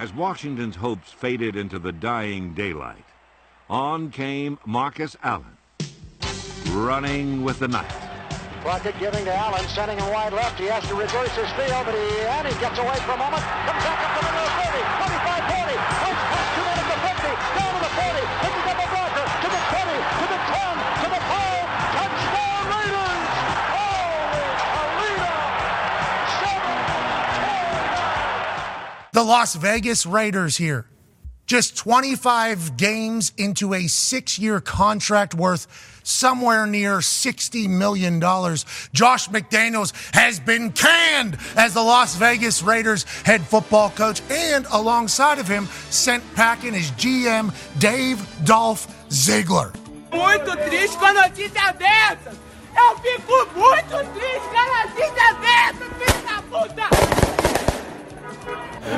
As Washington's hopes faded into the dying daylight, on came Marcus Allen, running with the night. Plunkett giving to Allen, sending him wide left. He has to reverse his field, but he, and he gets away for a moment. Comes back up The Las Vegas Raiders here. Just 25 games into a six year contract worth somewhere near $60 million. Josh McDaniels has been canned as the Las Vegas Raiders head football coach, and alongside of him, sent packing his GM Dave Dolph Ziegler. muito triste com a notícia dessa. Eu fico muito triste com a notícia dessa, filho da puta.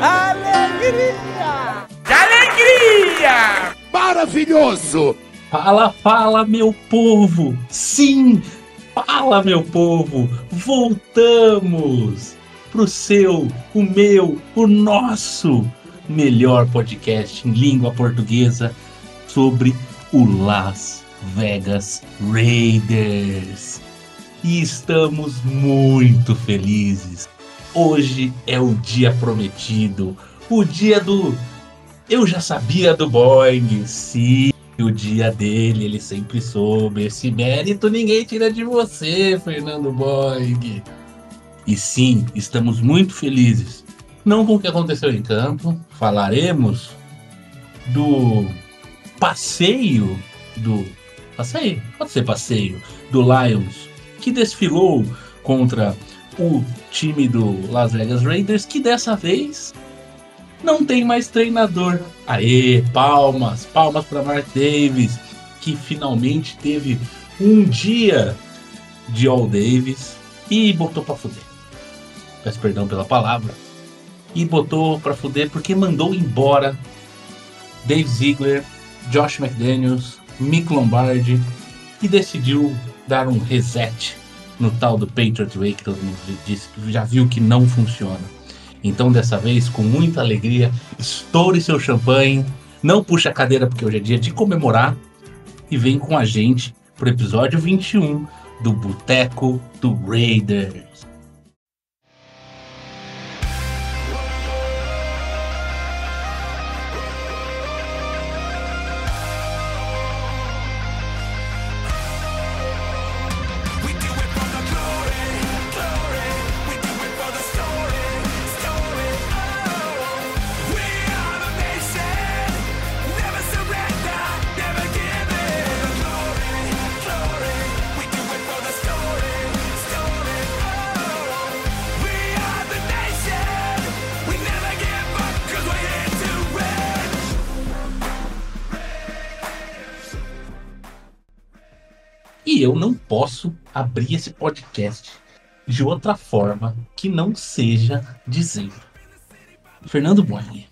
Alegria! Alegria! Maravilhoso! Fala, fala, meu povo! Sim! Fala, meu povo! Voltamos pro seu, o meu, o nosso melhor podcast em língua portuguesa sobre o Las Vegas Raiders. E estamos muito felizes. Hoje é o dia prometido, o dia do eu já sabia do Boeing, sim, o dia dele, ele sempre soube. Esse mérito ninguém tira de você, Fernando Boeing. E sim, estamos muito felizes. Não com o que aconteceu em campo, falaremos do passeio do. Passeio? Pode ser passeio. Do Lions, que desfilou contra o time do Las Vegas Raiders, que dessa vez não tem mais treinador. Aê, palmas, palmas para Mark Davis, que finalmente teve um dia de All Davis e botou para fuder. Peço perdão pela palavra. E botou para fuder porque mandou embora Dave Ziegler, Josh McDaniels, Mick Lombardi e decidiu dar um reset no tal do Patriot Way que todo mundo disse já viu que não funciona. Então, dessa vez, com muita alegria, estoure seu champanhe, não puxe a cadeira porque hoje é dia de comemorar e vem com a gente pro episódio 21 do Boteco do Raiders. Abrir esse podcast de outra forma que não seja dizendo: Fernando Boing,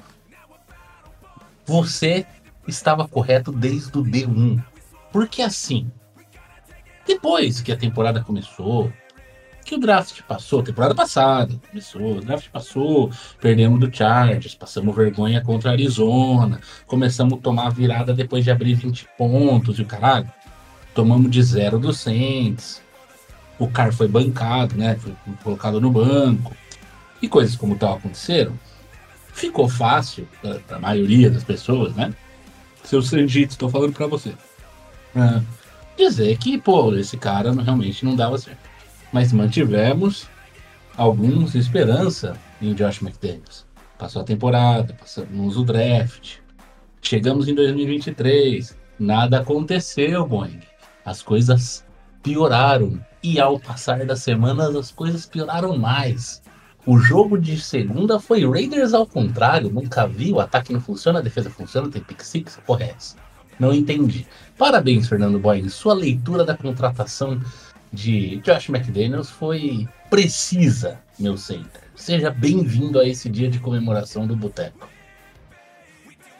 você estava correto desde o D1. Porque assim, depois que a temporada começou, que o draft passou, temporada passada começou, o draft passou, perdemos do Chargers, passamos vergonha contra a Arizona, começamos a tomar virada depois de abrir 20 pontos e o caralho. Tomamos de zero do Saints. O cara foi bancado, né? Foi colocado no banco. E coisas como tal aconteceram. Ficou fácil para a maioria das pessoas, né? Seu Sanjito, estou falando para você. Ah, dizer que, pô, esse cara realmente não dava certo. Mas mantivemos alguns esperança em Josh McDaniels. Passou a temporada, passamos o draft. Chegamos em 2023. Nada aconteceu, Boeing. As coisas pioraram. E ao passar das semanas, as coisas pioraram mais. O jogo de segunda foi Raiders ao contrário. Nunca vi. O ataque não funciona, a defesa funciona, tem pick six. Porra, é essa? Não entendi. Parabéns, Fernando Boeing. Sua leitura da contratação de Josh McDaniels foi precisa, meu center. Seja bem-vindo a esse dia de comemoração do Boteco.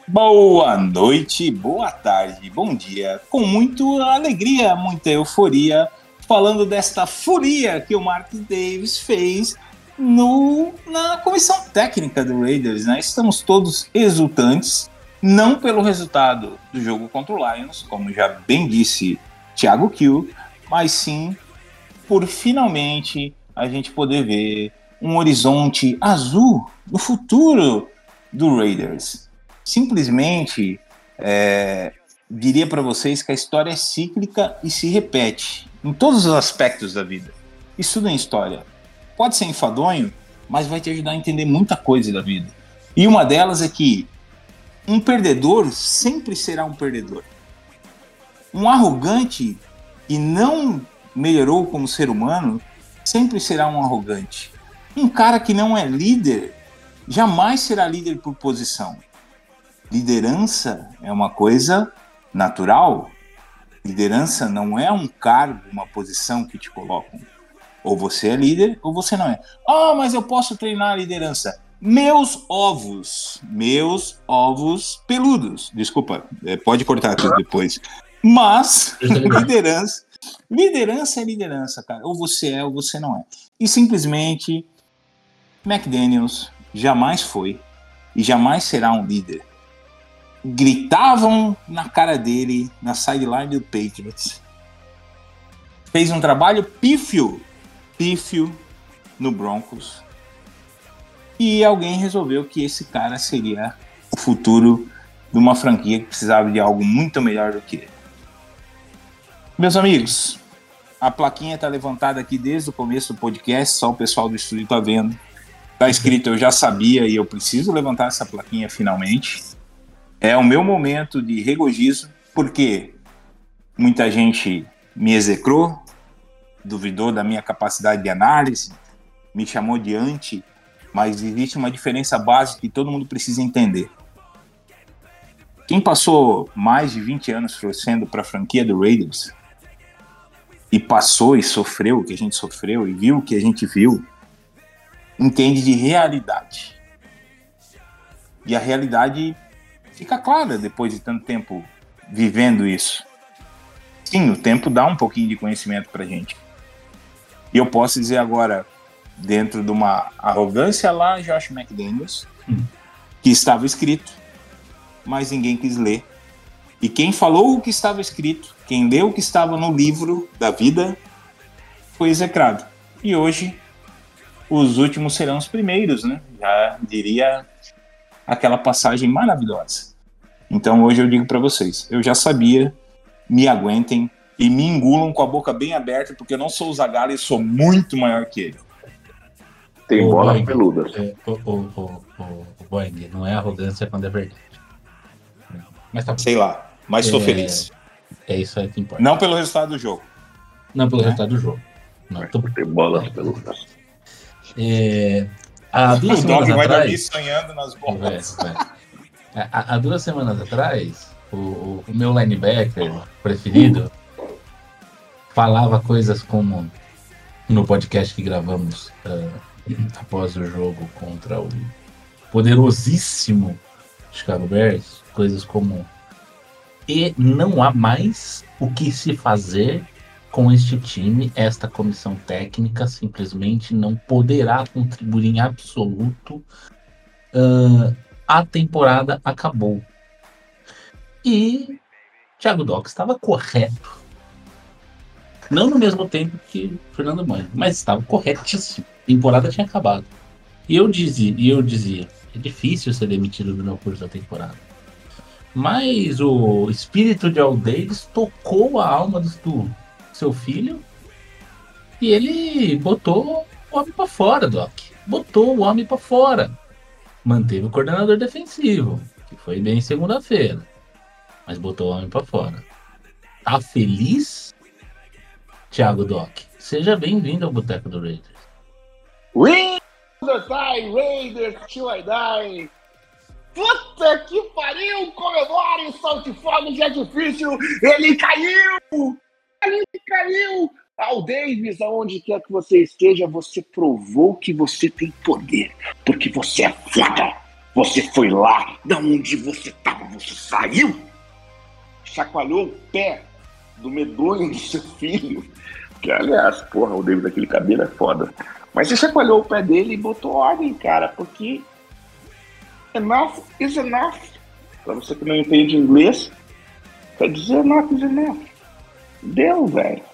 Boa noite, boa tarde, bom dia. Com muita alegria, muita euforia, falando desta furia que o Mark Davis fez no, na comissão técnica do Raiders. Né? Estamos todos exultantes, não pelo resultado do jogo contra o Lions, como já bem disse Thiago Kill, mas sim por finalmente a gente poder ver um horizonte azul no futuro do Raiders. Simplesmente é, diria para vocês que a história é cíclica e se repete em todos os aspectos da vida. Estuda em história. Pode ser enfadonho, mas vai te ajudar a entender muita coisa da vida. E uma delas é que um perdedor sempre será um perdedor. Um arrogante e não melhorou como ser humano sempre será um arrogante. Um cara que não é líder jamais será líder por posição. Liderança é uma coisa natural. Liderança não é um cargo, uma posição que te colocam. Ou você é líder ou você não é. Ah, mas eu posso treinar a liderança. Meus ovos, meus ovos peludos. Desculpa, é, pode cortar tudo depois. Mas liderança, liderança é liderança, cara. Ou você é ou você não é. E simplesmente McDaniels jamais foi e jamais será um líder. Gritavam na cara dele na sideline do Patriots. Fez um trabalho pífio, pífio no Broncos. E alguém resolveu que esse cara seria o futuro de uma franquia que precisava de algo muito melhor do que ele. Meus amigos, a plaquinha está levantada aqui desde o começo do podcast, só o pessoal do estúdio está vendo. Está escrito Eu já sabia e eu preciso levantar essa plaquinha finalmente. É o meu momento de regozijo, porque muita gente me execrou, duvidou da minha capacidade de análise, me chamou de anti, mas existe uma diferença básica que todo mundo precisa entender. Quem passou mais de 20 anos torcendo para a franquia do Raiders e passou e sofreu o que a gente sofreu e viu o que a gente viu, entende de realidade. E a realidade fica clara depois de tanto tempo vivendo isso. Sim, o tempo dá um pouquinho de conhecimento pra gente. E eu posso dizer agora, dentro de uma arrogância lá, Josh McDaniels, hum. que estava escrito, mas ninguém quis ler. E quem falou o que estava escrito, quem leu o que estava no livro da vida, foi execrado. E hoje os últimos serão os primeiros, né? Já diria aquela passagem maravilhosa. Então hoje eu digo para vocês, eu já sabia, me aguentem e me engulam com a boca bem aberta, porque eu não sou o Zagallo e sou muito maior que ele. Tem bola peluda. É, o, o, o, o, Boeing, não é arrogância quando é verdade. Mas tá Sei lá, mas estou é, feliz. É isso aí que importa. Não pelo resultado do jogo. Não pelo é. resultado do jogo. Não, tô... Tem bola peluda. É, há duas o semanas vai atrás, dormir sonhando nas bolas. É, há, há, duas semanas atrás, o, o, o, meu linebacker preferido falava coisas como no podcast que gravamos uh, após o jogo contra o poderosíssimo Chicago Bears, coisas como e não há mais o que se fazer com este time, esta comissão técnica simplesmente não poderá contribuir em absoluto. Uh, a temporada acabou. E Thiago Doc estava correto. Não no mesmo tempo que Fernando Mãe, mas estava corretíssimo. A temporada tinha acabado. E eu dizia, e eu dizia, é difícil ser demitido no curso da temporada. Mas o espírito de Al Davis tocou a alma do, seu filho e ele botou o homem para fora, Doc. Botou o homem para fora. Manteve o coordenador defensivo, que foi bem segunda-feira, mas botou o homem para fora. Tá feliz? Thiago Doc, seja bem-vindo ao Boteco do Raiders. Raiders die, Raiders till die. Puta que pariu, comemore, solte fogos de artifício, ele caiu! caiu, caiu. Al Davis, aonde quer que você esteja, você provou que você tem poder, porque você é foda. Você foi lá, da onde você estava, você saiu, chacoalhou o pé do medonho do seu filho. Que, aliás, porra, o Davis daquele cabelo é foda. Mas você chacoalhou o pé dele e botou ordem, cara, porque enough is enough. Pra você que não entende inglês, quer dizer enough is enough. Deu, velho.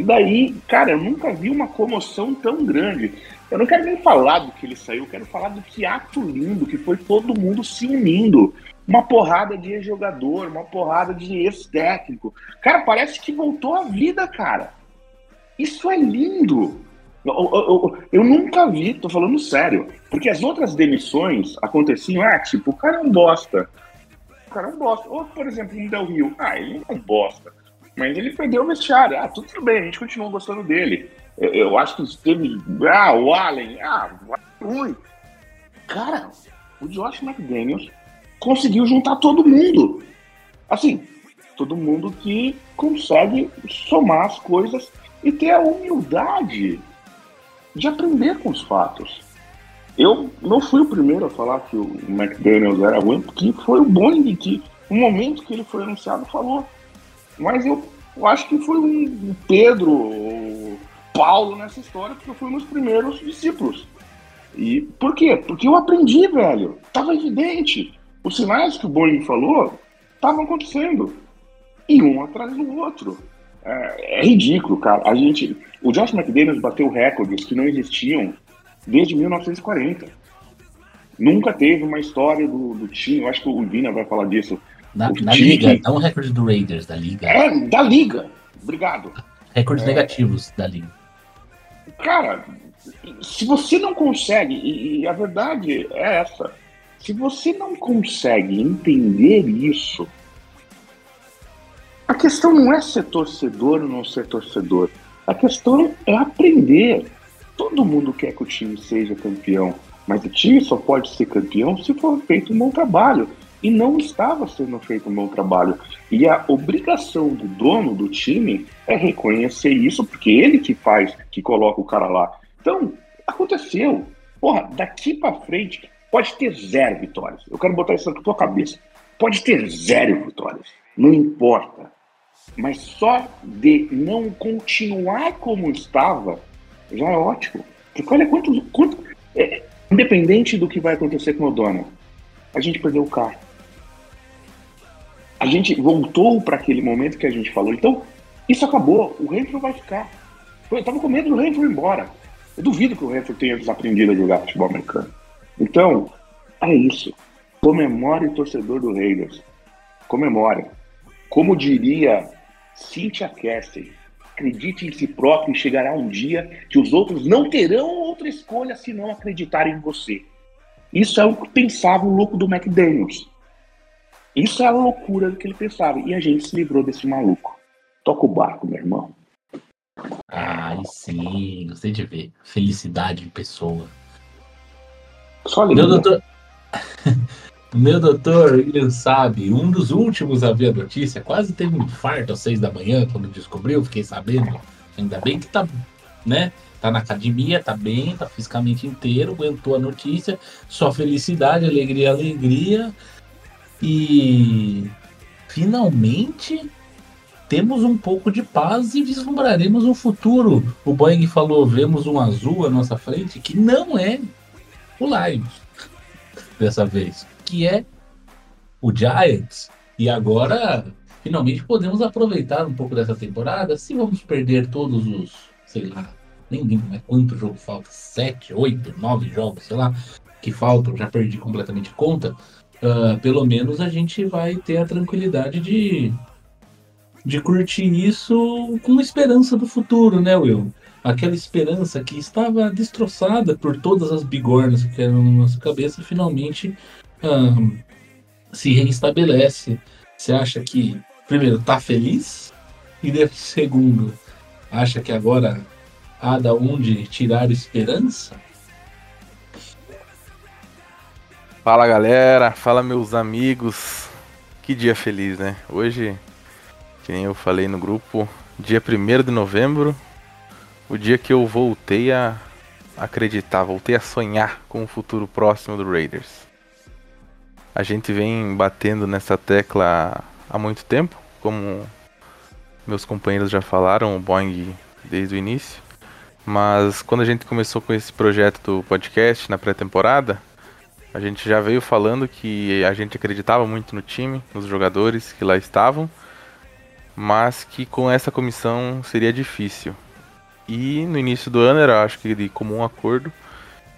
E daí, cara, eu nunca vi uma comoção tão grande. Eu não quero nem falar do que ele saiu, eu quero falar do que ato lindo, que foi todo mundo se unindo. Uma porrada de ex-jogador, uma porrada de ex-técnico. Cara, parece que voltou à vida, cara. Isso é lindo. Eu, eu, eu, eu, nunca vi, tô falando sério. Porque as outras demissões aconteciam, ah, tipo, o cara é um bosta. O cara é um bosta. Ou, por exemplo, um Del Rio. Ah, ele é um bosta. Mas ele perdeu o vestiário. Ah, tudo bem, a gente continua gostando dele. Eu, eu acho que teve. Ah, o Allen. Ah, ruim. Cara, o Josh McDaniels conseguiu juntar todo mundo. Assim, todo mundo que consegue somar as coisas e ter a humildade de aprender com os fatos. Eu não fui o primeiro a falar que o McDaniels era ruim, porque foi o Boeing que, no momento que ele foi anunciado, falou. Mas eu, eu acho que foi um Pedro ou Paulo nessa história, porque eu fui um dos primeiros discípulos. E por quê? Porque eu aprendi, velho. Tava evidente. Os sinais que o Boeing falou estavam acontecendo. E um atrás do outro. É, é, ridículo, cara. A gente, o Josh McDaniels bateu recordes que não existiam desde 1940. Nunca teve uma história do, do time. Eu acho que o Vina vai falar disso. Na, na liga, que... não recorde do Raiders, da liga. É, da liga. Obrigado. Recordes é... negativos da liga. Cara, se você não consegue, e, e a verdade é essa, se você não consegue entender isso, a questão não é ser torcedor ou não ser torcedor. A questão é aprender. Todo mundo quer que o time seja campeão, mas o time só pode ser campeão se for feito um bom trabalho. E não estava sendo feito um bom trabalho. E a obrigação do dono do time é reconhecer isso, porque ele que faz, que coloca o cara lá. Então, aconteceu. Porra, daqui para frente pode ter zero vitórias. Eu quero botar isso na tua cabeça. Pode ter zero vitórias. Não importa. Mas só de não continuar como estava já é ótimo. Porque olha quanto. quanto é, independente do que vai acontecer com o dono, a gente perdeu o carro. A gente voltou para aquele momento que a gente falou. Então, isso acabou. O Renfrew vai ficar. Eu tava com medo do Renfrew ir embora. Eu duvido que o Renfrew tenha desaprendido a jogar futebol americano. Então, é isso. Comemore torcedor do Raiders. Comemore. Como diria Cynthia Cassidy, acredite em si próprio e chegará um dia que os outros não terão outra escolha se não acreditarem em você. Isso é o que pensava o louco do McDaniels. Isso é a loucura do que ele pensava. E a gente se livrou desse maluco. Toca o barco, meu irmão. Ai, sim, gostei de ver. Felicidade em pessoa. Só Meu doutor. Meu doutor, ele sabe, um dos últimos a ver a notícia, quase teve um infarto às seis da manhã quando descobriu, fiquei sabendo. Ainda bem que tá, né? Tá na academia, tá bem, tá fisicamente inteiro, aguentou a notícia. Só felicidade, alegria, alegria. E finalmente temos um pouco de paz e vislumbraremos um futuro. O Boeing falou: vemos um azul à nossa frente, que não é o Lions dessa vez que é o Giants. E agora, finalmente, podemos aproveitar um pouco dessa temporada. Se vamos perder todos os, sei lá, nem lembro mais quanto jogo falta, sete, oito, nove jogos, sei lá, que faltam, já perdi completamente conta. Uh, pelo menos a gente vai ter a tranquilidade de, de curtir isso com esperança do futuro, né, Will? Aquela esperança que estava destroçada por todas as bigornas que eram na nossa cabeça, finalmente um, se reestabelece. Você acha que, primeiro, tá feliz? E segundo, acha que agora há da onde tirar esperança? Fala galera, fala meus amigos. Que dia feliz, né? Hoje, que nem eu falei no grupo, dia 1 de novembro, o dia que eu voltei a acreditar, voltei a sonhar com o futuro próximo do Raiders. A gente vem batendo nessa tecla há muito tempo, como meus companheiros já falaram, o Boeing desde o início. Mas quando a gente começou com esse projeto do podcast na pré-temporada, a gente já veio falando que a gente acreditava muito no time, nos jogadores que lá estavam, mas que com essa comissão seria difícil. E no início do ano era, acho que de comum acordo,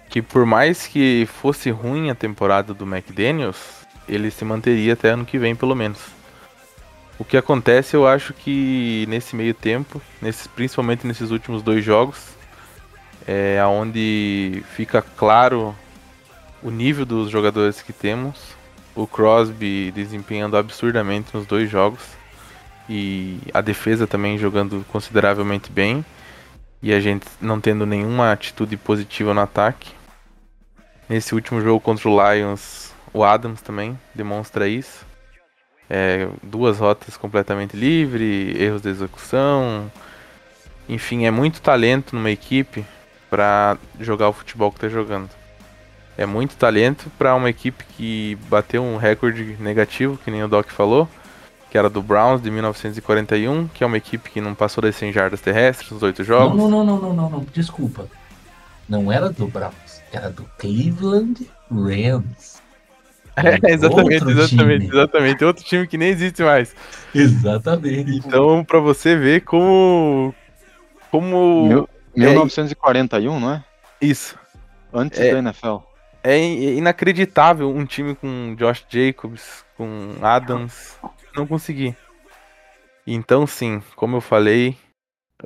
que por mais que fosse ruim a temporada do McDaniels, ele se manteria até ano que vem pelo menos. O que acontece, eu acho que nesse meio tempo, nesse, principalmente nesses últimos dois jogos, é onde fica claro o nível dos jogadores que temos. O Crosby desempenhando absurdamente nos dois jogos e a defesa também jogando consideravelmente bem e a gente não tendo nenhuma atitude positiva no ataque. Nesse último jogo contra o Lions, o Adams também demonstra isso. É, duas rotas completamente livre, erros de execução. Enfim, é muito talento numa equipe para jogar o futebol que está jogando. É muito talento para uma equipe que bateu um recorde negativo, que nem o Doc falou, que era do Browns de 1941, que é uma equipe que não passou das 100 jardas terrestres nos oito jogos. Não, não, não, não, não, não, desculpa. Não era do Browns, era do Cleveland Rams. É, exatamente, exatamente, time. exatamente. Outro time que nem existe mais. Exatamente. Então, para você ver como. Como. Mil, 1941, é... não é? Isso. Antes é, da NFL. É inacreditável um time com Josh Jacobs, com Adams, não conseguir. Então, sim, como eu falei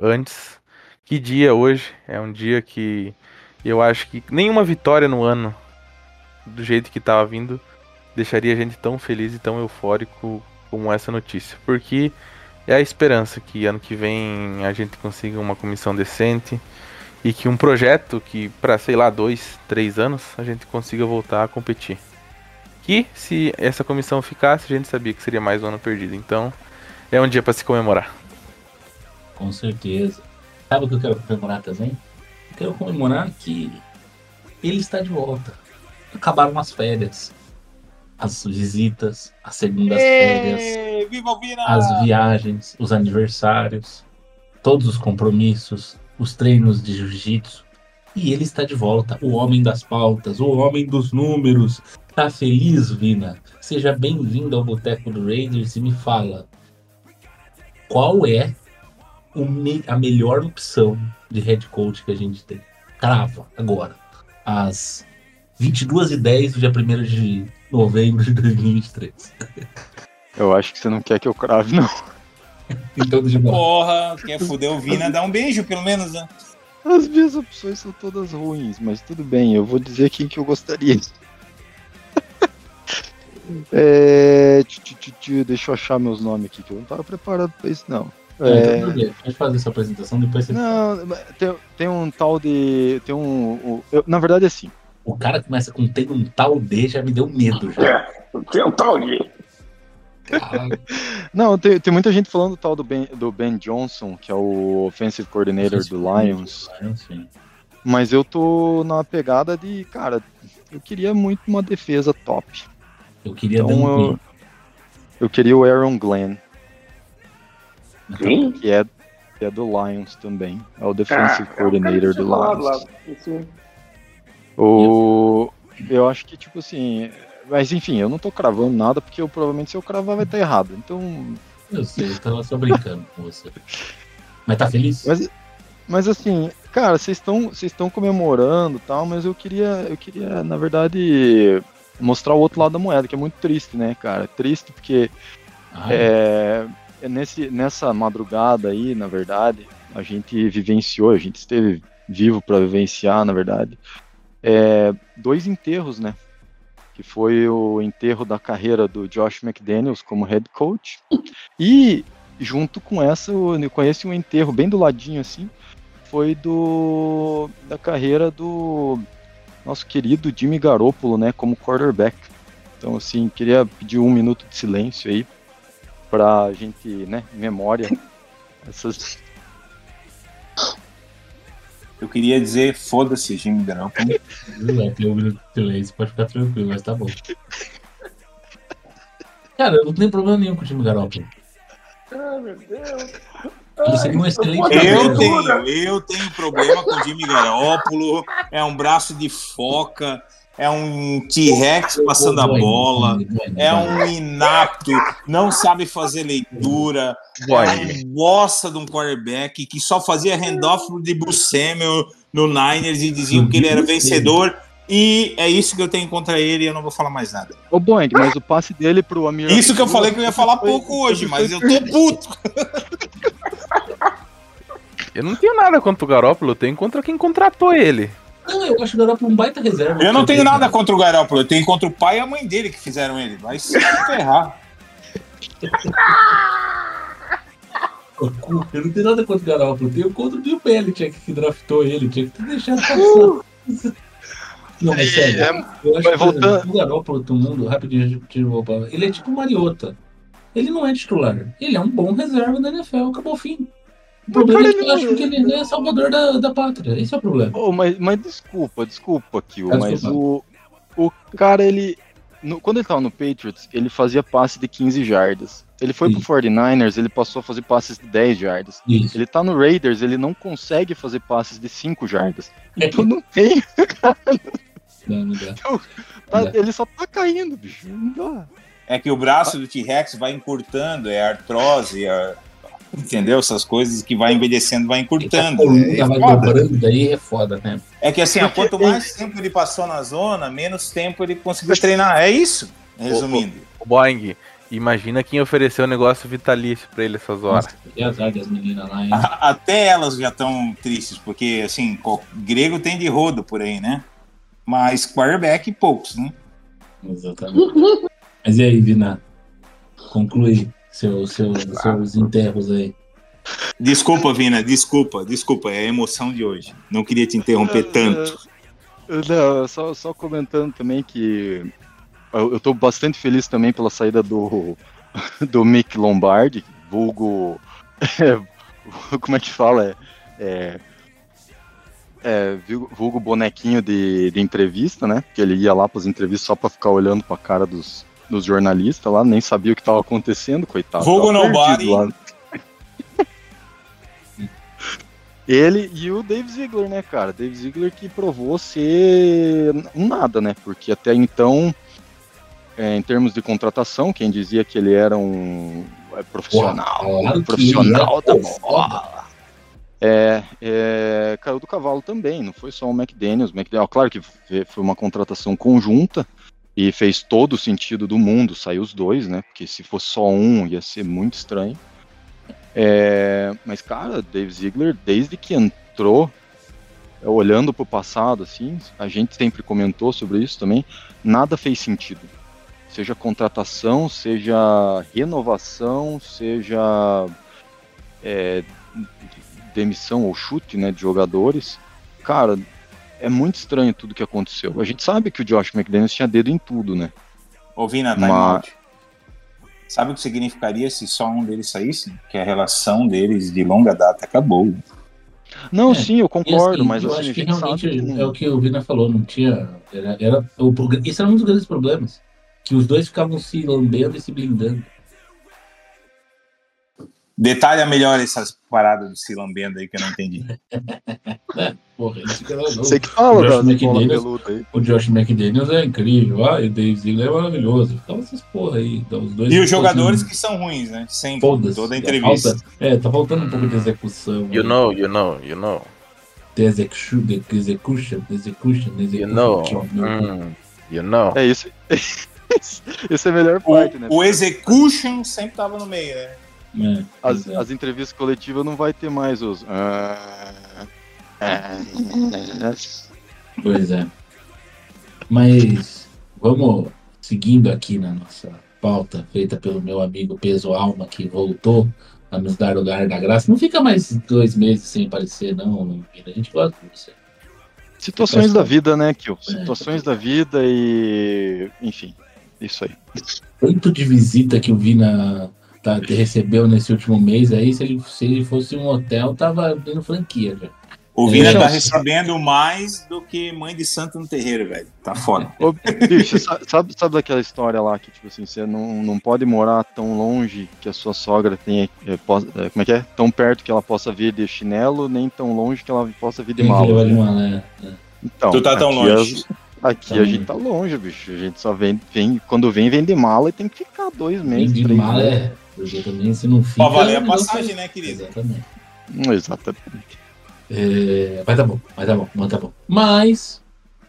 antes, que dia hoje? É um dia que eu acho que nenhuma vitória no ano, do jeito que estava vindo, deixaria a gente tão feliz e tão eufórico como essa notícia. Porque é a esperança que ano que vem a gente consiga uma comissão decente e que um projeto que para sei lá dois, três anos a gente consiga voltar a competir. Que se essa comissão ficasse a gente sabia que seria mais um ano perdido. Então é um dia para se comemorar. Com certeza. Sabe o que eu quero comemorar também? Eu quero comemorar que ele está de volta. Acabaram as férias as visitas, as segundas férias, as viagens, os aniversários, todos os compromissos, os treinos de jiu-jitsu. E ele está de volta, o homem das pautas, o homem dos números. Tá feliz, Vina? Seja bem-vindo ao Boteco do Raiders e me fala qual é a melhor opção de head coach que a gente tem. Crava, agora. Às 22 e 10 do dia 1 de novembro de 2023. Eu acho que você não quer que eu crave, não. Então, de Porra, quer fuder o Vina, dá um beijo, pelo menos, né? As minhas opções são todas ruins, mas tudo bem, eu vou dizer quem que eu gostaria. é, deixa eu achar meus nomes aqui, que eu não tava preparado pra isso, não. É... Então, Pode fazer essa apresentação, depois você. Não, tem, tem um tal de. Tem um. um eu, na verdade, é assim. O cara começa com tem um tal de, já me deu medo. Já. É, tem um tal de. Não, tem, tem, muita gente falando do tal do Ben, do ben Johnson, que é o Offensive Coordinator do Lions. Mas eu tô na pegada de, cara, eu queria muito uma defesa top. Eu queria então, eu, eu queria o Aaron Glenn. Sim? Que é, que é do Lions também. É o Defensive ah, Coordinator do Lions. Lá, o... Eu acho que, tipo assim. Mas enfim, eu não tô cravando nada, porque eu provavelmente se eu cravar vai estar errado. Então. Eu sei, eu tava só brincando com você. Mas tá feliz? Mas, mas assim, cara, vocês estão vocês estão comemorando tal, mas eu queria, eu queria, na verdade, mostrar o outro lado da moeda, que é muito triste, né, cara? Triste porque é, é nesse, nessa madrugada aí, na verdade, a gente vivenciou, a gente esteve vivo para vivenciar, na verdade, é, dois enterros, né? Que foi o enterro da carreira do Josh McDaniels como head coach. E junto com essa, eu conheci um enterro bem do ladinho assim, foi do da carreira do nosso querido Jimmy Garoppolo, né, como quarterback. Então, assim, queria pedir um minuto de silêncio aí pra gente, né, memória essas eu queria dizer, foda-se, Jimmy Garoppolo. Ter um minuto de silêncio, pode ficar tranquilo, mas tá bom. Cara, eu não tenho problema nenhum com o Jimmy Garoppolo. Ai, meu Deus. Seria um excelente Eu tenho, eu tenho problema com o Jimmy Garoppolo. É um braço de foca, é um T-Rex passando a bola, é um inapto, não sabe fazer leitura, é um bosta de um quarterback que só fazia handoff de Bruce Samuel no Niners e diziam que ele era vencedor. E é isso que eu tenho contra ele e eu não vou falar mais nada. Ô, Boeing, mas o passe dele pro Amir. Isso que eu falei que eu ia falar pouco hoje, mas eu tô puto. Eu não tenho nada contra o Garópolo, eu tenho contra quem contratou ele. Não, eu acho que o Garoppolo um baita reserva. Eu não tenho nada contra o Garoppolo, eu tenho contra o pai e a mãe dele que fizeram ele. Vai se ferrar. Eu não tenho nada contra o Garoppolo, eu tenho contra o Bill Belichick que draftou ele, tinha que ter deixado passar. Não, mas sério, É, eu acho que voltando- o Garoppolo do mundo, rapidinho, tiro o palavra, ele é tipo Mariota. Ele não é titular, ele é um bom reserva da NFL, acabou o fim. O problema é que eu acho que ele é salvador da, da pátria, esse é o problema. Ô, mas, mas desculpa, desculpa, Kill, Ah, mas o, o cara, ele. no- quando ele tava no Patriots, ele fazia passe de 15 jardas. Ele foi pro Isso. 49ers, ele passou a fazer passes de 10 jardas. Isso. Ele tá no Raiders, ele não consegue fazer passes de 5 jardas. Então não tem. Não, não dá. tá- É. ele só tá caindo, bicho. Não dá. É que o braço do T-Rex vai encurtando, é artrose, é- entendeu? Essas coisas que vai envelhecendo, vai encurtando. coluna É, vai foda. dobrando, daí é foda, né? É que assim, quanto mais tempo ele passou na zona, menos tempo ele conseguiu treinar. É isso, resumindo. O Boeing, imagina quem ofereceu o negócio vitalício pra ele essas horas. Nossa, que azar das meninas lá, hein? A- Até elas já estão tristes, porque assim, grego tem de rodo por aí, né? Mas quarterback, poucos, né? Exatamente. Mas e aí, Vina? Conclui seu, seu, seus enterros aí. Desculpa, Vina, desculpa, desculpa, é a emoção de hoje. Não queria te interromper tanto. Não, só, só comentando também que eu, eu tô bastante feliz também pela saída do, do Mick Lombardi, vulgo. como é que fala? É, é, é, vulgo- vulgo bonequinho de, de entrevista, né? Que ele ia lá para as entrevistas só para ficar olhando para a cara dos, dos jornalistas lá, nem sabia o que estava acontecendo, coitado. Vulgo nobody. perdido lá. Ele e o Dave Ziegler, né, cara? Dave Ziegler que provou ser um nada, né? Porque até então, é, em termos de contratação, quem dizia que ele era um é, profissional, claro um profissional da é, bola. É, é, caiu do cavalo também, não foi só o McDaniels. McDaniels claro que foi uma contratação conjunta e fez todo o sentido do mundo sair os dois, né? Porque se fosse só um ia ser muito estranho. É, mas, cara, Dave Ziegler, desde que entrou, é, olhando para o passado, assim, a gente sempre comentou sobre isso também, nada fez sentido. Seja contratação, seja renovação, seja é, demissão ou chute né, de jogadores. Cara, é muito estranho tudo que aconteceu. A gente sabe que o Josh McDaniels tinha dedo em tudo, né? Ô, Vina, time Mas-. Sabe o que significaria se só um deles saísse? Que a relação deles de longa data acabou. Não, É, sim, eu E concordo, assim, mas eu assim, acho que realmente sabe é o que o Vina falou, não tinha. Era, era, o, esse era um dos grandes problemas. Que os dois ficavam se lambendo e se blindando. Detalha melhor essas paradas do se lambendo aí que eu não entendi. Porra, isso que era louco. Você que fala O Josh escola McDaniels- aí. O Josh McDaniels é incrível, ah, e o Dave Ziegler é maravilhoso. Ficava essas porra aí. então, os dois E os jogadores assim, que são ruins, né? Sempre, toda É, entrevista. falta- É, tá faltando um pouco de execução. You aí. know, you know, you know. The execution, the execution, the execution, the You know. execution. Hum, you know. É isso. Essa é a melhor parte, né? O, o execution sempre tava no meio, né? É, As, é. as entrevistas coletivas não vai ter mais os. ah, Pois é. Mas vamos seguindo aqui na nossa pauta feita pelo meu amigo Peso Alma, que voltou a nos dar o lugar da graça. Não fica mais dois meses sem aparecer, não. A gente gosta de você. Situações da vida, né, Kio? É. Situações da vida e. Enfim, isso aí. Tanto de visita que o Vina tá, recebeu nesse último mês aí, se ele, se ele fosse um hotel, tava abrindo franquia já. O Vina tá recebendo mais do que mãe de santo no terreiro, velho. Tá foda. Ô, bicho, sa- sabe, sabe daquela história lá que, tipo assim, você não, não pode morar tão longe que a sua sogra tenha. é, possa- é, como é que é? Tão perto que ela possa vir de chinelo, nem tão longe que ela possa vir de que de né? é. Então, Tu tá tão longe. a- aqui Tá a gente tá longe, bicho. A gente só vem, vem. Quando vem, vem de mala e tem que ficar dois meses. de três mala, é. Porque também se não fica. Ó, valer a passagem, né, querido? Exatamente. Hum, Exatamente. É, mas tá bom, mas tá bom, mas tá bom. Mas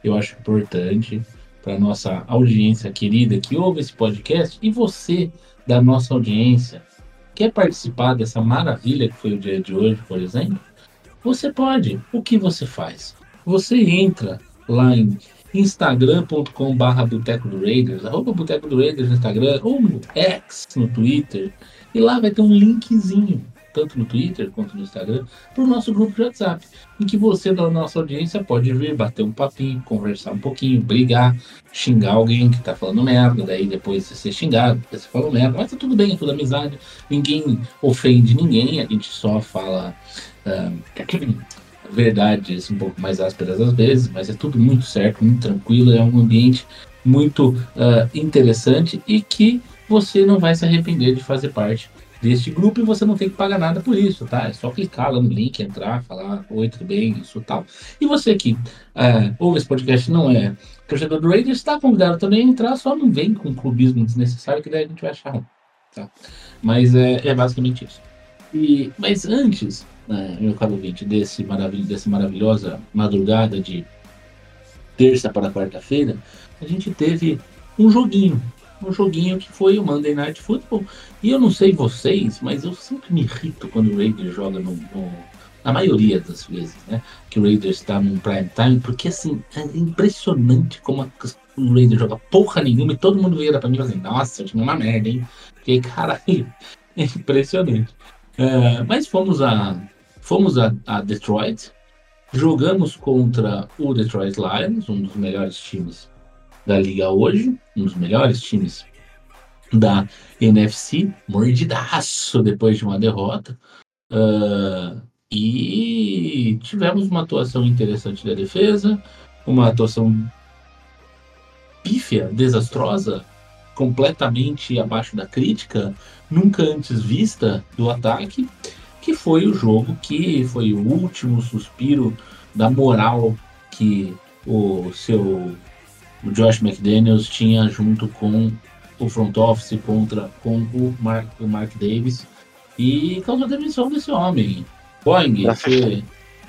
eu acho importante para nossa audiência querida que ouve esse podcast e você da nossa audiência quer participar dessa maravilha que foi o dia de hoje, por exemplo, você pode. O que você faz? Você entra lá em instagram.com barra Boteco do Raiders, arroba Boteco do Raiders no Instagram, ou no X no Twitter, e lá vai ter um linkzinho, tanto no Twitter quanto no Instagram, para o nosso grupo de WhatsApp, em que você da nossa audiência pode vir bater um papinho, conversar um pouquinho, brigar, xingar alguém que tá falando merda, daí depois você ser xingado, porque você falou merda, mas tá tudo bem, é tudo amizade, ninguém ofende ninguém, a gente só fala ah, verdades um pouco mais ásperas às vezes, mas é tudo muito certo, muito tranquilo, é um ambiente muito ah, interessante e que você não vai se arrepender de fazer parte deste grupo e você não tem que pagar nada por isso, tá? É só clicar lá no link, entrar, falar oi, tudo bem, isso tal. E você que ah, ouve esse podcast não é torcedor do Raiders, está convidado também a entrar, só não vem com clubismo desnecessário, que daí a gente vai achar ruim, tá? Mas é, é basicamente isso. E, mas antes, né, meu caro ouvinte, desse maravilho, dessa maravilhosa madrugada de terça para quarta-feira, a gente teve um joguinho. Um joguinho que foi o Monday Night Football. E eu não sei vocês, mas eu sempre me irrito quando o Raiders joga no, no- na maioria das vezes, né? Que o Raiders está num prime time, porque assim, é impressionante como a- o Raiders joga porra nenhuma e todo mundo vira pra mim e fala assim, nossa, o time é uma merda, hein? Porque, caralho, é impressionante. É, mas fomos a. Fomos a, a Detroit, jogamos contra o Detroit Lions, um dos melhores times da liga hoje, um dos melhores times da NFC, mordidaço depois de uma derrota. Ah, e tivemos uma atuação interessante da defesa, uma atuação pífia, desastrosa, completamente abaixo da crítica, nunca antes vista do ataque, que foi o jogo que foi o último suspiro da moral que o seu o Josh McDaniels tinha junto com o front office contra com o Mark, o Mark Davis e causou a demissão desse homem. Boeing, você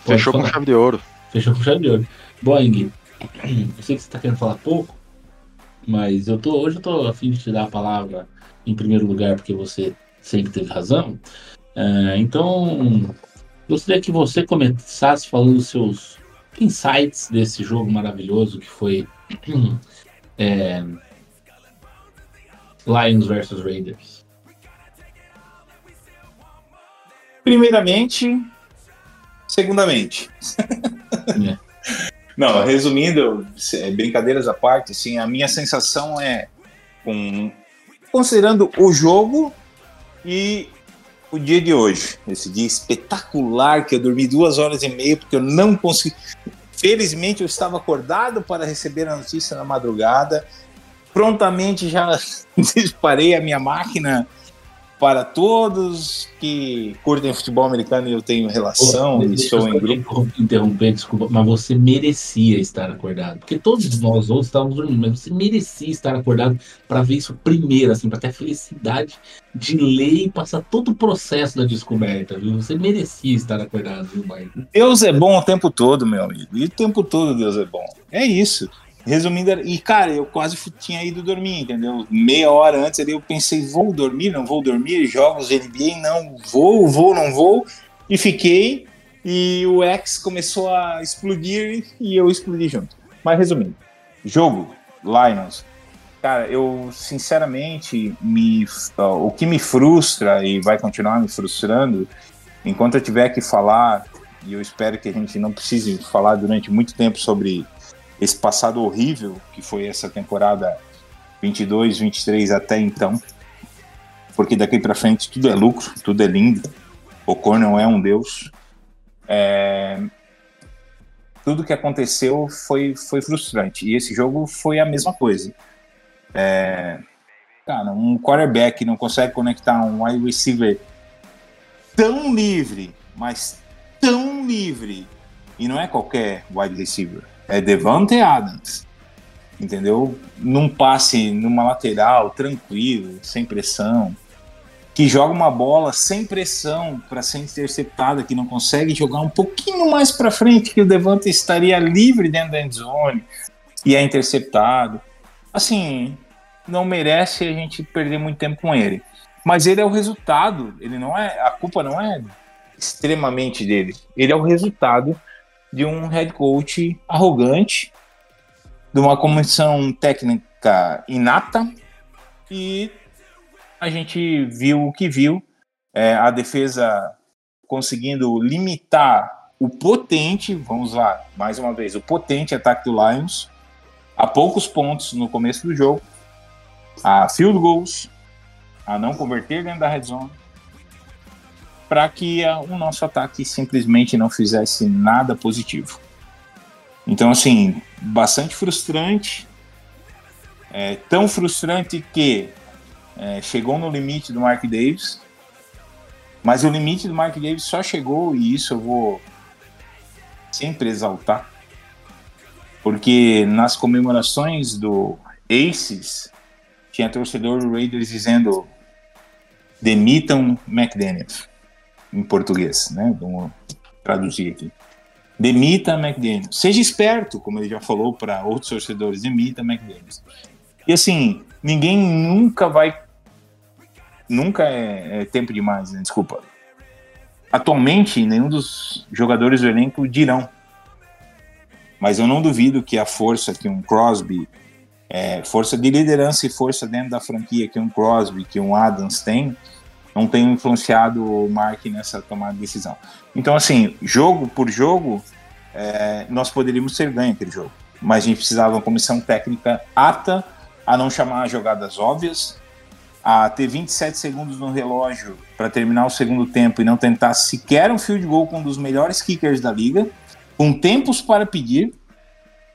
Fechou com chave de ouro. Fechou com chave de ouro. Boeing, eu sei que você tá querendo falar pouco, mas eu tô, hoje eu tô a fim de te dar a palavra em primeiro lugar, porque você sempre teve razão. É, então, gostaria que você começasse falando os seus insights desse jogo maravilhoso que foi é, Lions versus Raiders. Primeiramente, segundamente. É. Não, resumindo, se- brincadeiras à parte, assim, a minha sensação é, com, considerando o jogo e o dia de hoje, esse dia espetacular que eu dormi duas horas e meia porque eu não consegui. Felizmente eu estava acordado para receber a notícia na madrugada. Prontamente já disparei a minha máquina para todos que curtem futebol americano e eu tenho relação Pô, e estou em grupo. interrom- interromper, desculpa, mas você merecia estar acordado. Porque todos nós outros estávamos dormindo, mas você merecia estar acordado para ver isso primeiro, assim, para ter a felicidade de ler e passar todo o processo da descoberta, viu? Você merecia estar acordado, viu, Marco? Deus é bom o tempo todo, meu amigo. E o tempo todo Deus é bom. É isso. Resumindo, e cara, eu quase tinha ido dormir, entendeu? Meia hora antes ali eu pensei, vou dormir, não vou dormir, jogos NBA, não vou, vou, não vou. E fiquei, e o X começou a explodir e eu explodi junto. Mas resumindo, jogo, Lions. Cara, eu sinceramente, me, ó, o que me frustra e vai continuar me frustrando, enquanto eu tiver que falar e eu espero que a gente não precise falar durante muito tempo sobre esse passado horrível que foi essa temporada 22, 23 até então, porque daqui para frente tudo é lucro, tudo é lindo. O Cor não é um deus. É, tudo que aconteceu foi, foi frustrante. E esse jogo foi a mesma coisa. É, cara, um quarterback não consegue conectar um wide receiver tão livre, mas tão livre. E não é qualquer wide receiver. É Devante Adams. Entendeu? Num passe numa lateral, tranquilo, sem pressão que joga uma bola sem pressão para ser interceptada, que não consegue jogar um pouquinho mais para frente, que o Devante estaria livre dentro da endzone e é interceptado. Assim, não merece a gente perder muito tempo com ele. Mas ele é o resultado, ele não é, a culpa não é extremamente dele. Ele é o resultado de um head coach arrogante, de uma comissão técnica inata. E a gente viu o que viu, é, a defesa conseguindo limitar o potente, vamos lá, mais uma vez, o potente ataque do Lions a poucos pontos no começo do jogo, a field goals, a não converter dentro da red zone, para que o nosso ataque simplesmente não fizesse nada positivo. Então, assim, bastante frustrante, é, tão frustrante que é, chegou no limite do Mark Davis, mas o limite do Mark Davis só chegou, e isso eu vou sempre exaltar, porque nas comemorações do Aces, tinha torcedor do Raiders dizendo demitam McDaniel, em português, né? Vamos traduzir aqui. Demita McDaniel. Seja esperto, como ele já falou para outros torcedores, demita McDaniel. E assim, ninguém nunca vai nunca é, é tempo demais, né? Desculpa. Atualmente, nenhum dos jogadores do elenco dirão. Mas eu não duvido que a força que um Crosby, é, força de liderança e força dentro da franquia que um Crosby, que um Adams tem, não tenham influenciado o Mark nessa tomada de decisão. Então, assim, jogo por jogo, é, nós poderíamos ser ganho aquele jogo. Mas a gente precisava uma comissão técnica apta a não chamar jogadas óbvias, a ter 27 segundos no relógio para terminar o segundo tempo e não tentar sequer um field goal com um dos melhores kickers da liga, com tempos para pedir,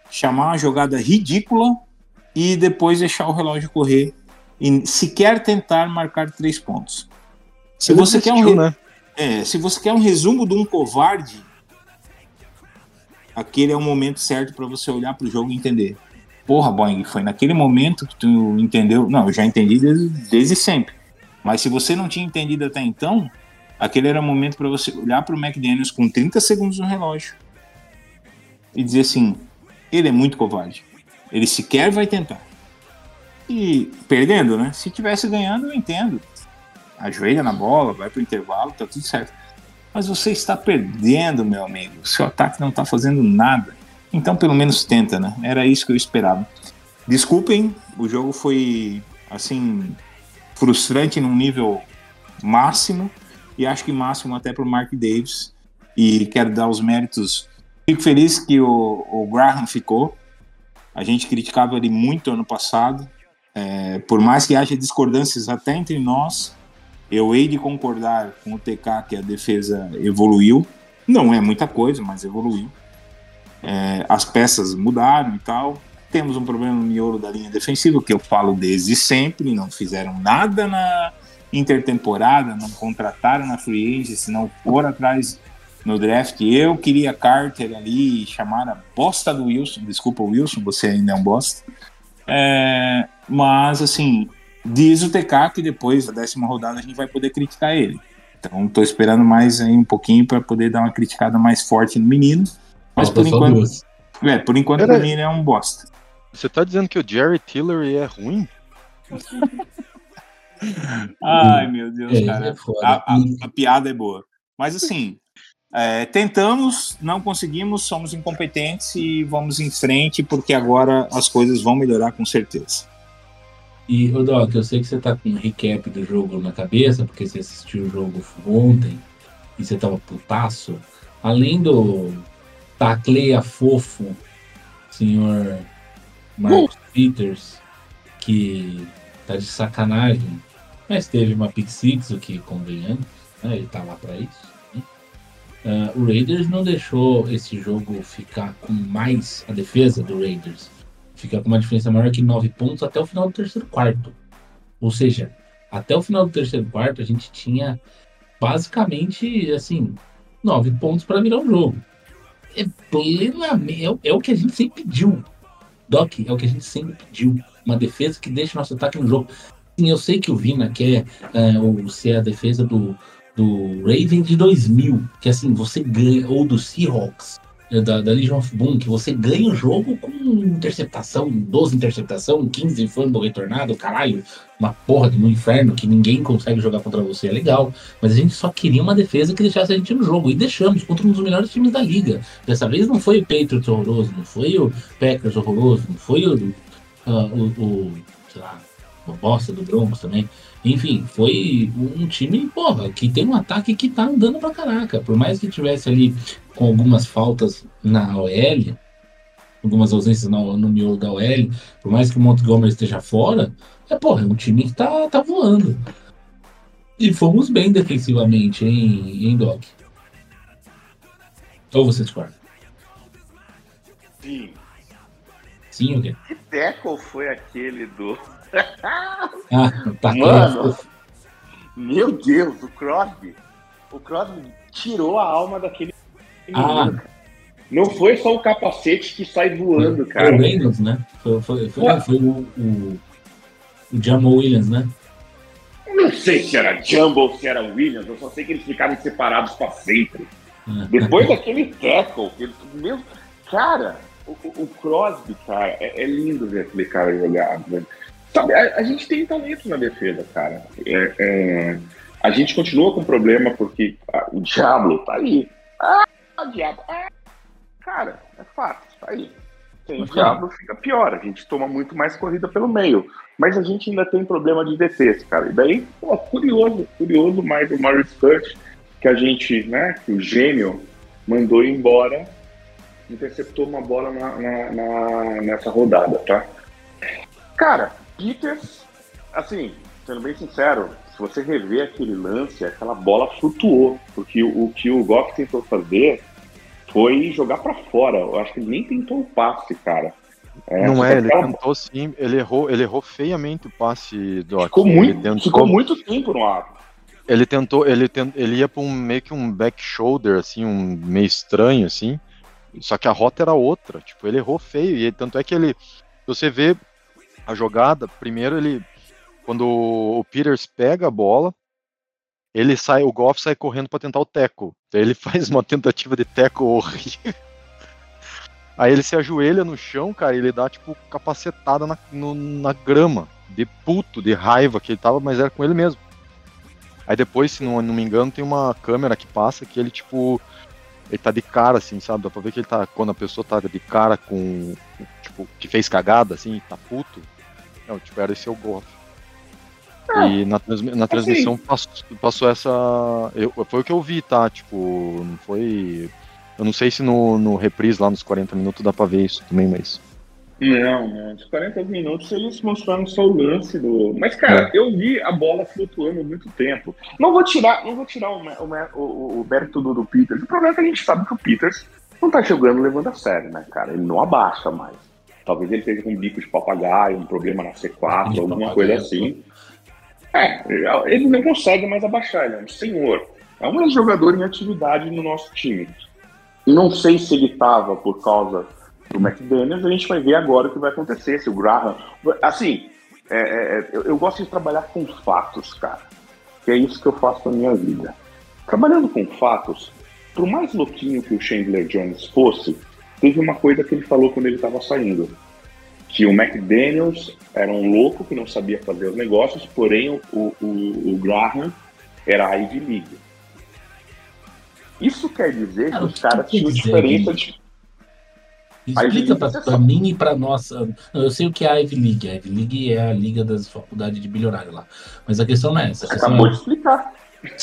chamar uma jogada ridícula e depois deixar o relógio correr e sequer tentar marcar três pontos. Se Ele você quer um desistiu, né? é, se você quer um resumo de um covarde, aquele é o momento certo para você olhar para o jogo e entender. Porra, Boeing, foi naquele momento que tu entendeu. Não, eu já entendi desde, desde sempre. Mas se você não tinha entendido até então, aquele era o momento para você olhar para o McDaniels com 30 segundos no relógio e dizer assim: ele é muito covarde. Ele sequer vai tentar. E perdendo, né? Se tivesse ganhando, eu entendo. Ajoelha na bola, vai pro intervalo, tá tudo certo. Mas você está perdendo, meu amigo. Seu ataque não tá fazendo nada. Então, pelo menos tenta, né? Era isso que eu esperava. Desculpem, o jogo foi, assim, frustrante num nível máximo. E acho que máximo até pro Mark Davis. E quero dar os méritos. Fico feliz que o, o Graham ficou. A gente criticava ele muito ano passado. É, por mais que haja discordâncias até entre nós, eu hei de concordar com o TK que a defesa evoluiu. Não é muita coisa, mas evoluiu. É, as peças mudaram e tal. Temos um problema no miolo da linha defensiva, que eu falo desde sempre. Não fizeram nada na intertemporada, não contrataram na free agency, não foram atrás no draft. Eu queria Carter ali, chamar a bosta do Wilson. Desculpa, Wilson, você ainda é um bosta. É, mas, assim, diz o TK que depois da décima rodada a gente vai poder criticar ele. Então, tô esperando mais aí um pouquinho para poder dar uma criticada mais forte no menino. Mas Falta por enquanto, duas. é, por enquanto Pera pra aí. mim ele é um bosta. Você tá dizendo que o Jerry Tillery é ruim? Ai, meu Deus, É, cara. é. A, a- a piada é boa. Mas assim, é, tentamos, não conseguimos, somos incompetentes e vamos em frente, porque agora as coisas vão melhorar com certeza. E, ô Doc, eu sei que você tá com um recap do jogo na cabeça, porque você assistiu o jogo ontem e você tava putaço. Além do tacleia fofo, senhor Marcos Peters, que tá de sacanagem, mas teve uma pick six, o que convenhamos, né? Ele tá lá pra isso. né? Uh, o Raiders não deixou esse jogo ficar com mais a defesa do Raiders. Ficar com uma diferença maior que 9 pontos até o final do terceiro quarto. Ou seja, até o final do terceiro quarto a gente tinha basicamente assim 9 pontos para virar o jogo. É plenamente. É, é, o que a gente sempre pediu. Doc, é o que a gente sempre pediu. Uma defesa que deixe nosso ataque no jogo. Sim, eu sei que o Vina quer é, o, ser a defesa do, do Raven de 2000, que assim, você ganha, ou do Seahawks, é, da, da Legion of Boom, que você ganha o jogo com interceptação, 12 interceptação, 15 fumble retornado, caralho, uma porra no inferno que ninguém consegue jogar contra você, é legal. Mas a gente só queria uma defesa que deixasse a gente no jogo, e deixamos contra um dos melhores times da liga. Dessa vez não foi o Patriots horroroso, não foi o Packers horroroso, não foi o, uh, o, o sei lá, a bosta do Broncos também. Enfim, foi um time, porra, que tem um ataque que tá andando pra caraca. Por mais que tivesse ali com algumas faltas na OL, algumas ausências no, no miolo da OL, por mais que o Montgomery esteja fora, é, porra, é um time que tá, tá voando. E fomos bem defensivamente em, em Doc. Ou você discorda? Sim. Sim, o quê? Que tackle foi aquele do ah, tá Mano, meu Deus, o Crosby. O Crosby tirou a alma daquele ah. Não foi só o capacete que sai voando, cara. Foi o Reynolds, né? Foi, foi, foi, foi o, o, o Jamal Williams, né? Não sei se era Jumbo ou se era Williams, eu só sei que eles ficaram separados para sempre. Ah. Depois daquele tackle, mesmo, cara, o, o Crosby, cara, é, é, lindo ver aquele cara jogar. Velho. Sabe, a, a, gente tem talento na defesa, cara. É, é, a gente continua com problema porque o Diablo tá aí. Ah, Diablo. Ah, cara, é fato, tá aí. O Diablo fica pior, a gente toma muito mais corrida pelo meio. Mas a gente ainda tem problema de defesa, cara. E daí, pô, curioso, curioso mais o Maurice Kurt, que a gente, né, que o gênio mandou embora, interceptou uma bola na, na, na nessa rodada, tá? Cara, Peters, assim, sendo bem sincero, se você rever aquele lance, aquela bola flutuou, porque o, o que o Goff tentou fazer foi jogar para fora. Eu acho que ele nem tentou o passe, cara. É, não é, ele aquela... tentou sim, ele errou, ele errou feiamente o passe do ficou muito, tentou... ficou muito tempo no ar. Ele tentou, ele tent, ele ia para um meio que um back shoulder assim, um meio estranho assim. Só que a rota era outra, tipo, ele errou feio e tanto é que ele você vê a jogada, primeiro ele quando o Peters pega a bola, ele sai, o Goff sai correndo para tentar o tackle. Daí ele faz uma tentativa de tackle horrível. Aí ele se ajoelha no chão, cara, e ele dá tipo capacetada na, no, na grama, de puto, de raiva que ele tava, mas era com ele mesmo. Aí depois, se não, não me engano, tem uma câmera que passa que ele tipo ele tá de cara, assim, sabe? Dá pra ver que ele tá. Quando a pessoa tá de cara com. Tipo, que fez cagada, assim, tá puto. Não, tipo, era esse o Goff. Ah, e na, na transmissão assim. passou, passou, essa. Eu, foi o que eu vi, tá? Tipo, não foi. Eu não sei se no, no reprise lá nos 40 minutos dá pra ver isso também, mas. Não, não. Nos 40 minutos eles mostraram só o lance do. Mas, cara, é. eu vi a bola flutuando muito tempo. Não vou tirar, não vou tirar o, o, o, o mérito do, do Peters. O problema é que a gente sabe que o Peters não tá jogando levando a sério, né, cara? Ele não abaixa mais. Talvez ele esteja com um bico de papagaio, um problema na C4, alguma coisa assim. É, ele não consegue mais abaixar, ele é um senhor. É um jogador em atividade no nosso time. Não sei se ele estava por causa do McDaniels, a gente vai ver agora o que vai acontecer. Se o Graham. Assim, é, é, eu, eu, gosto de trabalhar com fatos, cara. Que é isso que eu faço na minha vida. Trabalhando com fatos, por mais louquinho que o Chandler Jones fosse, teve uma coisa que ele falou quando ele estava saindo. Que o McDaniels era um louco que não sabia fazer os negócios, porém o, o, o Graham era a Ivy League. Isso quer dizer que os caras tinham diferença de Explica para pra mim e pra nossa. Eu sei o que é a Ivy League. A Ivy League é a liga das faculdades de bilionário lá. Mas a questão não é essa. Você acabou é... de explicar.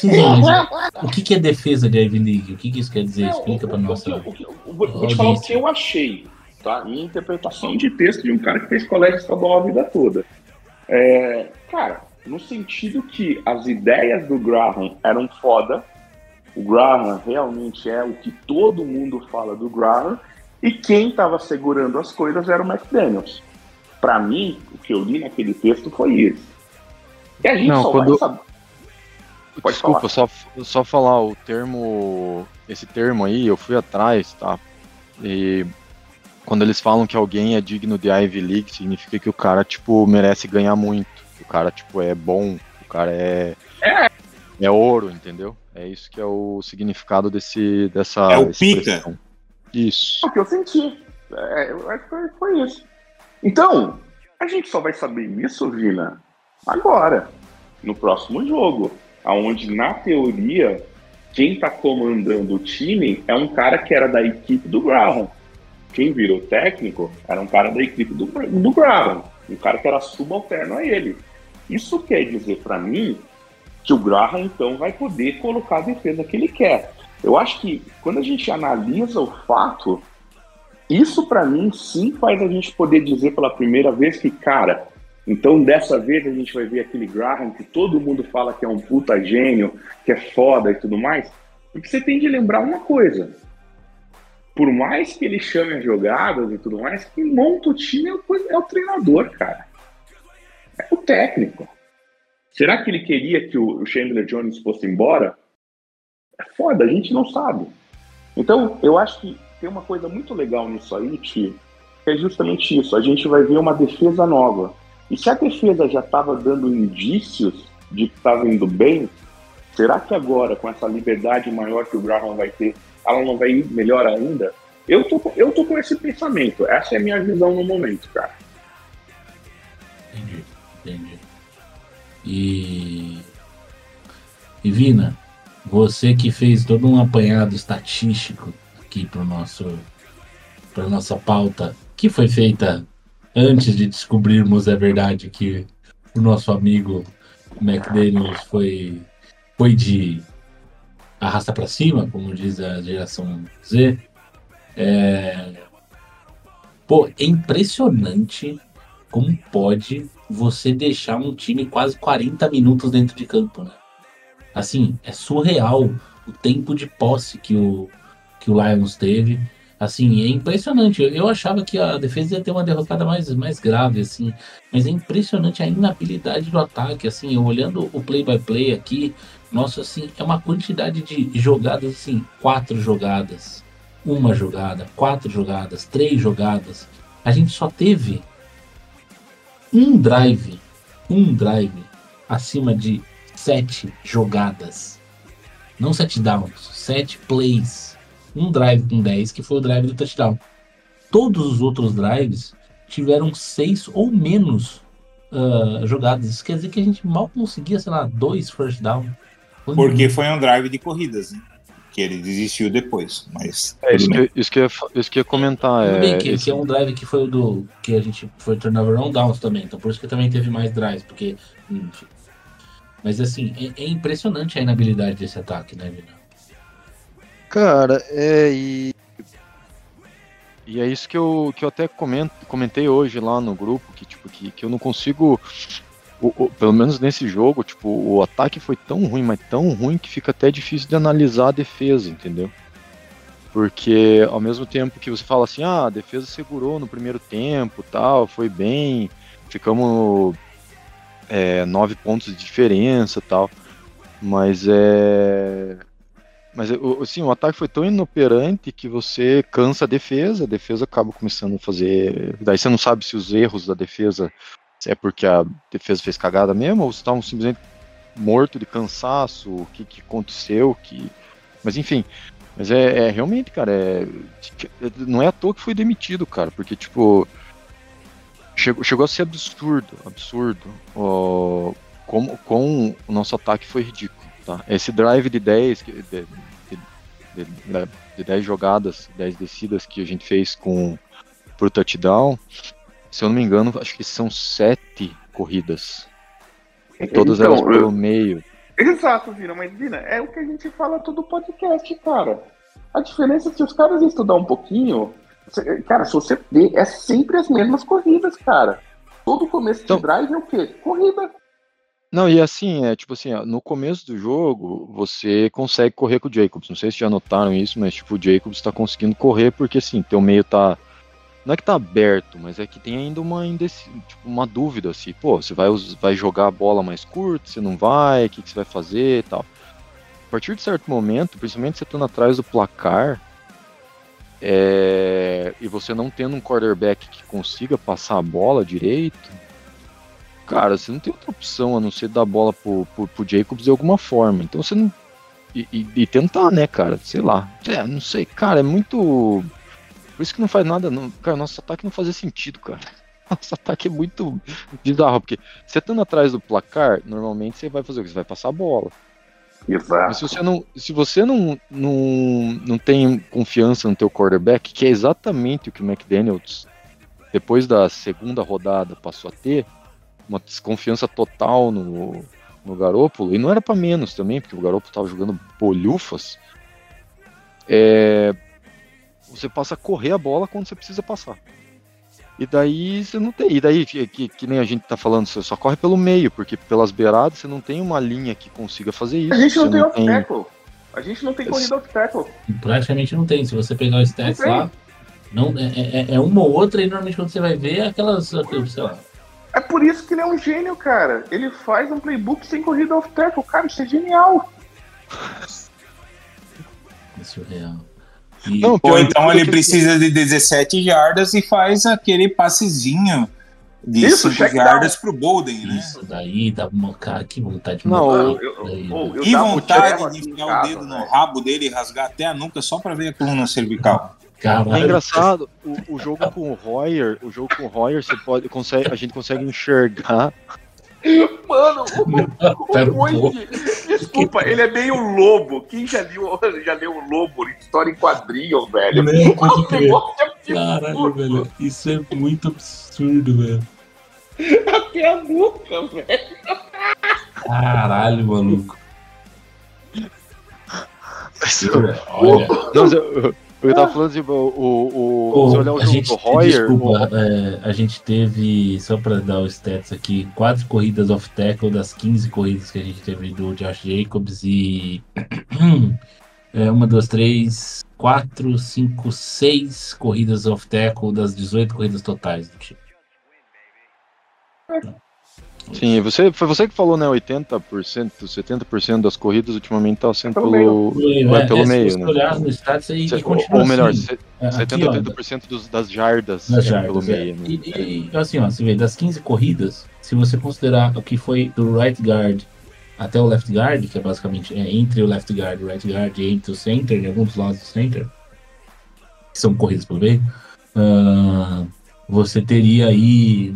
Mas o que, que é defesa de Ivy League? O que, que isso quer dizer? Explica para nós. Vou te falar o que eu achei, tá? Minha interpretação de texto de um cara que fez colégio estadual a vida toda. É, cara, no sentido que as ideias do Graham eram foda, o Graham realmente é o que todo mundo fala do Graham, e quem estava segurando as coisas era o McDaniels. Para mim, o que eu li naquele texto foi isso. E a gente Não, só quando- vai saber. Pode Desculpa, falar. só, só falar o termo. Esse termo aí, eu fui atrás, tá? E quando eles falam que alguém é digno de Ivy League, significa que o cara, tipo, merece ganhar muito. Que o cara, tipo, é bom, o cara é. É ouro, entendeu? É isso que é o significado desse, dessa. É o expressão. Isso. É o que eu senti. É, eu acho que foi, foi isso. Então, a gente só vai saber isso, Vina, agora, no próximo jogo. Onde, na teoria, quem tá comandando o time é um cara que era da equipe do Graham. Quem virou técnico era um cara da equipe do, do Graham. Um cara que era subalterno a ele. Isso quer dizer para mim que o Graham, então, vai poder colocar a defesa que ele quer. Eu acho que quando a gente analisa o fato, isso para mim sim faz a gente poder dizer pela primeira vez que, cara, então dessa vez a gente vai ver aquele Graham que todo mundo fala que é um puta gênio, que é foda e tudo mais. Porque você tem de lembrar uma coisa. Por mais que ele chame as jogadas e tudo mais, quem monta o time é o, é o treinador, cara. É o técnico. Será que ele queria que o Chandler Jones fosse embora? É foda, a gente não sabe. Então, eu acho que tem uma coisa muito legal nisso aí, que é justamente isso. A gente vai ver uma defesa nova. E se a defesa já estava dando indícios de que estava indo bem, será que agora, com essa liberdade maior que o Graham vai ter, ela não vai ir melhor ainda? Eu tô, eu tô com esse pensamento. Essa é a minha visão no momento, cara. Entendi, entendi. E. E Vina, você que fez todo um apanhado estatístico aqui para nosso para nossa pauta, que foi feita antes de descobrirmos a verdade que o nosso amigo McDaniels foi foi de arrasta para cima, como diz a geração Z. É... Pô, é impressionante como pode você deixar um time quase 40 minutos dentro de campo, né? Assim, é surreal o tempo de posse que o, que o Lions teve. Assim, é impressionante. Eu, achava que a defesa ia ter uma derrocada mais, mais grave, assim. Mas é impressionante a inabilidade do ataque, assim. Eu olhando o play-by-play aqui, nossa, assim, é uma quantidade de jogadas, assim, quatro jogadas, uma jogada, quatro jogadas, três jogadas. A gente só teve um drive, um drive acima de sete jogadas. Não sete downs, sete plays. Um drive com 10, que foi o drive do touchdown. Todos os outros drives tiveram seis ou menos ah, jogadas. Isso quer dizer que a gente mal conseguia, sei lá, dois first down. Foi Porque foi um drive de corridas, né? Que ele desistiu depois, mas. É, isso que, isso, que eu, isso que eu ia comentar. Tudo É, bem que, esse- que é um drive que foi o do. que a gente foi turnover on downs também, então por isso que também teve mais drives, porque. Enfim. Mas assim, é, é impressionante a inabilidade desse ataque, né, Vina? Cara, é e. E é isso que eu, que eu até comento, comentei hoje lá no grupo, que, tipo, que, que eu não consigo. o- o- pelo menos nesse jogo, tipo, o ataque foi tão ruim, mas tão ruim que fica até difícil de analisar a defesa, entendeu? Porque ao mesmo tempo que você fala assim, ah, a defesa segurou no primeiro tempo, tal, foi bem, ficamos é, nove pontos de diferença, tal, mas é, mas assim, o ataque foi tão inoperante que você cansa a defesa, a defesa acaba começando a fazer. Daí você não sabe se os erros da defesa é porque a defesa fez cagada mesmo, ou se estavam simplesmente morto de cansaço, o que, que aconteceu, que. Mas enfim. Mas é, é realmente, cara, é, não é à toa que foi demitido, cara, porque tipo. Chegou, chegou a ser absurdo, absurdo. ó, como, como o nosso ataque foi ridículo. Tá? Esse drive de 10, que- de, de, de, de- de 10 jogadas, 10 descidas que a gente fez com pro touchdown, se eu não me engano, acho que são 7 corridas. E todas Então, elas pelo eu- meio. Exato, Vina, mas Vina, é o que a gente fala todo podcast, cara. A diferença é que se os caras estudar um pouquinho, cara, se você vê, é sempre as mesmas corridas, cara. Todo começo Então- de drive é o quê? Corrida. Não, e assim, é tipo assim, no começo do jogo, você consegue correr com o Jacobs. Não sei se já notaram isso, mas tipo, o Jacobs tá conseguindo correr porque assim, teu meio tá. Não é que tá aberto, mas é que tem ainda uma, indeci... tipo, uma dúvida, assim, pô, você vai, vai jogar a bola mais curta, você não vai, o que, que você vai fazer e tal. A partir de certo momento, principalmente você estando atrás do placar, é, e você não tendo um quarterback que consiga passar a bola direito, cara, você não tem outra opção a não ser dar a bola pro, pro, pro Jacobs de alguma forma. Então você não. E, e- e tentar, né, cara? Sei lá. É, não sei, cara, é muito. Por isso que não faz nada, não. Cara, nosso ataque não fazia sentido, cara. Nosso ataque é muito bizarro, porque você estando atrás do placar, normalmente você vai fazer o que? Você vai passar a bola. Mas Exato. se você não, se você não, não, não tem confiança no teu quarterback, que é exatamente o que o McDaniels, depois da segunda rodada, passou a ter, uma desconfiança total no, no Garoppolo, e não era pra menos também, porque o Garoppolo tava jogando bolhufas, é, você passa a correr a bola quando você precisa passar. E daí você não tem. E daí, que, que, que nem a gente tá falando, você só corre pelo meio, porque pelas beiradas você não tem uma linha que consiga fazer isso. A gente não tem off-tackle. A gente não tem corrida off-tackle. Praticamente não tem. Se você pegar o stats tem. lá, não, é, é- é uma ou outra, e normalmente quando você vai ver é aquelas, sei lá, É por isso que ele é um gênio, cara. Ele faz um playbook sem corrida off-tackle. Cara, isso é genial. é surreal. E, Não, Ou então é ele precisa de 17 jardas e faz aquele passezinho de Isso, 5 check jardas pro Bolden, né? isso daí dá uma cara, que vontade de Não, matar eu- daí, eu- velho. eu- E vontade de enfiar o dedo no velho. rabo dele e rasgar até a nuca só pra ver a coluna cervical. Caralho, É engraçado, o, o jogo com o Royer, o jogo com o Royer, você pode, consegue, a gente consegue enxergar. Mano, o, um Moise, desculpa, ele é meio lobo. Quem já leu, já leu o lobo, história em quadrinho, velho? Não, pode crer. é Caralho, velho. Isso é muito absurdo, velho. Até a nuca, velho. Caralho, maluco. Olha, Não, mas eu, eu tava falando tipo, o, o, o, se olhar o jogo gente, do Royer, desculpa, é, a gente teve, só pra dar os stats aqui, quatro corridas off-tackle das 15 corridas que a gente teve do Josh Jacobs e é, uma, duas, três, quatro, cinco, seis corridas off-tackle das 18 corridas totais do time. Sim, você, foi você que falou, né, 80%, 70% das corridas ultimamente tá sendo Pelo pelo, Foi, vai é, pelo é, meio, né? Cê- e ou melhor, assim. se- É, aqui, 70, ó, 80% dos, das jardas das é jardas, pelo é. meio, né? E, e, assim, ó, você vê, das 15 corridas, se você considerar o que foi do right guard até o left guard, que é basicamente é, entre o left guard e o right guard, e entre o center, de alguns lados do center, que são corridas pelo meio, ah, você teria aí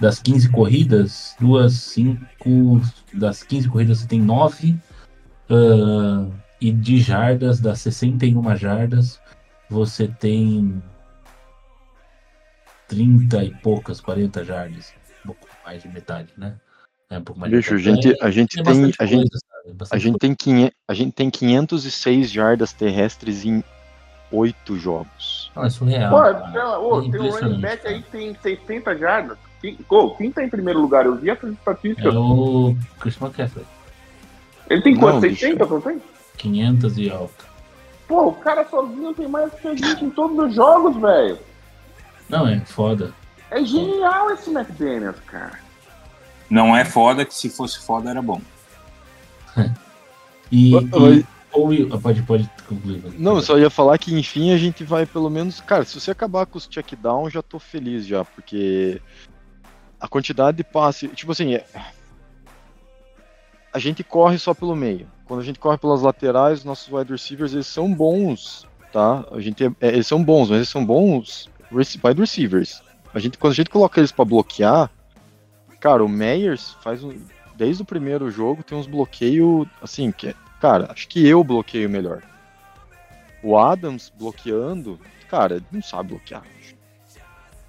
das 15 corridas, duas, cinco, das 15 corridas você tem 9, e de jardas, das 61 jardas, você tem 30 e poucas, 40 jardas. Um pouco mais de metade, né? É um pouco mais Bicho, a gente, a gente É tem, bastante a gente, coisa, sabe? a gente tem, 500, a gente tem 506 jardas terrestres em 8 jogos. Não, é surreal. Pô, cara. tem, tem um running back aí que tem 60 jardas. Quem, ô, quem tá em primeiro lugar? Eu vi essas estatísticas. É o Christian McCaffrey. Ele tem quanto? bicho. 60, não tem? 500 e alto. Pô, o cara sozinho tem mais que a gente em todos os jogos, velho. Não, é foda. É genial esse McDaniels, cara. Não é foda, que se fosse foda era bom. E, e ou, ah, pode, pode concluir. Não, eu só ia falar que enfim a gente vai pelo menos. Cara, se você acabar com os check down, já tô feliz já, porque a quantidade de passe. Tipo assim, é- a gente corre só pelo meio. Quando a gente corre pelas laterais, nossos wide receivers eles são bons, tá? A gente é- é, eles são bons, mas eles são bons wide receivers. A gente, quando a gente coloca eles pra bloquear, cara, o Meyers faz um, desde o primeiro jogo tem uns bloqueios assim que, é- cara, acho que eu bloqueio melhor. O Adams bloqueando, cara, ele não sabe bloquear.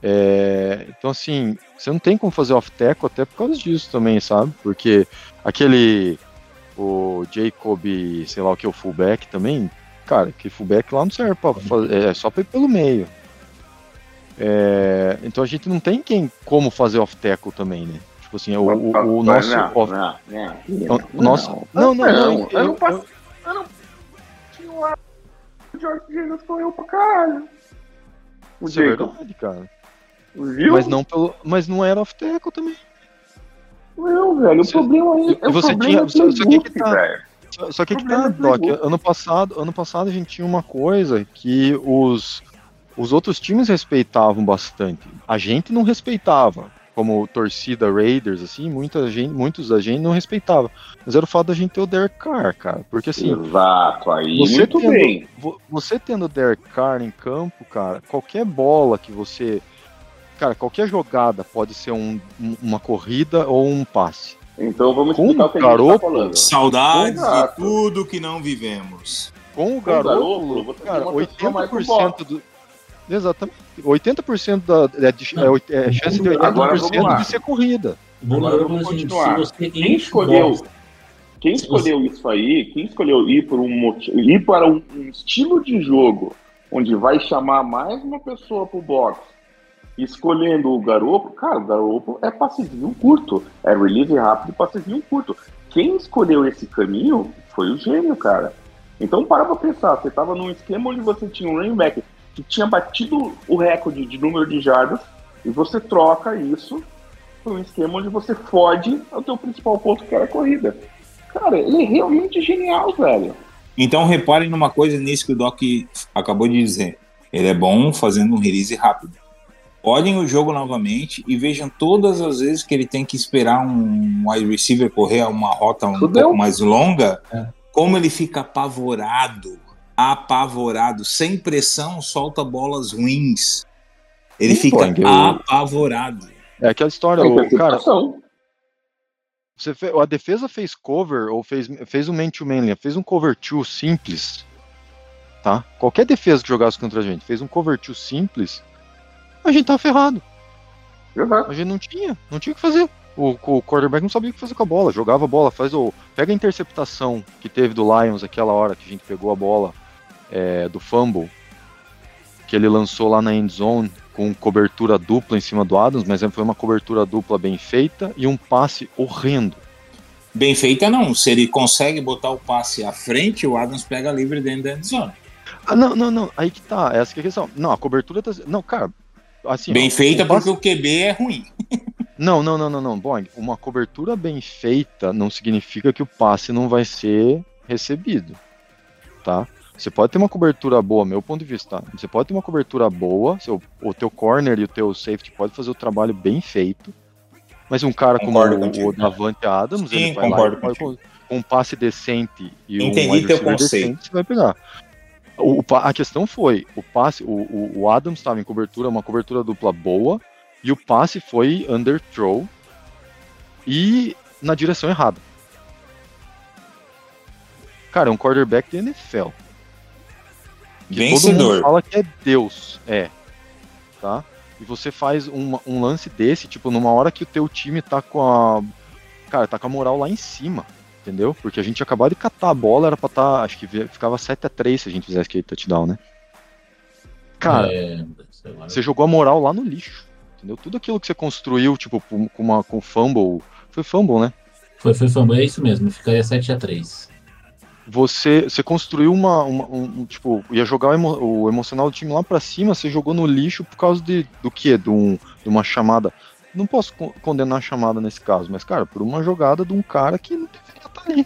É, então, assim, você não tem como fazer off-tackle até por causa disso também, sabe? Porque aquele. O Jacob, sei lá o que, o fullback também, cara, que fullback lá não serve pra fazer. É só pra ir pelo meio. É, então a gente não tem quem como fazer off-tackle também, né? Tipo assim, o, o, o nosso. Não, off- não, não, o nosso. Não, não, não. Ano eu- passado. Ano tinha um ar- O George Jesus correu pra caralho. O Isso é Jacob. verdade, cara. Viu? Mas não, pelo, mas não era off-tackle também. Não, velho, o Você- problema aí e é o você problema tinha- do só- só que playbook, que tá- velho. Só, só que, que tá, do Doc, ano passado, ano passado a gente tinha uma coisa que os, os outros times respeitavam bastante. A gente não respeitava. Como torcida Raiders, assim, muita gente, muitos da gente não respeitava. Mas era o fato da gente ter o Derek Carr, cara. Porque assim, Exato, aí você muito tendo, bem. vo- você tendo o Derek Carr em campo, cara, qualquer bola que você. Cara, qualquer jogada pode ser um- um- uma corrida ou um passe. Então vamos Com explicar o o que a gente tá falando. Saudades de tudo que não vivemos. Com o Garoppolo, Garoppolo, você tem cara, uma pessoa mais pro 80% do. Exatamente. 80% da. É, é, é chance de Agora 80% vamos lá. de ser corrida. Agora Agora, vamos continuar. você Quem o escolheu, quem escolheu isso aí, quem escolheu ir por um motivo, ir para um, um estilo de jogo onde vai chamar mais uma pessoa pro box, escolhendo o Garoppolo, cara, o Garoppolo é passezinho curto, é release rápido e passezinho curto. Quem escolheu esse caminho foi o gênio, cara. Então para pra pensar, você tava num esquema onde você tinha um running back que tinha batido o recorde de número de jardas e você troca isso por um esquema onde você fode o teu principal ponto que era a corrida. Cara, ele é realmente genial, velho. Então reparem numa coisa nisso que o Doc acabou de dizer. Ele é bom fazendo um release rápido. Olhem o jogo novamente e vejam todas as vezes que ele tem que esperar um wide receiver correr uma rota um Fudeu. pouco mais longa, É. como ele fica apavorado, apavorado, sem pressão, solta bolas ruins. Ele Sim, fica eu- apavorado. É aquela história, É o, cara, você fe- a defesa fez cover ou fez, fez um man-to-man, linha, fez um cover two simples, tá? Qualquer defesa que jogasse contra a gente fez um cover two simples, a gente tava ferrado. Exato. A gente não tinha, não tinha o que fazer. O, o quarterback não sabia o que fazer com a bola, jogava a bola, faz o. Pega a interceptação que teve do Lions aquela hora que a gente pegou a bola é, do fumble, que ele lançou lá na end zone com cobertura dupla em cima do Adams, mas foi uma cobertura dupla bem feita e um passe horrendo. Bem feita não. Se ele consegue botar o passe à frente, o Adams pega livre dentro da endzone. Ah, não, não, não, aí que tá, essa que é a questão. Não, a cobertura tá. Não, cara, assim. Bem ó, feita porque o QB é ruim. Não, não, não, não, não. Boing, uma cobertura bem feita não significa que o passe não vai ser recebido, tá? Você pode ter uma cobertura boa, meu ponto de vista? Você pode ter uma cobertura boa, seu, o teu corner e o teu safety pode fazer o trabalho bem feito, mas um cara Concordo como contigo. o, o Davante Adams, Sim, ele vai lá concordo contigo. com um passe decente e Entendi um teu conceito. decente, você vai pegar. O, a questão foi, o passe, o, o, Adams estava em cobertura, uma cobertura dupla boa, e o passe foi underthrow e na direção errada. Cara, é um quarterback de NFL. Que todo Vencedor. mundo fala que é Deus. É. Tá? E você faz um, um lance desse, tipo, numa hora que o teu time tá com a. Cara, tá com a moral lá em cima. Entendeu? Porque a gente acabou de catar a bola, era pra tá. Acho que ficava 7x3 se a gente fizesse aquele touchdown, né? Cara, é, você jogou a moral lá no lixo. Entendeu? Tudo aquilo que você construiu, tipo, com, uma, com fumble. Foi fumble, né? Foi, foi fumble, é isso mesmo, ficaria 7x3. Você, você construiu uma, uma- um, tipo, ia jogar o, emo- o emocional do time lá pra cima, você jogou no lixo por causa de, do quê? De, um, de uma chamada. Não posso con- condenar a chamada nesse caso, mas, cara, por uma jogada de um cara que não estar ali.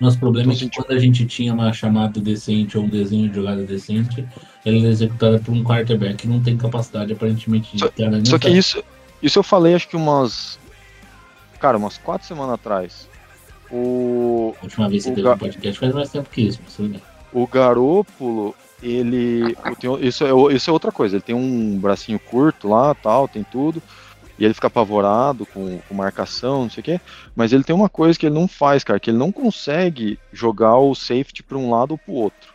Nosso problema é Então, que quando a gente tinha uma chamada decente ou um desenho de jogada decente, ela é executada por um quarterback que não tem capacidade aparentemente de Só- Só que isso, isso eu falei acho que umas. Cara, umas quatro semanas atrás. O, A última vez que teve Ga- um podcast faz mais tempo que isso, mas o Garópolo, ele. isso, é, isso é outra coisa. Ele tem um bracinho curto lá, tal, tem tudo. E ele fica apavorado com, com marcação, não sei o quê. Mas ele tem uma coisa que ele não faz, cara, que ele não consegue jogar o safety para um lado ou pro outro.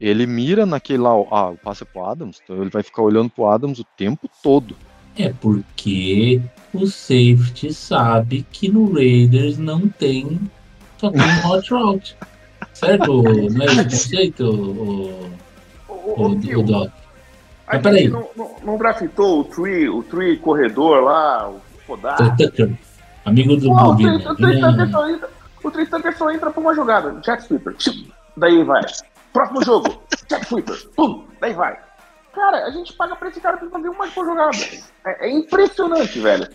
Ele mira naquele lá, ah, passa pro Adams, então ele vai ficar olhando pro Adams o tempo todo. É porque o safety sabe que no Raiders não tem. Só tem hot route. Certo? Não é esse conceito, o, o, o, o Doc? A Mas peraí. gente não, não, não draftou o Tree, o Tree corredor lá, o Podar. Amigo do Pô, o Malvina. Trey- o Trey Tucker só entra- o Trey Tucker só entra pra uma jogada, Jack Sweeper. Daí vai. Próximo jogo, Jack Sweeper. Pum, daí vai. Cara, a gente paga pra esse cara pra fazer uma por jogada. É, é impressionante, velho.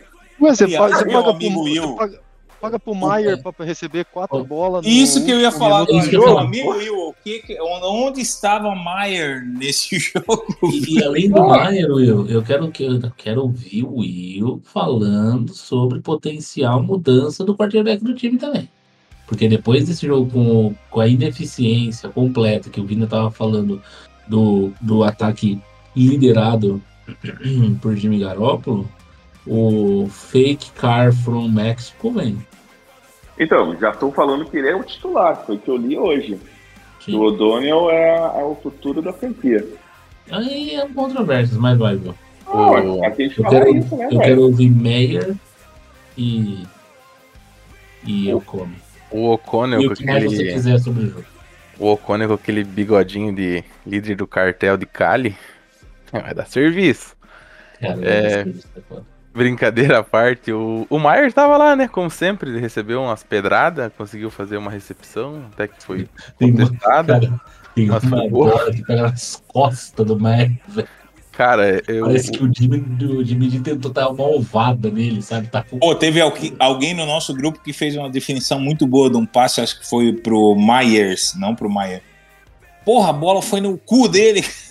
Ué, você, E paga, você paga, amigo pro, Will? você paga, paga pro Maier pra pra receber quatro bolas. no Isso que eu ia falar minuto do Isso que eu ia jogo. falar. Amigo Will, o que, que- onde estava Maier nesse jogo? E, e além do Maier, Will, eu quero, que- eu quero ouvir o Will falando sobre potencial mudança do quarterback do time também. Porque depois desse jogo com, com a ineficiência completa que o Vina estava falando do, do ataque liderado por Jimmy Garoppolo, o fake car from Mexico vem. Então, já estou falando que ele é o titular, foi o que eu li hoje. Sim. O O'Donnell é, é o futuro da franquia. Aí é um controvérsia, mas vai, a gente Eu quero, isso, né, eu quero ouvir Meyer e. E eu come. O O'Connell E com o que mais você aquele. quiser sobre o jogo. O O'Connell com aquele bigodinho de líder do cartel de Cali. Vai dar serviço. Cara, É. é foda. Brincadeira à parte, o, o Maier tava lá, né? Como sempre, ele recebeu umas pedradas, conseguiu fazer uma recepção, até que foi Tem uma, contestada. cara, tem uma bola que pega nas costas do Mac, velho. Cara, eu. Parece que o Jimmy, o Jimmy tentou dar uma ovada nele, sabe? Tá com... Pô, teve alguém no nosso grupo que fez uma definição muito boa de um passe, acho que foi pro Myers, não pro Maier. Porra, a bola foi no cu dele.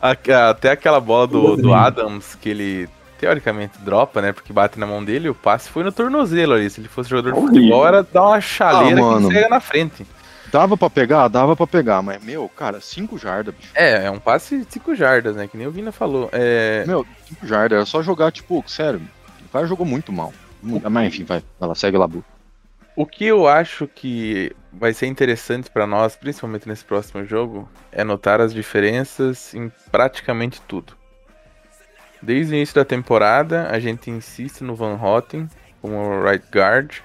Até aquela bola do, do Adams que ele teoricamente dropa, né? Porque bate na mão dele, o passe foi no tornozelo ali. Se ele fosse jogador de Horrível. futebol, era dar uma chaleira Ah, que chega na frente. Dava pra pegar? Dava pra pegar, mas, meu, cara, 5 jardas, bicho. É, é um passe de 5 jardas, né? Que nem o Vina falou. É, Meu, 5 jardas, era só jogar, tipo, sério, o cara jogou muito mal. Muito- Mas enfim, vai, vai lá, segue lá, Bu. O que eu acho que vai ser interessante pra nós, principalmente nesse próximo jogo, é notar as diferenças em praticamente tudo. Desde o início da temporada, a gente insiste no Van Hotten como right guard,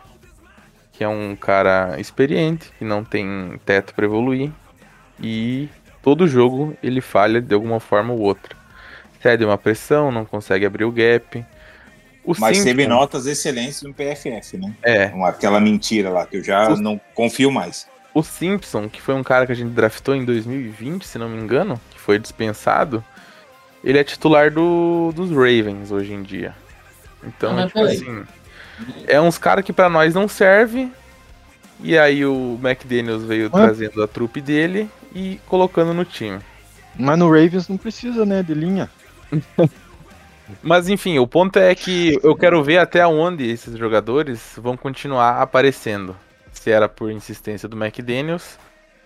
que é um cara experiente, que não tem teto para evoluir, e todo jogo ele falha de alguma forma ou outra. Cede uma pressão, não consegue abrir o gap. O Mas teve Simpson- notas excelentes no PFF, né? É, Aquela mentira lá, que eu já Os- não confio mais. O Simpson, que foi um cara que a gente draftou em 2020, se não me engano, que foi dispensado, ele é titular do, dos Ravens hoje em dia. Então, Ah, tipo assim, é uns caras que pra nós não serve. E aí o McDaniels veio trazendo a trupe dele e colocando no time. Mas no Ravens não precisa, né, de linha. Mas enfim, o ponto é que eu quero ver até onde esses jogadores vão continuar aparecendo. Se era por insistência do McDaniels,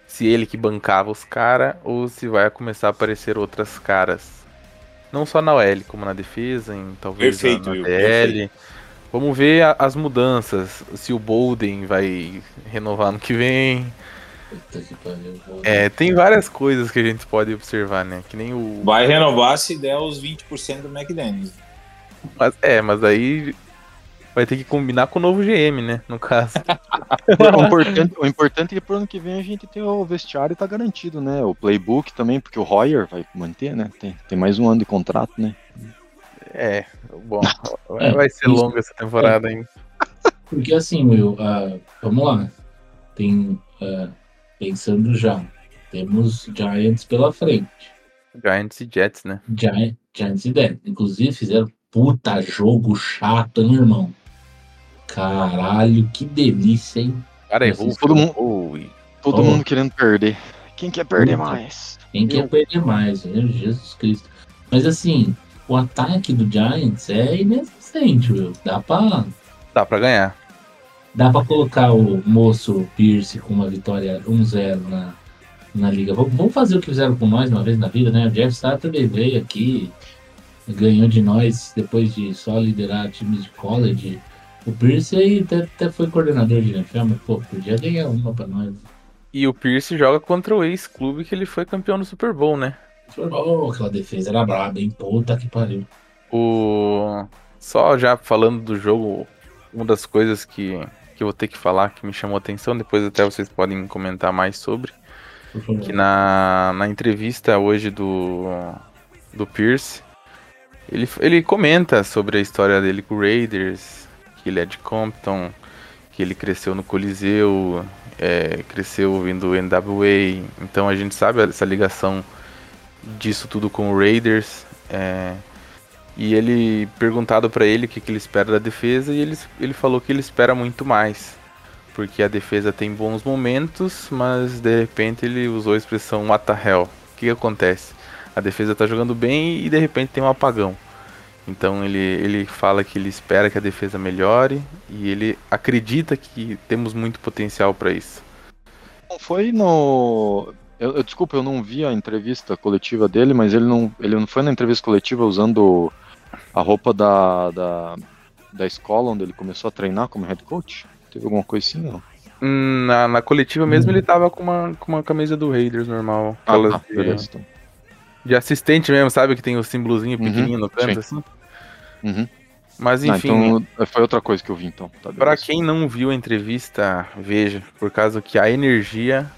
se ele que bancava os caras, ou se vai começar a aparecer outras caras. Não só na OL, como na defesa, em talvez Perfeito, na, DL. Vamos ver a- as mudanças. Se o Bolden vai renovar no que vem. É, tem várias coisas que a gente pode observar, né? Que nem o. Vai renovar se der os 20% do McDaniels. Mas, é, mas aí vai ter que combinar com o novo GM, né? No caso. O importante, o importante é que pro ano que vem a gente tem o vestiário tá garantido, né? O playbook também, porque o Royer vai manter, né? Tem, tem mais um ano de contrato, né? É, bom. É, vai ser isso. longa essa temporada ainda. Porque assim, Will, ah, vamos lá. Tem. ah, pensando já. Temos Giants pela frente. Giants e Jets, né? Giant, Giants e Dead. Inclusive fizeram puta jogo chato, hein, irmão? Caralho, que delícia, hein? Cara, errou. todo mundo- Oh, Todo Oh. mundo querendo perder. Quem quer perder Puta. mais? Quem quer perder mais, né? Jesus Cristo. Mas assim, o ataque do Giants é inexistente, Will. Dá pra, Dá pra ganhar. Dá pra colocar o moço Pierce com uma vitória 1-0 na, na liga. Vamos, fazer o que fizeram com nós uma vez na vida, né? O Jeff Starr também veio aqui, ganhou de nós depois de só liderar times de college. O Pierce aí até, até foi coordenador de NFL, mas pô, podia ganhar uma pra nós. E o Pierce joga contra o ex-clube que ele foi campeão do Super Bowl, né? Oh, aquela defesa era braba, hein? Puta que pariu. O... Só já falando do jogo, uma das coisas que, que eu vou ter que falar que me chamou a atenção, depois até vocês podem comentar mais sobre. que na, na entrevista hoje do, do Pierce, ele, ele comenta sobre a história dele com o Raiders, que ele é de Compton, que ele cresceu no Coliseu, é, cresceu vindo NWA, então a gente sabe essa ligação disso tudo com o Raiders. É, e ele perguntado para ele o que, que ele espera da defesa e ele, ele falou que ele espera muito mais. Porque a defesa tem bons momentos, mas de repente ele usou a expressão what the hell. O que, que acontece? A defesa tá jogando bem e de repente tem um apagão. Então ele, ele fala que ele espera que a defesa melhore e ele acredita que temos muito potencial para isso. Foi no. Eu, eu, desculpa, eu não vi a entrevista coletiva dele, mas ele não, ele não foi na entrevista coletiva usando a roupa da, da, da escola onde ele começou a treinar como head coach? Teve alguma coisa assim, não? Hum, na, na coletiva mesmo hum. ele tava com uma, com uma camisa do Raiders normal. Ah, tá, beleza. Então. De assistente mesmo, sabe? Que tem o símbolozinho uhum, pequenininho no canto, sim. assim. Uhum. Mas enfim. Ah, então foi outra coisa que eu vi então. Tá para quem não viu a entrevista, veja, por causa que a energia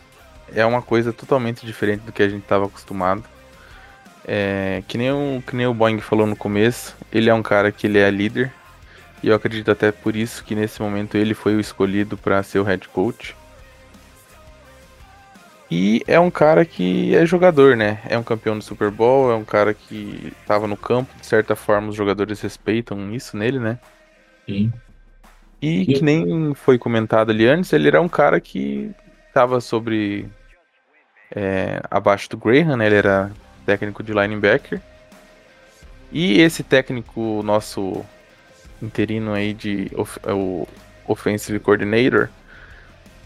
é uma coisa totalmente diferente do que a gente estava acostumado. É, que, nem o, que nem o Boeing falou no começo, ele é um cara que ele é líder. E eu acredito até por isso que nesse momento ele foi o escolhido para ser o head coach. E é um cara que é jogador, né? É um campeão do Super Bowl, é um cara que estava no campo, de certa forma os jogadores respeitam isso nele, né? Sim. E que nem foi comentado ali antes, ele era um cara que estava sobre. É, abaixo do Graham, né? Ele era técnico de linebacker. E esse técnico nosso interino aí de of, é o offensive coordinator,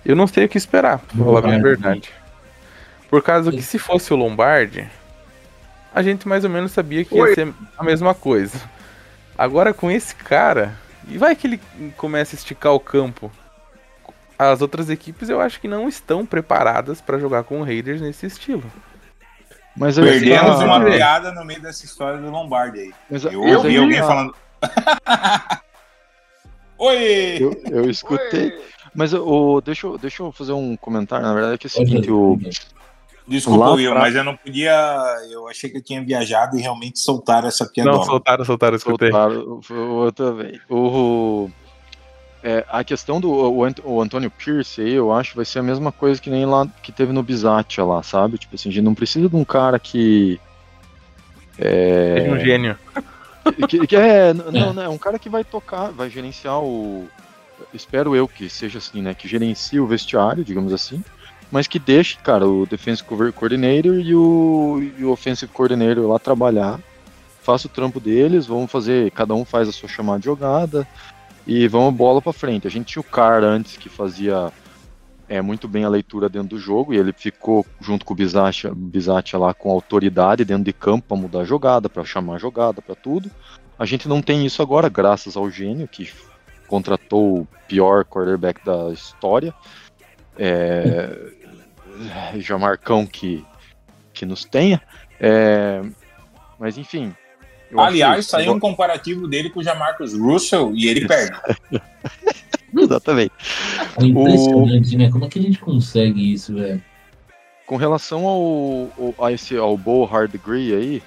eu não sei o que esperar, pra falar a verdade. Por causa que se fosse o Lombardi, a gente mais ou menos sabia que ia Oi. ser a mesma coisa. Agora com esse cara, e vai que ele começa a esticar o campo. As outras equipes eu acho que não estão preparadas para jogar com o Raiders nesse estilo. Mas Perdemos uma piada no meio dessa história do Lombardi aí. Mas eu ouvi alguém falando. Oi! Eu, eu escutei. Oi. Mas o, deixa, eu, deixa eu fazer um comentário. Na verdade, é que é o seguinte: o, Desculpa, Will, pra... mas eu não podia. Eu achei que eu tinha viajado e realmente soltaram essa piada. Não, soltaram, soltaram, escutei. Soltaram, eu também. O, é, a questão do o, o Antônio Pierce aí, eu acho vai ser a mesma coisa que nem lá que teve no Bizatia lá, sabe? Tipo assim, a gente não precisa de um cara que. É, é um gênio. Que, que é, não, não, é um cara que vai tocar, vai gerenciar o. Espero eu que seja assim, né? Que gerencia o vestiário, digamos assim mas que deixe, cara, o Defensive Coordinator e o, e o Offensive Coordinator lá trabalhar. Faça o trampo deles, vamos fazer, cada um faz a sua chamada de jogada e vamos bola para frente. A gente tinha o Car antes que fazia é, muito bem a leitura dentro do jogo e ele ficou junto com o Bizatia, Bizatia lá com autoridade dentro de campo para mudar a jogada, para chamar a jogada, para tudo. A gente não tem isso agora, graças ao gênio que contratou o pior quarterback da história. É, Jamarcão que, que nos tenha. É, mas enfim. Aliás, saiu um comparativo dele com o Jamarcus Russell e ele perde. Exatamente. É impressionante, o... né? Como é que a gente consegue isso, velho? Com relação ao, ao, a esse, ao Bow Hard Degree aí,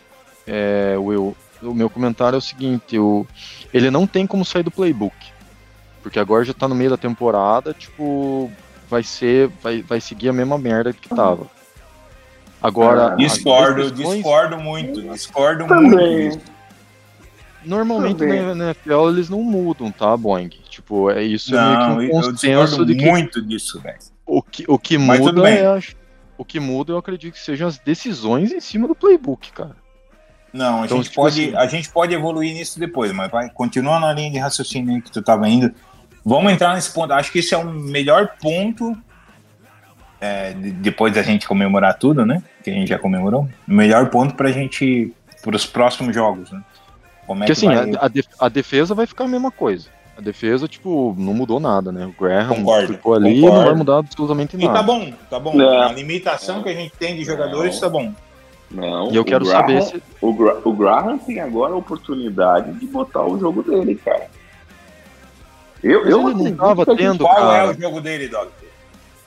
é, Will, o meu comentário é o seguinte: o, ele não tem como sair do playbook. Porque agora já tá no meio da temporada, tipo, vai ser, vai, vai seguir a mesma merda que tava. Agora. Ah, discordo, discordo muito, discordo Também. muito. Normalmente Também. na NFL eles não mudam, tá, Boeing? Tipo, é isso não, é meio que um consenso de que. muito disso, velho. O que, o que muda é. O que muda, eu acredito que sejam as decisões em cima do playbook, cara. Não, a, então, gente, tipo pode, assim, a gente pode evoluir nisso depois, mas vai continuar na linha de raciocínio que tu tava indo. Vamos entrar nesse ponto. Acho que esse é o melhor ponto. É, depois da gente comemorar tudo, né? Que a gente já comemorou. O melhor ponto pra gente. para os próximos jogos, né? Como é Porque que assim, vai... a, defesa vai ficar a mesma coisa. A defesa, tipo, não mudou nada, né? O Graham concordo, ficou ali concordo. não vai mudar absolutamente nada. E tá bom, tá bom. Não. A limitação que a gente tem de jogadores não. tá bom. Não, e eu quero Graham, saber se. O, Gra o Graham tem agora a oportunidade de botar o jogo dele, cara. Eu, eu não tava tendo, Qual cara. é o jogo dele, Dog?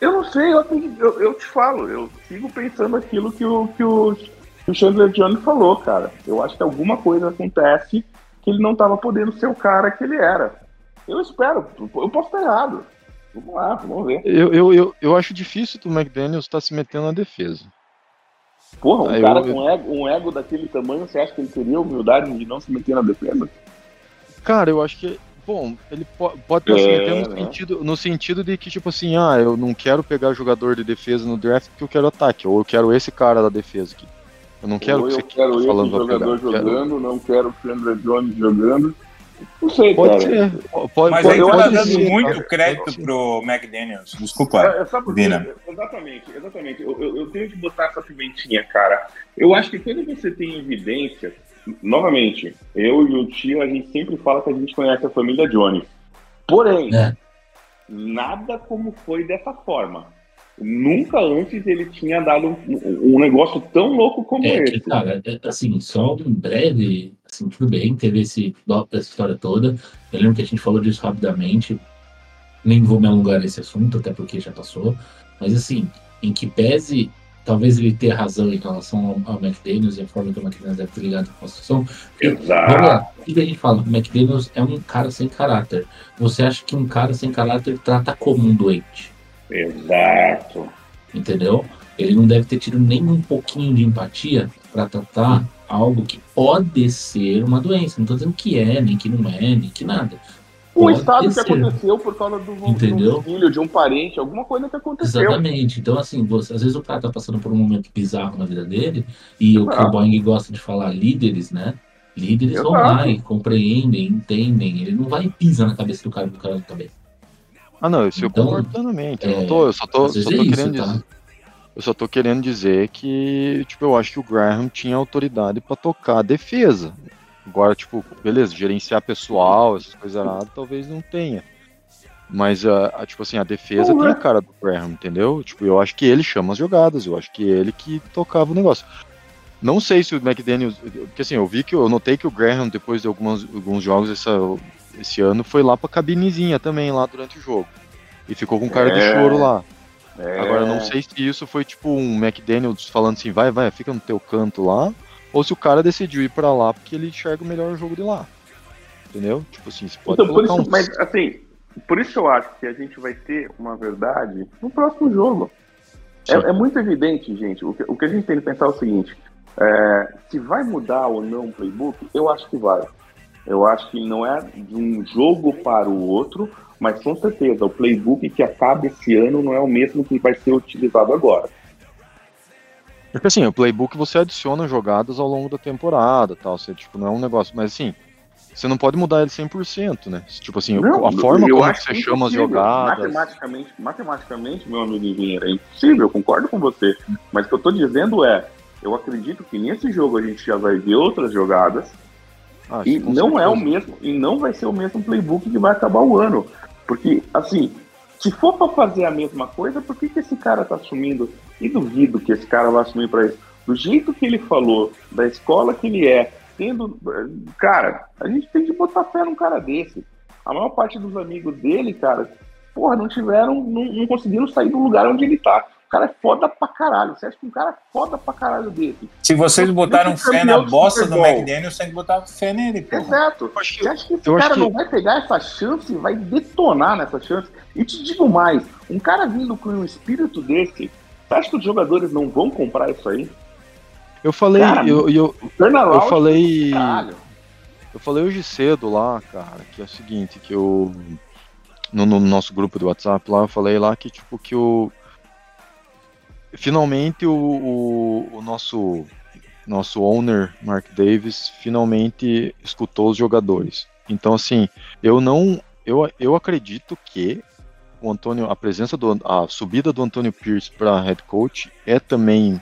Eu não sei, eu, eu, eu, te falo, eu sigo pensando aquilo que o, que o, que o Chandler Jones falou, cara. Eu acho que alguma coisa acontece que ele não estava podendo ser o cara que ele era. Eu espero, eu posso estar errado. Vamos lá, vamos ver. Eu, eu, eu, eu acho difícil que o McDaniels estar tá se metendo na defesa. Porra, um Aí cara eu... com ego, um ego daquele tamanho, você acha que ele teria humildade de não se meter na defesa? Cara, eu acho que Bom, ele pode, pode estar é, metendo no, né? sentido, no sentido de que, tipo assim, ah, eu não quero pegar jogador de defesa no draft porque eu quero ataque, ou eu quero esse cara da defesa aqui. Eu não quero ou que eu você quero esse falando jogador jogando, quero... não quero o Chandler Jones jogando. Não sei, pode cara. Ser. Pode, Mas aí tá dando ser, muito crédito pro McDaniels. Desculpa, é, é porque, Vina. Exatamente, exatamente. Eu, eu, eu, tenho que botar essa pimentinha, cara. Eu acho que quando você tem evidência, novamente, eu e o tio, a gente sempre fala que a gente conhece a família Jones. Porém, é. nada como foi dessa forma. Nunca antes ele tinha dado um, um negócio tão louco como é, esse. Cara, é, assim, só um breve, assim, tudo bem, teve esse essa história toda. Eu lembro que a gente falou disso rapidamente. Nem vou me alongar nesse assunto, até porque já passou. Mas assim, em que pese talvez ele tenha razão em relação ao, ao McDaniels e a forma que o McDaniels deve ter ligado com a situação. Exato. Vamos lá, o que a gente fala? O McDaniels é um cara sem caráter. Você acha que um cara sem caráter trata como um doente? Exato. Entendeu? Ele não deve ter tido nem um pouquinho de empatia para tratar algo que pode ser uma doença. Não estou dizendo que é, nem que não é, nem que nada. Um estado que aconteceu por causa do, do filho, de um parente, alguma coisa que aconteceu. Exatamente. Então, assim, você, às vezes o cara tá passando por um momento bizarro na vida dele, e o que o Boeing gosta de falar, líderes, né? Líderes Exato. vão lá e compreendem, entendem. Ele não vai pisar na cabeça do cara do cara também. Ah, não, isso então, eu concordo plenamente. É, eu, tô, eu só tô, só tô é querendo isso, tá? dizer. Eu só tô querendo dizer que, tipo, eu acho que o Graham tinha autoridade para tocar a defesa. Agora, tipo, beleza, gerenciar pessoal, essas coisas erradas, talvez não tenha. Mas, a, a, tipo assim, a defesa tem a cara do Graham, entendeu? Tipo, eu acho que ele chama as jogadas, eu acho que ele que tocava o negócio. Não sei se o McDaniels. Porque assim, eu vi que eu notei que o Graham, depois de algumas, alguns jogos essa, esse ano, foi lá pra cabinezinha também, lá durante o jogo. E ficou com cara é, de choro lá. É. Agora, não sei se isso foi tipo um McDaniels falando assim, vai, vai, fica no teu canto lá ou se o cara decidiu ir para lá porque ele enxerga o melhor jogo de lá. Entendeu? Tipo assim, você pode então, por isso, um... Mas assim, por isso eu acho que a gente vai ter uma verdade no próximo jogo. É, é, muito evidente, gente. O que, o que, a gente tem que pensar é o seguinte: é, se vai mudar ou não o playbook, eu acho que vai. Eu acho que não é de um jogo para o outro, mas com certeza o playbook que acaba esse ano não é o mesmo que vai ser utilizado agora. Porque assim, o playbook você adiciona jogadas ao longo da temporada, tal, você tipo não é um negócio, mas assim, você não pode mudar ele 100%, né? Tipo assim, não, a forma como você chama as jogadas. Matematicamente, matematicamente, meu amigo engenheiro, é impossível, eu concordo com você. Mas o que eu tô dizendo é, eu acredito que nesse jogo a gente já vai ver outras jogadas. Ah, e não certeza. é o mesmo, e não vai ser o mesmo playbook que vai acabar o ano. Porque, assim, se for para fazer a mesma coisa, por que, que esse cara tá assumindo? E duvido que esse cara vai assumir para isso. Do jeito que ele falou, da escola que ele é, tendo. Cara, a gente tem que botar fé num cara desse. A maior parte dos amigos dele, cara, porra, não tiveram, não, não conseguiram sair do lugar onde ele tá cara é foda pra caralho. Você acha que um cara é foda pra caralho desse? Se vocês botaram fé na bosta do McDaniel, você tem que botar fé nele, pô. Exato. Você acha que esse cara que... não vai pegar essa chance, vai detonar nessa chance? E te digo mais, um cara vindo com um espírito desse, você acha que os jogadores não vão comprar isso aí? Eu falei, cara, eu, eu, eu falei, caralho. eu falei hoje cedo lá, cara, que é o seguinte, que eu no, no, nosso grupo do WhatsApp lá, eu falei lá que tipo que o finalmente o, o, o, nosso nosso owner Mark Davis finalmente escutou os jogadores. Então assim, eu não eu, eu acredito que o Antônio a presença do a subida do Antônio Pierce para head coach é também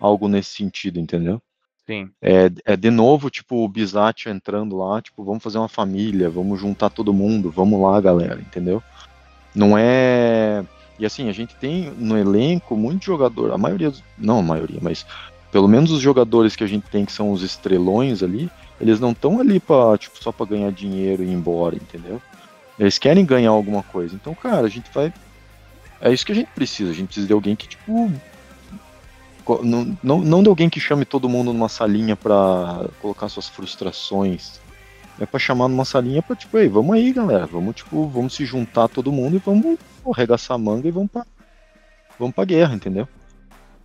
algo nesse sentido, entendeu? Sim. É, é de novo, tipo, o Bizatti entrando lá, tipo, vamos fazer uma família, vamos juntar todo mundo, vamos lá, galera, entendeu? Não é e assim, a gente tem no elenco muito jogador, a maioria, não a maioria, mas pelo menos os jogadores que a gente tem que são os estrelões ali, eles não estão ali para tipo, só para ganhar dinheiro e ir embora, entendeu? Eles querem ganhar alguma coisa. Então, cara, a gente vai É isso que a gente precisa. A gente precisa de alguém que, tipo. Não, não, não de alguém que chame todo mundo numa salinha para colocar suas frustrações. É pra chamar numa salinha pra, tipo, ei, vamos aí, galera. Vamos, tipo, vamos se juntar todo mundo e vamos pô, arregaçar a manga e vamos pra. Vamos pra guerra, entendeu?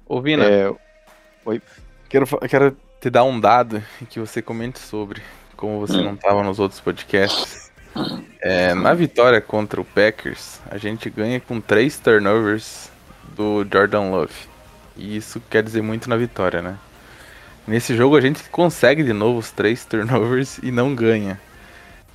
Ô, Vina. É... Oi. Quero, quero te dar um dado que você comente sobre, como você hum. não estava nos outros podcasts. É, na vitória contra o Packers, a gente ganha com três turnovers do Jordan Love. E isso quer dizer muito na vitória, né? Nesse jogo a gente consegue de novo os três turnovers e não ganha.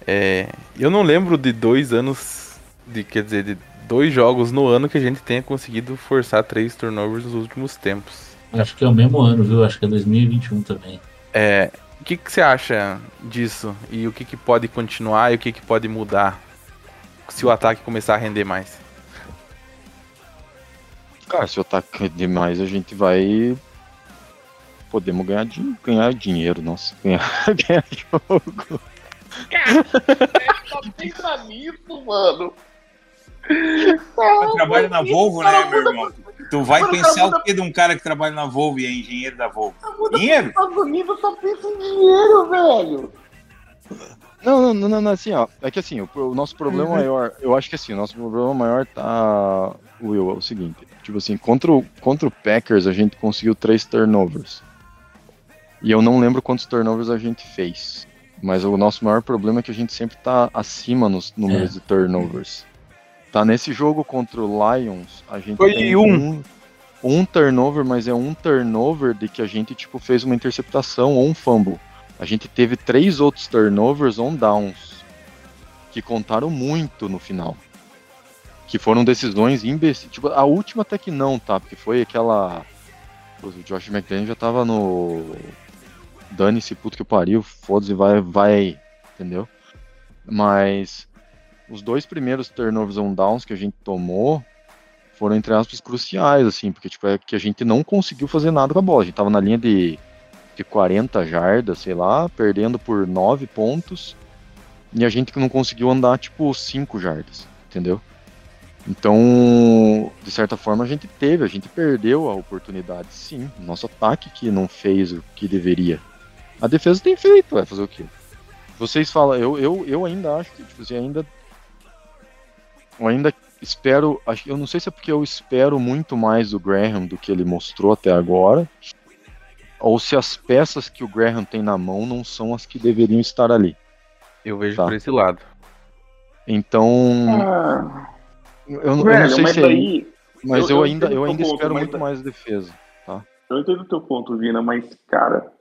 É, eu não lembro de dois anos, de quer dizer, de dois jogos no ano que a gente tenha conseguido forçar três turnovers nos últimos tempos. Acho que é o mesmo ano, viu? Acho que é 2021 também. É, o que, que você acha disso? E o que, que pode continuar e o que, que pode mudar se o ataque começar a render mais? Cara, se o ataque render mais, a gente vai. Podemos ganhar, ganhar dinheiro, nossa. Ganhar, ganhar jogo. Cara, só pensa nisso, mano. Trabalha na Volvo, né, meu irmão? Tu vai pensar o que de um cara que trabalha na Volvo e é engenheiro da Volvo? Dinheiro? Estados Unidos só pensa em dinheiro, velho. Não, não, não, não, assim, ó. É que assim, o, o nosso problema uhum. maior, eu acho que assim, o nosso problema maior tá. Will, é o seguinte. Tipo assim, contra o, contra o Packers a gente conseguiu três turnovers. E eu não lembro quantos turnovers a gente fez. Mas o nosso maior problema é que a gente sempre tá acima nos números é. de turnovers. Tá nesse jogo contra o Lions, a gente Foi tem um. um. um turnover, mas é um turnover de que a gente tipo fez uma interceptação ou um fumble. A gente teve três outros turnovers on downs que contaram muito no final. Que foram decisões imbecis. Tipo, a última até que não, tá? Porque foi aquela. O Josh McDaniel já tava no. Dane-se, puto que pariu, foda-se, vai, vai. Entendeu? Mas os dois primeiros turnovers on downs que a gente tomou foram, entre aspas, cruciais, assim, porque tipo, é que a gente não conseguiu fazer nada com a bola. A gente tava na linha de, de 40 jardas, sei lá, perdendo por 9 pontos, e a gente não conseguiu andar, tipo, 5 jardas, entendeu? Então, de certa forma, a gente teve, a gente perdeu a oportunidade, sim. Nosso ataque que não fez o que deveria. A defesa tem feito, vai fazer o quê? Vocês falam, eu, eu, eu ainda acho que, tipo, assim, ainda eu ainda espero. Eu não sei se é porque eu espero muito mais do Graham do que ele mostrou até agora. Ou se as peças que o Graham tem na mão não são as que deveriam estar ali. Eu vejo tá? por esse lado. Então. Ah, eu, eu, velho, não sei mas se é aí, Mas eu, eu ainda, eu ainda ponto, espero muito mais defesa. Tá? Eu entendo o teu ponto, Vina, mas, cara,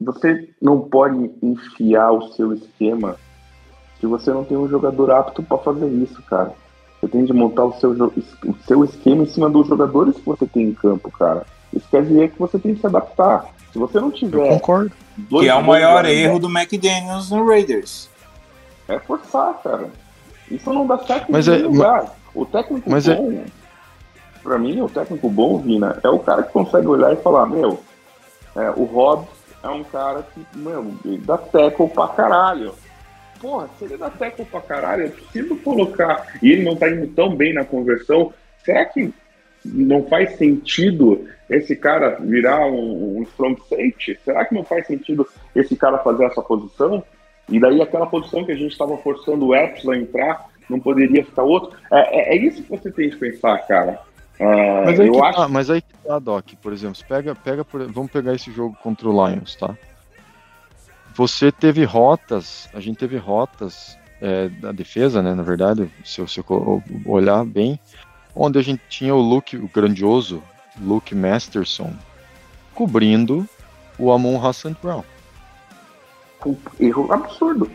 você não pode enfiar o seu esquema se você não tem um jogador apto para fazer isso, cara. Você tem de montar o seu, o seu esquema em cima dos jogadores que você tem em campo, cara. Isso quer dizer que você tem que se adaptar. Se você não tiver. Eu concordo. Que é o maior erro do McDaniels no Raiders. É forçar, cara. Isso não dá certo mas em é, lugar. Mas... O técnico mas é- bom, é... pra mim, o técnico bom, Vina, é o cara que consegue olhar e falar, meu, é, o Hobbs é um cara que, meu, dá tackle pra caralho porra, se ele dá tackle pra caralho, é possível colocar. E ele não tá indo tão bem na conversão. Será que não faz sentido esse cara virar um, um strong safety? Será que não faz sentido esse cara fazer essa posição? E daí aquela posição que a gente estava forçando o Epps a entrar, não poderia ficar outro? É, é, é, isso que você tem que pensar, cara. É, mas, aí eu acho... tá, mas aí que tá, Doc, por exemplo, pega, pega por, vamos pegar esse jogo contra o Lions, tá? Você teve rotas, a gente teve rotas é, da defesa, né, na verdade, se você olhar bem, onde a gente tinha o Luke, o grandioso Luke Masterson, cobrindo o Amon Hassan Brown. Um erro absurdo.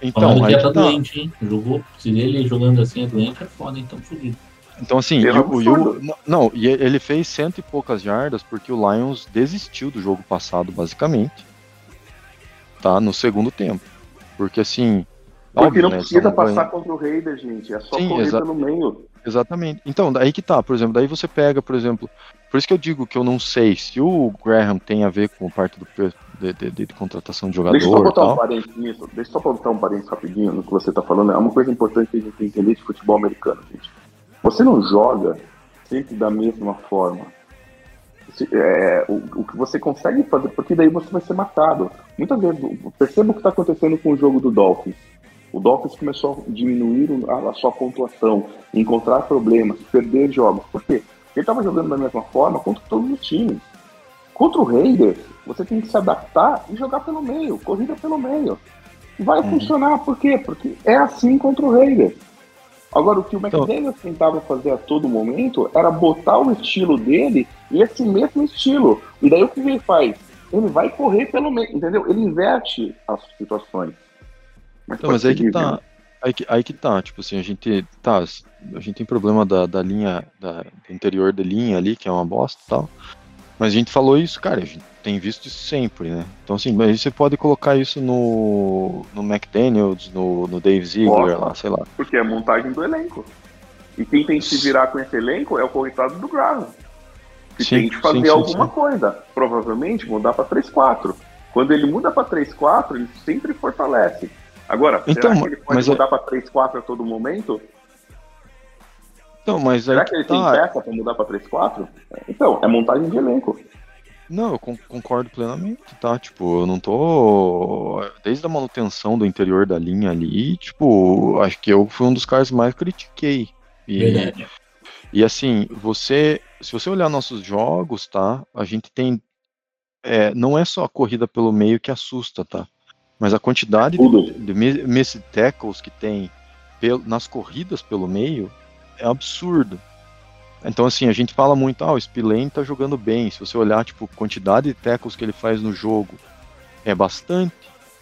Então, aí tá doente, hein? Jogou, se ele jogando assim é doente, é foda, então fudido. Então, assim, o, o, não, e ele fez cento e poucas jardas porque o Lions desistiu do jogo passado, basicamente tá? No segundo tempo. Porque assim. Porque óbvio, não né, precisa passar ganhando. contra o Raiders, gente. É só Sim, correr pelo meio. Exatamente. Então, daí que tá, por exemplo, daí você pega, por exemplo, por isso que eu digo que eu não sei se o Graham tem a ver com parte do de, de, de, de contratação de jogador. Deixa eu só botar um parênteses nisso. Deixa eu só botar um parênteses rapidinho no que você tá falando. É uma coisa importante que a gente tem que entender de futebol americano, gente. Você não joga sempre da mesma forma. É, o, o, que você consegue fazer, porque daí você vai ser matado. Muitas vezes, perceba o que está acontecendo com o jogo do Dolphins. O Dolphins começou a diminuir a, a sua pontuação, encontrar problemas, perder jogos. Por quê? Ele estava jogando da mesma forma contra todos os times. Contra o Raiders, você tem que se adaptar e jogar pelo meio, corrida pelo meio. Vai uhum. funcionar, por quê? Porque é assim contra o Raiders. Agora, o que o McDaniels tentava fazer a todo momento era botar o estilo dele e esse mesmo estilo. E daí o que ele faz? Ele vai correr pelo meio, entendeu? Ele inverte as situações. Mas, então, mas aí que tá. Né? Aí que, aí que tá, tipo assim, a gente tá, a gente tem problema da, da linha, da, do interior da linha ali, que é uma bosta e tal. Mas a gente falou isso, cara, a gente tem visto isso sempre, né? Então, assim, mas você pode colocar isso no, no McDaniels, no, no Dave Ziegler, lá, sei lá. Porque é montagem do elenco. E quem tem que se virar com esse elenco é o corretado do Graham. Que sim, tem que fazer sim, sim, alguma coisa. Provavelmente mudar para 3-4. Quando ele muda para 3-4, ele sempre fortalece. Agora, então, será que ele pode mudar é... para 3-4 a todo momento? Então, mas Será que ele tá... tem peça para mudar para 3-4? Então, é montagem de elenco. Não, eu concordo plenamente, tá? Tipo, eu não tô. Desde a manutenção do interior da linha ali, tipo, acho que eu fui um dos caras que mais critiquei. E, Verdade. E assim, você. Se você olhar nossos jogos, tá? A gente tem. É, não é só a corrida pelo meio que assusta, tá? Mas a quantidade de, de miss tackles que tem nas corridas pelo meio é absurdo. Então, assim, a gente fala muito, ah, o Spillane tá jogando bem. Se você olhar, tipo, quantidade de tackles que ele faz no jogo, é bastante.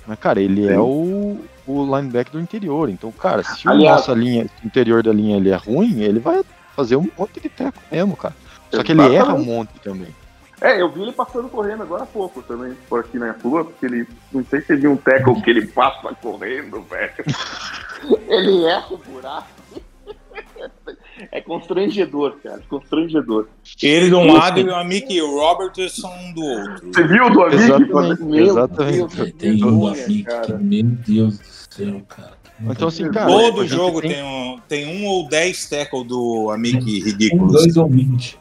Mas, cara, ele é Sim. é o, o linebacker do interior. Então, cara, se Aliás, a nossa linha, o interior da linha ele é ruim, ele vai fazer um monte de tackle mesmo, cara. Só que ele erra um monte também. É, eu vi ele passando correndo agora há pouco também, por aqui na rua, porque ele. Não sei se viu um tackle que ele passa correndo, velho. ele erra o buraco. É constrangedor, cara. Constrangedor. Ele de um lado e o Amick Robertson do outro. Você viu do Amick? Exatamente. Meu exatamente. Deus, tem um Amick, meu Deus do céu, cara. Então, assim, cara, Todo jogo tem... tem... um, tem um ou dez tackle do Amick ridículo. dois ou vinte.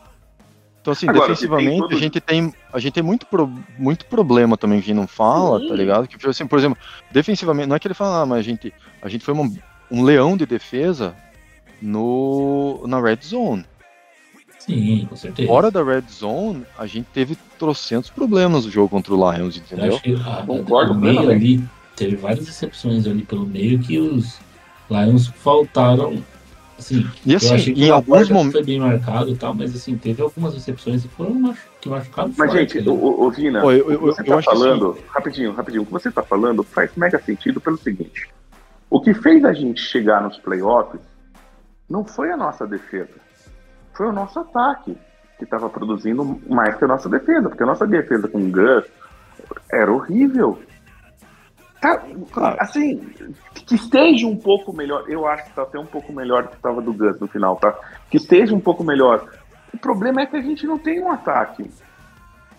Então, assim, Agora, defensivamente, a gente tem, a gente tem muito, pro, muito problema também que a gente não fala, Sim. tá ligado? Que, assim, por exemplo, defensivamente, não é que ele fala, ah, mas a gente, a gente foi uma, um leão de defesa no, na Red Zone. Sim, com certeza. Fora da Red Zone, a gente teve trocentos problemas no jogo contra o Lions, entendeu? A, Concordo no meio ali, teve várias exceções ali pelo meio que os Lions faltaram. Assim, e assim, eu achei que em alguns momentos foi bem marcado e tal, mas assim, teve algumas exceções que foram machu que machucaram Mas, forte, gente, né? o, o Vina, Pô, eu, eu, você eu, tá falando, assim... rapidinho, rapidinho, o que você tá falando faz mega sentido pelo seguinte. O que fez a gente chegar nos playoffs não foi a nossa defesa, foi o nosso ataque que estava produzindo mais que a nossa defesa, porque a nossa defesa com o Gus era horrível. Tá, assim, que esteja um pouco melhor, eu acho que está até um pouco melhor do que estava do Gus no final, tá? Que esteja um pouco melhor. O problema é que a gente não tem um ataque.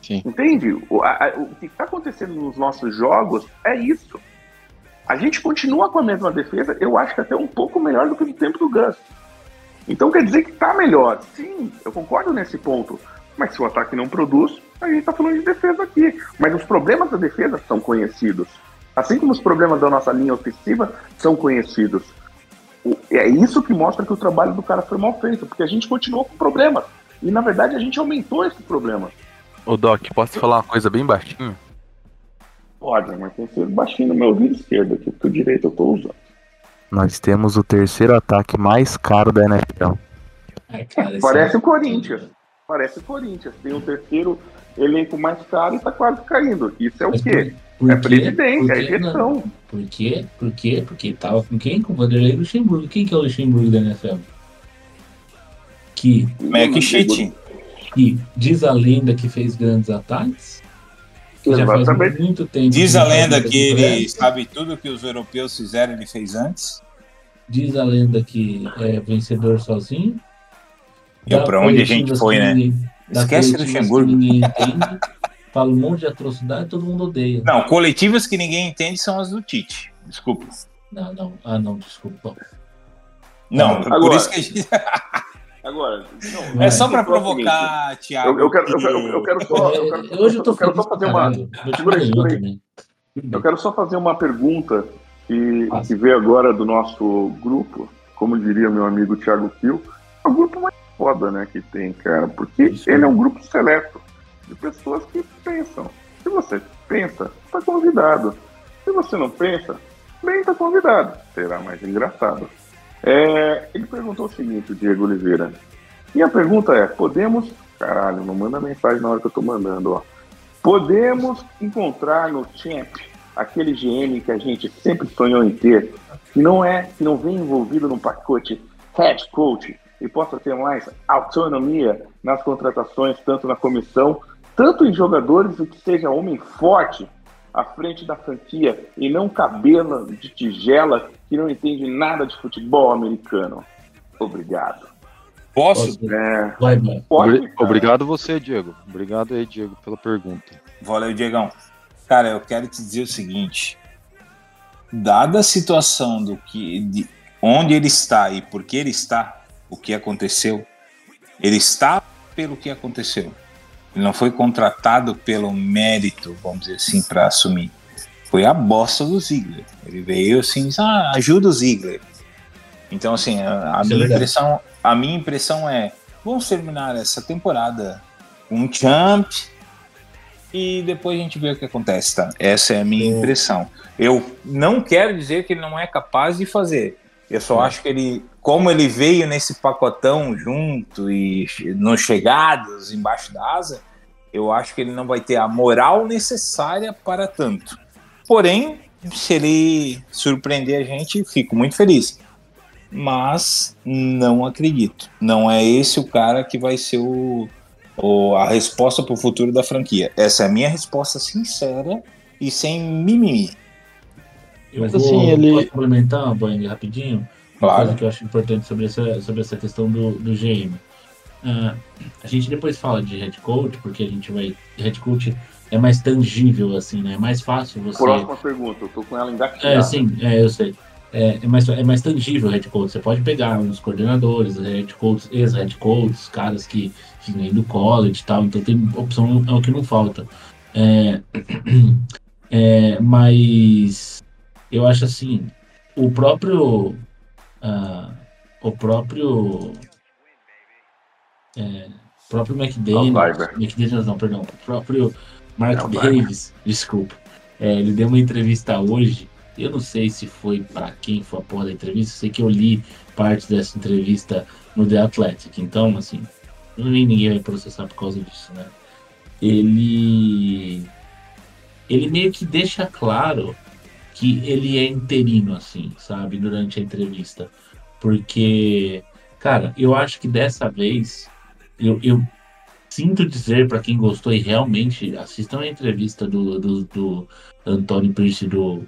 Sim. Entende? O, a, o que está acontecendo nos nossos jogos é isso. A gente continua com a mesma defesa, eu acho que até um pouco melhor do que no tempo do Gus. Então quer dizer que está melhor. Sim, eu concordo nesse ponto. Mas se o ataque não produz, a gente está falando de defesa aqui. Mas os problemas da defesa são conhecidos. Assim como os problemas da nossa linha ofensiva são conhecidos. É isso que mostra que o trabalho do cara foi mal feito, porque a gente continuou com problemas. E na verdade a gente aumentou esse problema. Ô Doc, posso falar uma coisa bem baixinho? Pode, mas tem que ser baixinho no meu ouvido esquerdo aqui, porque o direito eu tô usando. Nós temos o terceiro ataque mais caro da NFL. É, cara, Parece é... o Corinthians. Parece o Corinthians. Tem o terceiro elenco mais caro e tá quase caindo. Isso é o quê? Por, por é presidência, é gestão. Por quê? Por quê? Porque tava com quem? Com o Vanderlei Luxemburgo. Quem que é o Luxemburgo da NFL? Que. Mac Shit. Que diz a lenda que fez grandes ataques. Que já faz muito tempo. Diz a lenda que ele sabe tudo que os europeus fizeram, ele fez antes. Diz a lenda que é vencedor sozinho. E para onde a gente foi, né? Esquece do Luxemburgo. fala um monte de atrocidade todo mundo odeia. Não, coletivas que ninguém entende são as do Tite. Desculpa. Não, não. Ah, não, desculpa. Não, Agora, por isso que a gente. Agora, não, é só para provocar, Thiago. Eu, eu, quero, eu, eu quero só. Eu quero, Hoje eu tô eu quero só fazer uma. Eu quero só fazer uma pergunta que, que veio agora do nosso grupo, como diria meu amigo Thiago Kiel, é o grupo mais foda, né, que tem, cara, porque Isso. ele é um grupo seleto de pessoas que pensam. Se você pensa, está convidado. Se você não pensa, nem está convidado. Será mais engraçado. É, ele perguntou o seguinte, o Diego Oliveira. E a pergunta é: podemos. Caralho, não manda mensagem na hora que eu tô mandando, ó. Podemos encontrar no Champ aquele GM que a gente sempre sonhou em ter, que não é, que não vem envolvido no pacote head coach e possa ter mais autonomia nas contratações, tanto na comissão, tanto em jogadores, e que seja homem forte à frente da franquia e não cabelo de tigela que não entende nada de futebol americano. Obrigado. Posso? É, vai, vai. Pode, Obrigado você, Diego. Obrigado aí, Diego, pela pergunta. Valeu, Diegão. Cara, eu quero te dizer o seguinte: dada a situação do que, de onde ele está e por que ele está, o que aconteceu, ele está pelo que aconteceu. Ele não foi contratado pelo mérito, vamos dizer assim, para assumir. Foi a bosta do Ziggler. Ele veio assim, ah, ajuda o Ziggler. Então, assim, a, a minha, é impressão, a minha impressão é: vamos terminar essa temporada com um champ e depois a gente vê o que acontece, tá? Essa é a minha impressão. Eu não quero dizer que ele não é capaz de fazer. Eu só acho que ele, como ele veio nesse pacotão junto e nos chegados embaixo da asa, eu acho que ele não vai ter a moral necessária para tanto. Porém, se ele surpreender a gente, fico muito feliz mas não acredito. Não é esse o cara que vai ser o, o a resposta para o futuro da franquia. Essa é a minha resposta sincera e sem mimimi. Eu mas vou, assim, ele... posso complementar, Boing, rapidinho? Uma claro. coisa que eu acho importante sobre essa, sobre essa questão do, do GM. Uh, ah, a gente depois fala de head coach, porque a gente vai. Head coach é mais tangível, assim, né? É mais fácil você. Próxima pergunta, eu tô com ela engatilhada. É, sim, é, eu sei é, é, mais, é mais tangível o head coach. Você pode pegar uns coordenadores, head coach, ex-head coaches, caras que vêm do college e tal, então tem opção, é o que não falta. É, é, mas eu acho assim, o próprio. Uh, o próprio. É, próprio McDaniels. McDaniels não, perdão. O próprio Mark Davis, desculpa. É, ele deu uma entrevista hoje eu não sei se foi para quem foi a porra da entrevista, sei que eu li parte dessa entrevista no The Athletic, então, assim, nem ninguém vai processar por causa disso, né? Ele. Ele meio que deixa claro que ele é interino, assim, sabe, durante a entrevista. Porque, cara, eu acho que dessa vez, eu, eu sinto dizer para quem gostou e realmente assistam a entrevista do, do, do Antônio Pierce do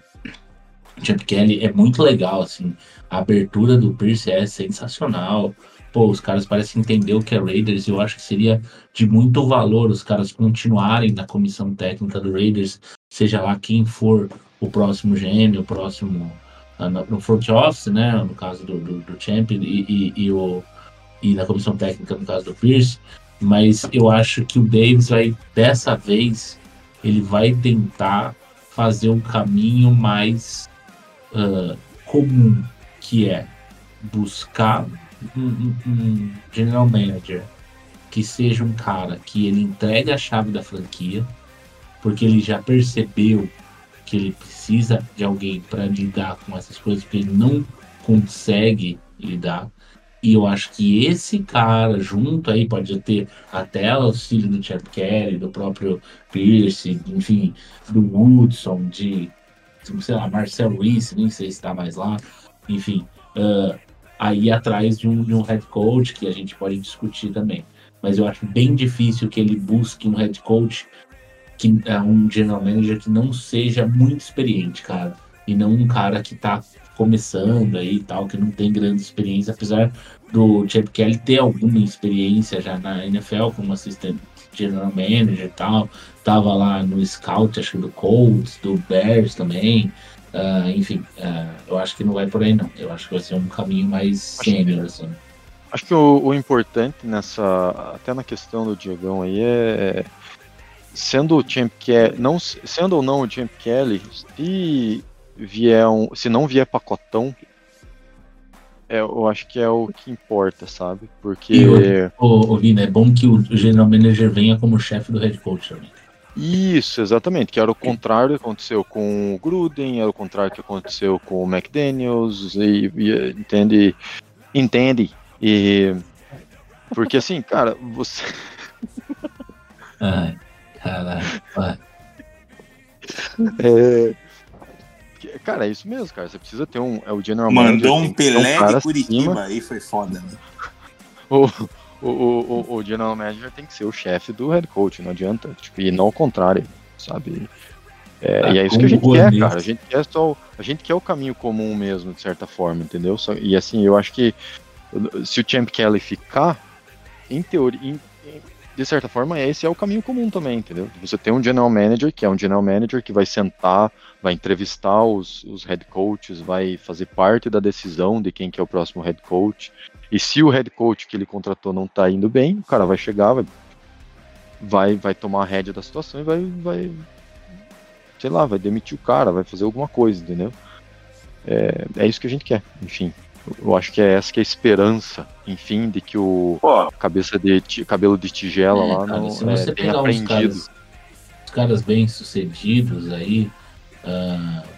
Champ Kelly é muito legal, assim. A abertura do Pierce é sensacional. Pô, os caras parecem entender o que é Raiders. Eu acho que seria de muito valor os caras continuarem na comissão técnica do Raiders, seja lá quem for o próximo gênio, o próximo. Ah, no front office, né? No caso do, do, do Champ e, e, e, o, e na comissão técnica, no caso do Pierce. Mas eu acho que o Davis vai, dessa vez, ele vai tentar fazer um caminho mais uh, comum, que é buscar um, um, um, general manager que seja um cara que ele entregue a chave da franquia, porque ele já percebeu que ele precisa de alguém para lidar com essas coisas, porque ele não consegue lidar. E eu acho que esse cara, junto aí, pode ter até auxílio do Chad Kelly, do próprio Pierce, enfim, do Woodson, de sei lá, Marcel Reese, nem sei se está mais lá, enfim, uh, aí atrás de um, de um head coach que a gente pode discutir também. Mas eu acho bem difícil que ele busque um head coach que é um general manager que não seja muito experiente, cara. E não um cara que tá começando aí e tal, que não tem grande experiência, apesar do Chip Kelly ter alguma experiência já na NFL como assistente general manager e tal. Tava lá no scout, acho que do Colts, do Bears também. Uh, enfim, uh, eu acho que não vai por aí não. Eu acho que vai ser um caminho mais sênior, assim. Acho que o, o, importante nessa. Até na questão do Diegão aí é. Sendo o Champ Kelly. Não, sendo ou não o Champ Kelly, se vier um. Se não vier pacotão, é, eu acho que é o que importa, sabe? Porque. E, o, o, Lina, é bom que o General Manager venha como chefe do head coach também. Isso, exatamente. Que era o contrário que aconteceu com o Gruden, era o contrário que aconteceu com o McDaniels, e, e entende? Entende? E. Porque assim, cara, você. Ai, caralho. É, cara, é isso mesmo, cara. Você precisa ter um. É o General Mandou Manager, um Pelé um de Curitiba, aí foi foda, né? O, o, o, o General Manager tem que ser o chefe do head coach, não adianta. Tipo, e não ao contrário, sabe? É, ah, e é isso que a gente quer, cara. A gente quer só. A gente quer o caminho comum mesmo, de certa forma, entendeu? Só, e assim, eu acho que se o Champ Kelly ficar, em teoria, em, de certa forma, esse é o caminho comum também, entendeu? Você tem um general manager, que é um general manager que vai sentar, vai entrevistar os, os head coaches, vai fazer parte da decisão de quem que é o próximo head coach. E se o head coach que ele contratou não tá indo bem, o cara vai chegar, vai, vai, vai tomar a rédea da situação e vai, vai, sei lá, vai demitir o cara, vai fazer alguma coisa, entendeu? É, é isso que a gente quer, enfim. Eu acho que é essa que é a esperança, enfim, de que o Pô. cabeça de cabelo de tigela é, lá cara, não se você é, pegar Os caras, os caras bem sucedidos aí, uh,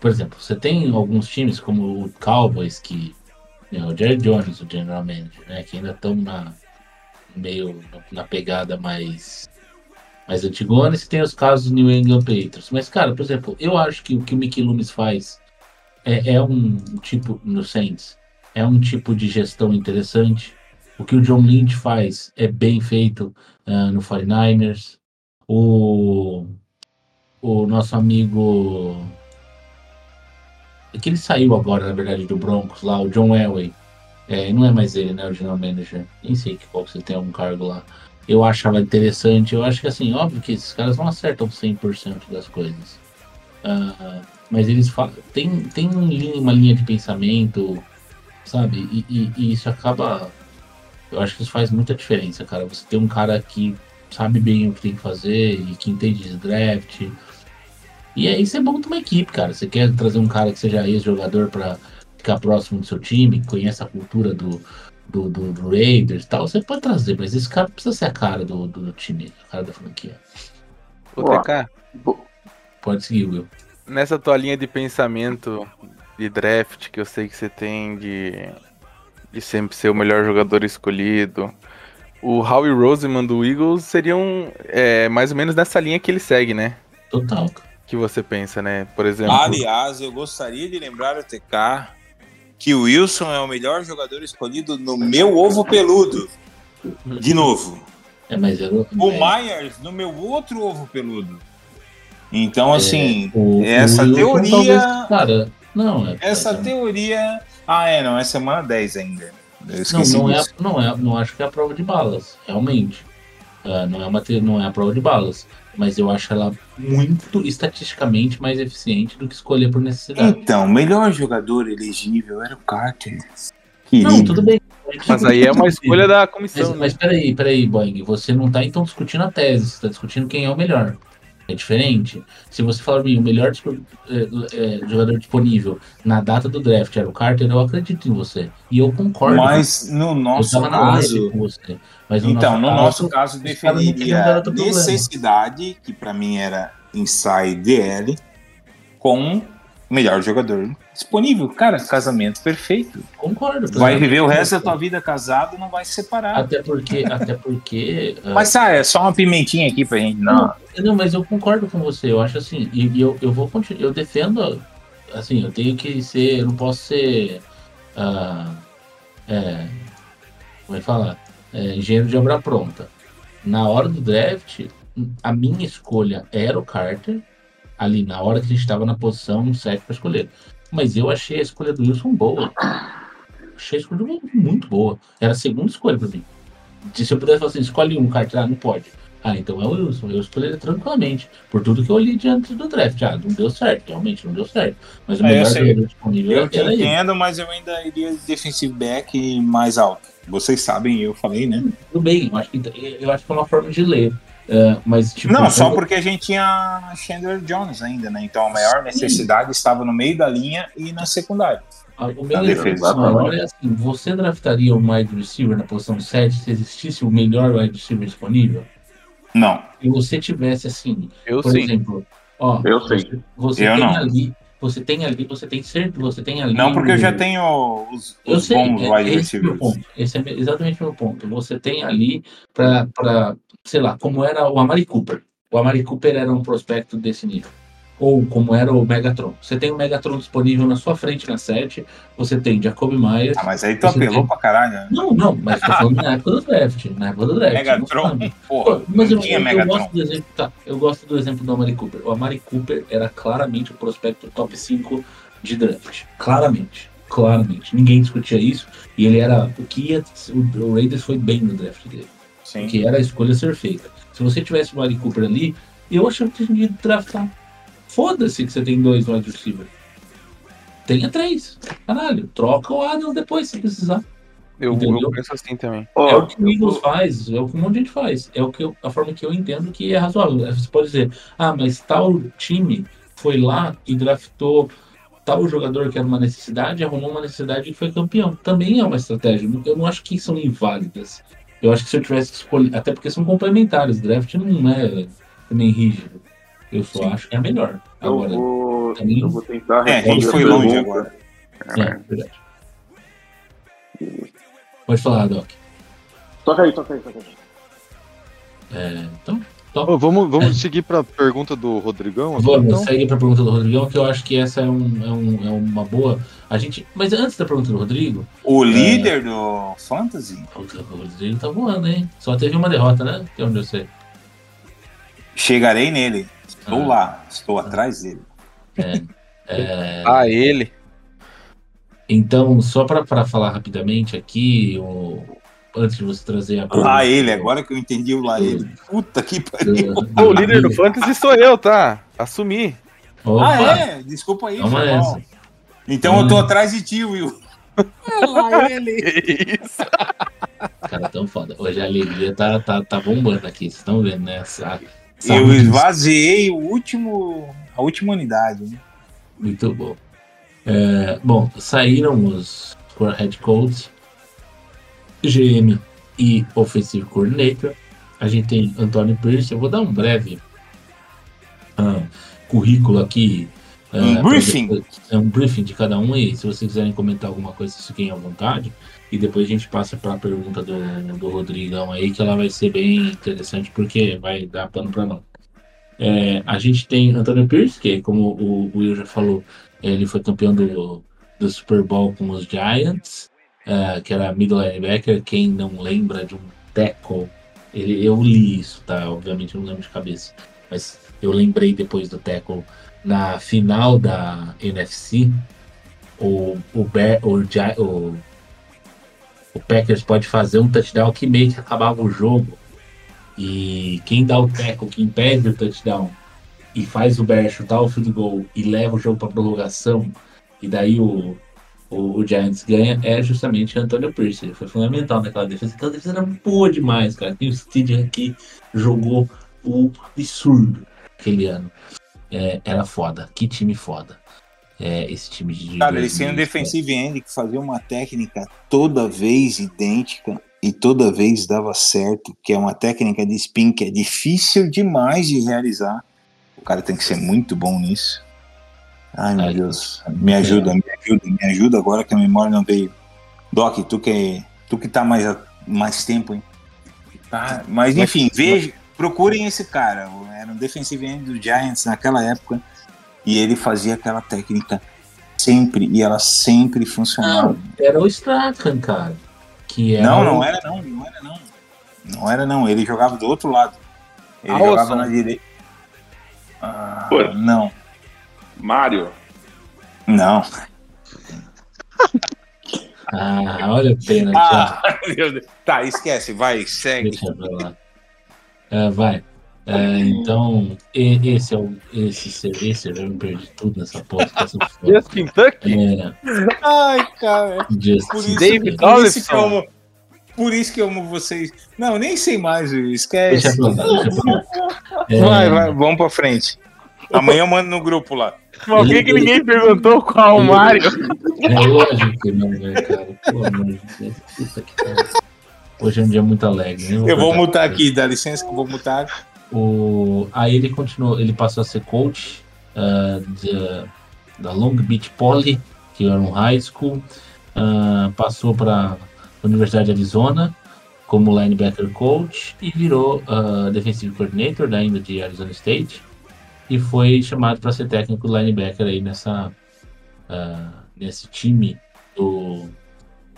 por exemplo, você tem alguns times como o Cowboys que né, o Jerry Jones, o general manager, né, que ainda estão na meio na pegada mais mais antigona, e você tem os casos do New England Patriots. Mas, cara, por exemplo, eu acho que o que o Mickey Loomis faz é, é um tipo, no Saints, é um tipo de gestão interessante. O que o John Lynch faz é bem feito uh, no 49ers. O, o nosso amigo. que ele saiu agora, na verdade, do Broncos lá, o John Elway. É, não é mais ele, né? O general manager. Nem sei que qual você tem algum cargo lá. Eu achava interessante. Eu acho que, assim, óbvio que esses caras não acertam 100% das coisas. Uh, mas eles falam, tem, tem uma linha de pensamento, sabe? E, e, e, isso acaba. Eu acho que isso faz muita diferença, cara. Você tem um cara que sabe bem o que tem que fazer e que entende de draft. E é, isso é bom pra uma equipe, cara. Você quer trazer um cara que seja ex-jogador para ficar próximo do seu time, que conheça a cultura do, do, do, do Raiders e tal, você pode trazer, mas esse cara precisa ser a cara do, do, do time, a cara da franquia. Ô, TK. Pode seguir, Will nessa tua linha de pensamento de draft que eu sei que você tem de, de sempre ser o melhor jogador escolhido, o Howie Roseman do Eagles seria um, é, mais ou menos nessa linha que ele segue, né? Total. Que você pensa, né? Por exemplo. Aliás, eu gostaria de lembrar o TK que o Wilson é o melhor jogador escolhido no meu ovo peludo. De novo. É, mas eu... O Myers no meu outro ovo peludo. Então, é, assim, o, essa o teoria. Talvez, cara, não, é, essa é, teoria. Ah, é, não, é semana 10 ainda. não, não é, não é, não acho que é a prova de balas, realmente. Uh, não, é uma, não é a prova de balas. Mas eu acho ela muito estatisticamente mais eficiente do que escolher por necessidade. Então, o melhor jogador elegível era o Carter. Não, tudo bem. Mas aí é uma escolha da comissão. Mas, né? mas peraí, peraí, Boeing. Você não está então discutindo a tese, você está discutindo quem é o melhor é diferente. Se você falar mim, o melhor é, é, jogador disponível na data do draft era o Carter, eu acredito em você. E eu concordo. Mas no nosso caso. Você, mas no então, nosso no caso, nosso caso, definiria necessidade, que para mim era inside DL, com o melhor jogador disponível. Cara, casamento perfeito. Concordo. Vai viver o resto da tua vida casado, não vai se separar. Até porque, até porque. Mas ah, é só uma pimentinha aqui pra gente. Não. não, não mas eu concordo com você. Eu acho assim, e, eu, eu vou continuar. Eu defendo. Assim, eu tenho que ser. Eu não posso ser. Uh, é, como é que falar? É, engenheiro de obra pronta. Na hora do draft, a minha escolha era o Carter. Ali, na hora que a gente estava na posição 7 para escolher. Mas eu achei a escolha do Wilson boa. Achei a escolha do Wilson muito boa. Era a segunda escolha para mim. Se eu pudesse falar assim, escolhe um, Carter, ah, não pode. Ah, então é o Wilson. Eu escolheria tranquilamente. Por tudo que eu li diante do draft. Ah, não deu certo, realmente não deu certo. Mas o É, melhor sei. jogador disponível Eu era ele. entendo, mas eu ainda iria de defensive back mais alto. Vocês sabem, eu falei, né? Tudo bem, eu acho que, eu acho que é uma forma de ler. É, mas, tipo, Não, só eu- porque a gente tinha Chandler Jones ainda, né? Então a maior necessidade estava no meio da linha e na secundária. Ah, O meu defesa. maior é assim: você draftaria um wide receiver na posição 7 se existisse o melhor wide receiver disponível? Não. Se você tivesse assim, Eu por sim. exemplo, ó, Eu você, sei. você Eu tem não. ali, você tem ali, você tem certo, você tem ali. Não, porque eu já tenho os, Eu os sei, bons é, wide esse é o meu receivers. ponto. Esse é exatamente o meu ponto. Você tem ali para, sei lá, como era o Amari Cooper. O Amari Cooper era um prospecto desse nível. Ou como era o Megatron. Você tem o Megatron disponível na sua frente na 7, você tem Jacob Myers. Ah, mas aí tu apelou tem- pra caralho, né? Não, não, mas tô falando na época do draft. Na época do draft. Megatron, porra, Pô, Mas eu, eu, eu Megatron. gosto do exemplo, tá, eu gosto do exemplo do Amari Cooper. O Amari Cooper era claramente o prospecto top 5 de draft. Claramente. Claramente. Ninguém discutia isso. E ele era. O que ia. O, Raiders foi bem no draft dele. Sim. Porque era a escolha ser feita. Se você tivesse o Amari Cooper ali, eu achava que tinha que draftar. Foda-se que você tem dois wide receiver. Tenha três. Caralho. Troca o Adams depois se precisar. Eu, eu penso assim também. É o que o Eagles faz, é o que um monte de gente faz. É o que eu- a forma que eu entendo que é razoável. Você pode dizer, ah, mas tal time foi lá e draftou tal jogador que era uma necessidade, arrumou uma necessidade e foi campeão. Também é uma estratégia. Eu não acho que são inválidas. Eu acho que se eu tivesse que escolher, até porque são complementares, draft não é também rígido. Eu só acho que é a melhor. Eu Agora, vou, também- eu vou tentar É, a gente foi longe agora. é, verdade. Pode falar, Doc. Toca aí, toca aí, toca aí. É, então, vamos vamos seguir para a pergunta do Rodrigão? Vamos, então? segue para a pergunta do Rodrigão, que eu acho que essa é, um, é, um- é uma boa. A gente, mas antes da pergunta do Rodrigo, O líder do Fantasy? o, o Rodrigo tá voando, hein? Só teve uma derrota, né? Que é onde eu sei. Chegarei nele. Estou Ah. lá, estou atrás dele. É, Ah, ele. então, só para falar rapidamente aqui, o, antes de você trazer a Lá ele, agora que eu entendi o lá ele. Puta que pariu. o líder do Fantasy sou eu, tá? Assumi. Opa, Ah, é? Desculpa aí, foi essa. Então eu tô atrás de ti, Will. lá ele. Isso. cara, tão foda. Hoje a alegria tá, tá, tá bombando aqui, vocês estão vendo, né? Essa, essa Eu esvaziei o último, a última unidade. né? Muito bom. É, bom, saíram os head coaches, GM e Offensive Coordinator. A gente tem Antônio Pierce. Eu vou dar um breve ah, currículo aqui. ah, Um pra briefing. depois- É um briefing de cada um e se vocês quiserem comentar alguma coisa, fiquem à vontade. E depois a gente passa para a pergunta do, do Rodrigão aí, que ela vai ser bem interessante, porque vai dar pano para nós. É, a gente tem Antônio Pierce, que como o Will já falou, ele foi campeão do, do Super Bowl com os Giants, é, que era middle linebacker. Quem não lembra de um tackle, ele, eu li isso, tá? Obviamente não lembro de cabeça, mas eu lembrei depois do tackle na final da NFC. O, o, Bear, o, o, o Packers pode fazer um touchdown que meio que acabava o jogo. E quem dá o tackle, que impede o touchdown e faz o Bear chutar o field goal e leva o jogo para prorrogação, e daí o, o, o Giants ganha, é justamente Antônio Pierce. Ele foi fundamental naquela defesa. Aquela defesa era boa demais, cara. Tem o Steve que jogou o absurdo aquele ano. É, era foda. Que time foda. É, esse time de. Cara, eles têm um 2000, defensive end que fazia uma técnica toda vez idêntica e toda vez dava certo, que é uma técnica de spin que é difícil demais de realizar. O cara tem que ser muito bom nisso. Ai, meu Ai, Deus. Me ajuda, me ajuda, me ajuda agora que a memória não veio. Doc, tu que, tu que tá mais, mais tempo, hein? Tá, mas enfim, veja, procurem esse cara. Era um defensive end do Giants naquela época e ele fazia aquela técnica sempre e ela sempre funcionava. Não, era o Strachan, cara. Que é Não, o- não era não, não era não. Não era não, ele jogava do outro lado. Ele Awesome. jogava na direita. Ah, Pô. não, Mário. não. Ah, olha a pena, Ah, já. meu Deus. Tá, esquece, vai, segue. Deixa pra lá. Uh, vai. Uh, então, esse é o. Esse, esse eu já me perdi tudo nessa porra. Justin Tuck? É, Ai, cara. Justin Por isso, David eu amo. Por isso que eu amo vocês. Não, nem sei mais, esquece. deixa pra lá, deixa pra lá. É, Vai, vai, vamos pra frente. Amanhã eu mando no grupo lá. Por que, que ninguém perguntou qual o Mario? É lógico que não, né, cara? Pelo amor de Deus. Puta que pariu. Hoje é um dia muito alegre. né? Eu vou mutar aqui, dá licença que eu vou mutar. O... Aí ele continuou, ele passou a ser coach ah, de- da Long Beach Poly, que era um high school, ah, passou para a Universidade de Arizona como linebacker coach e virou ah, defensive coordinator da ainda de Arizona State e foi chamado para ser técnico linebacker aí nessa nesse time do,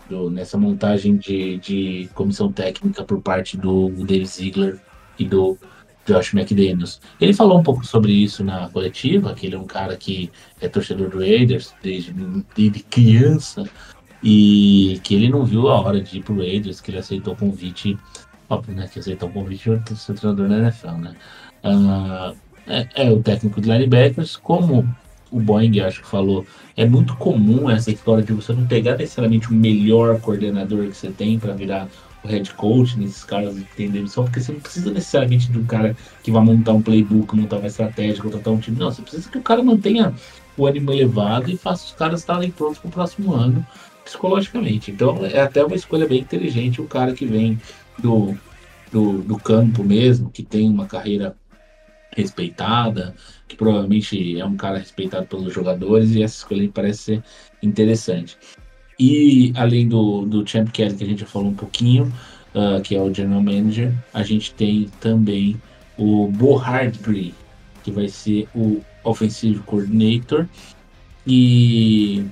do- nessa montagem de, de comissão técnica por parte do Dave Ziegler e do Josh McDaniels. Ele falou um pouco sobre isso na coletiva, que ele é um cara que é torcedor do Raiders desde, desde criança e que ele não viu a hora de ir pro Raiders, que ele aceitou o convite, óbvio, né, que aceitou o convite de ser treinador da NFL, né. Ah, é, é o técnico de linebackers, como o Boeing acho que falou, é muito comum essa história de você não pegar necessariamente o melhor coordenador que você tem para virar head coach nesses caras que tem demissão, porque você não precisa necessariamente de um cara que vai montar um playbook, montar uma estratégia, contratar um time. Não, você precisa que o cara mantenha o ânimo elevado e faça os caras estarem prontos para o próximo ano psicologicamente. Então é até uma escolha bem inteligente o cara que vem do, do, do campo mesmo, que tem uma carreira respeitada, que provavelmente é um cara respeitado pelos jogadores, e essa escolha me parece ser interessante. E além do, do Champ Kelly, que a gente já falou um pouquinho, ah, que é o General Manager, a gente tem também o Bo Hardgree, que vai ser o Offensive Coordinator, e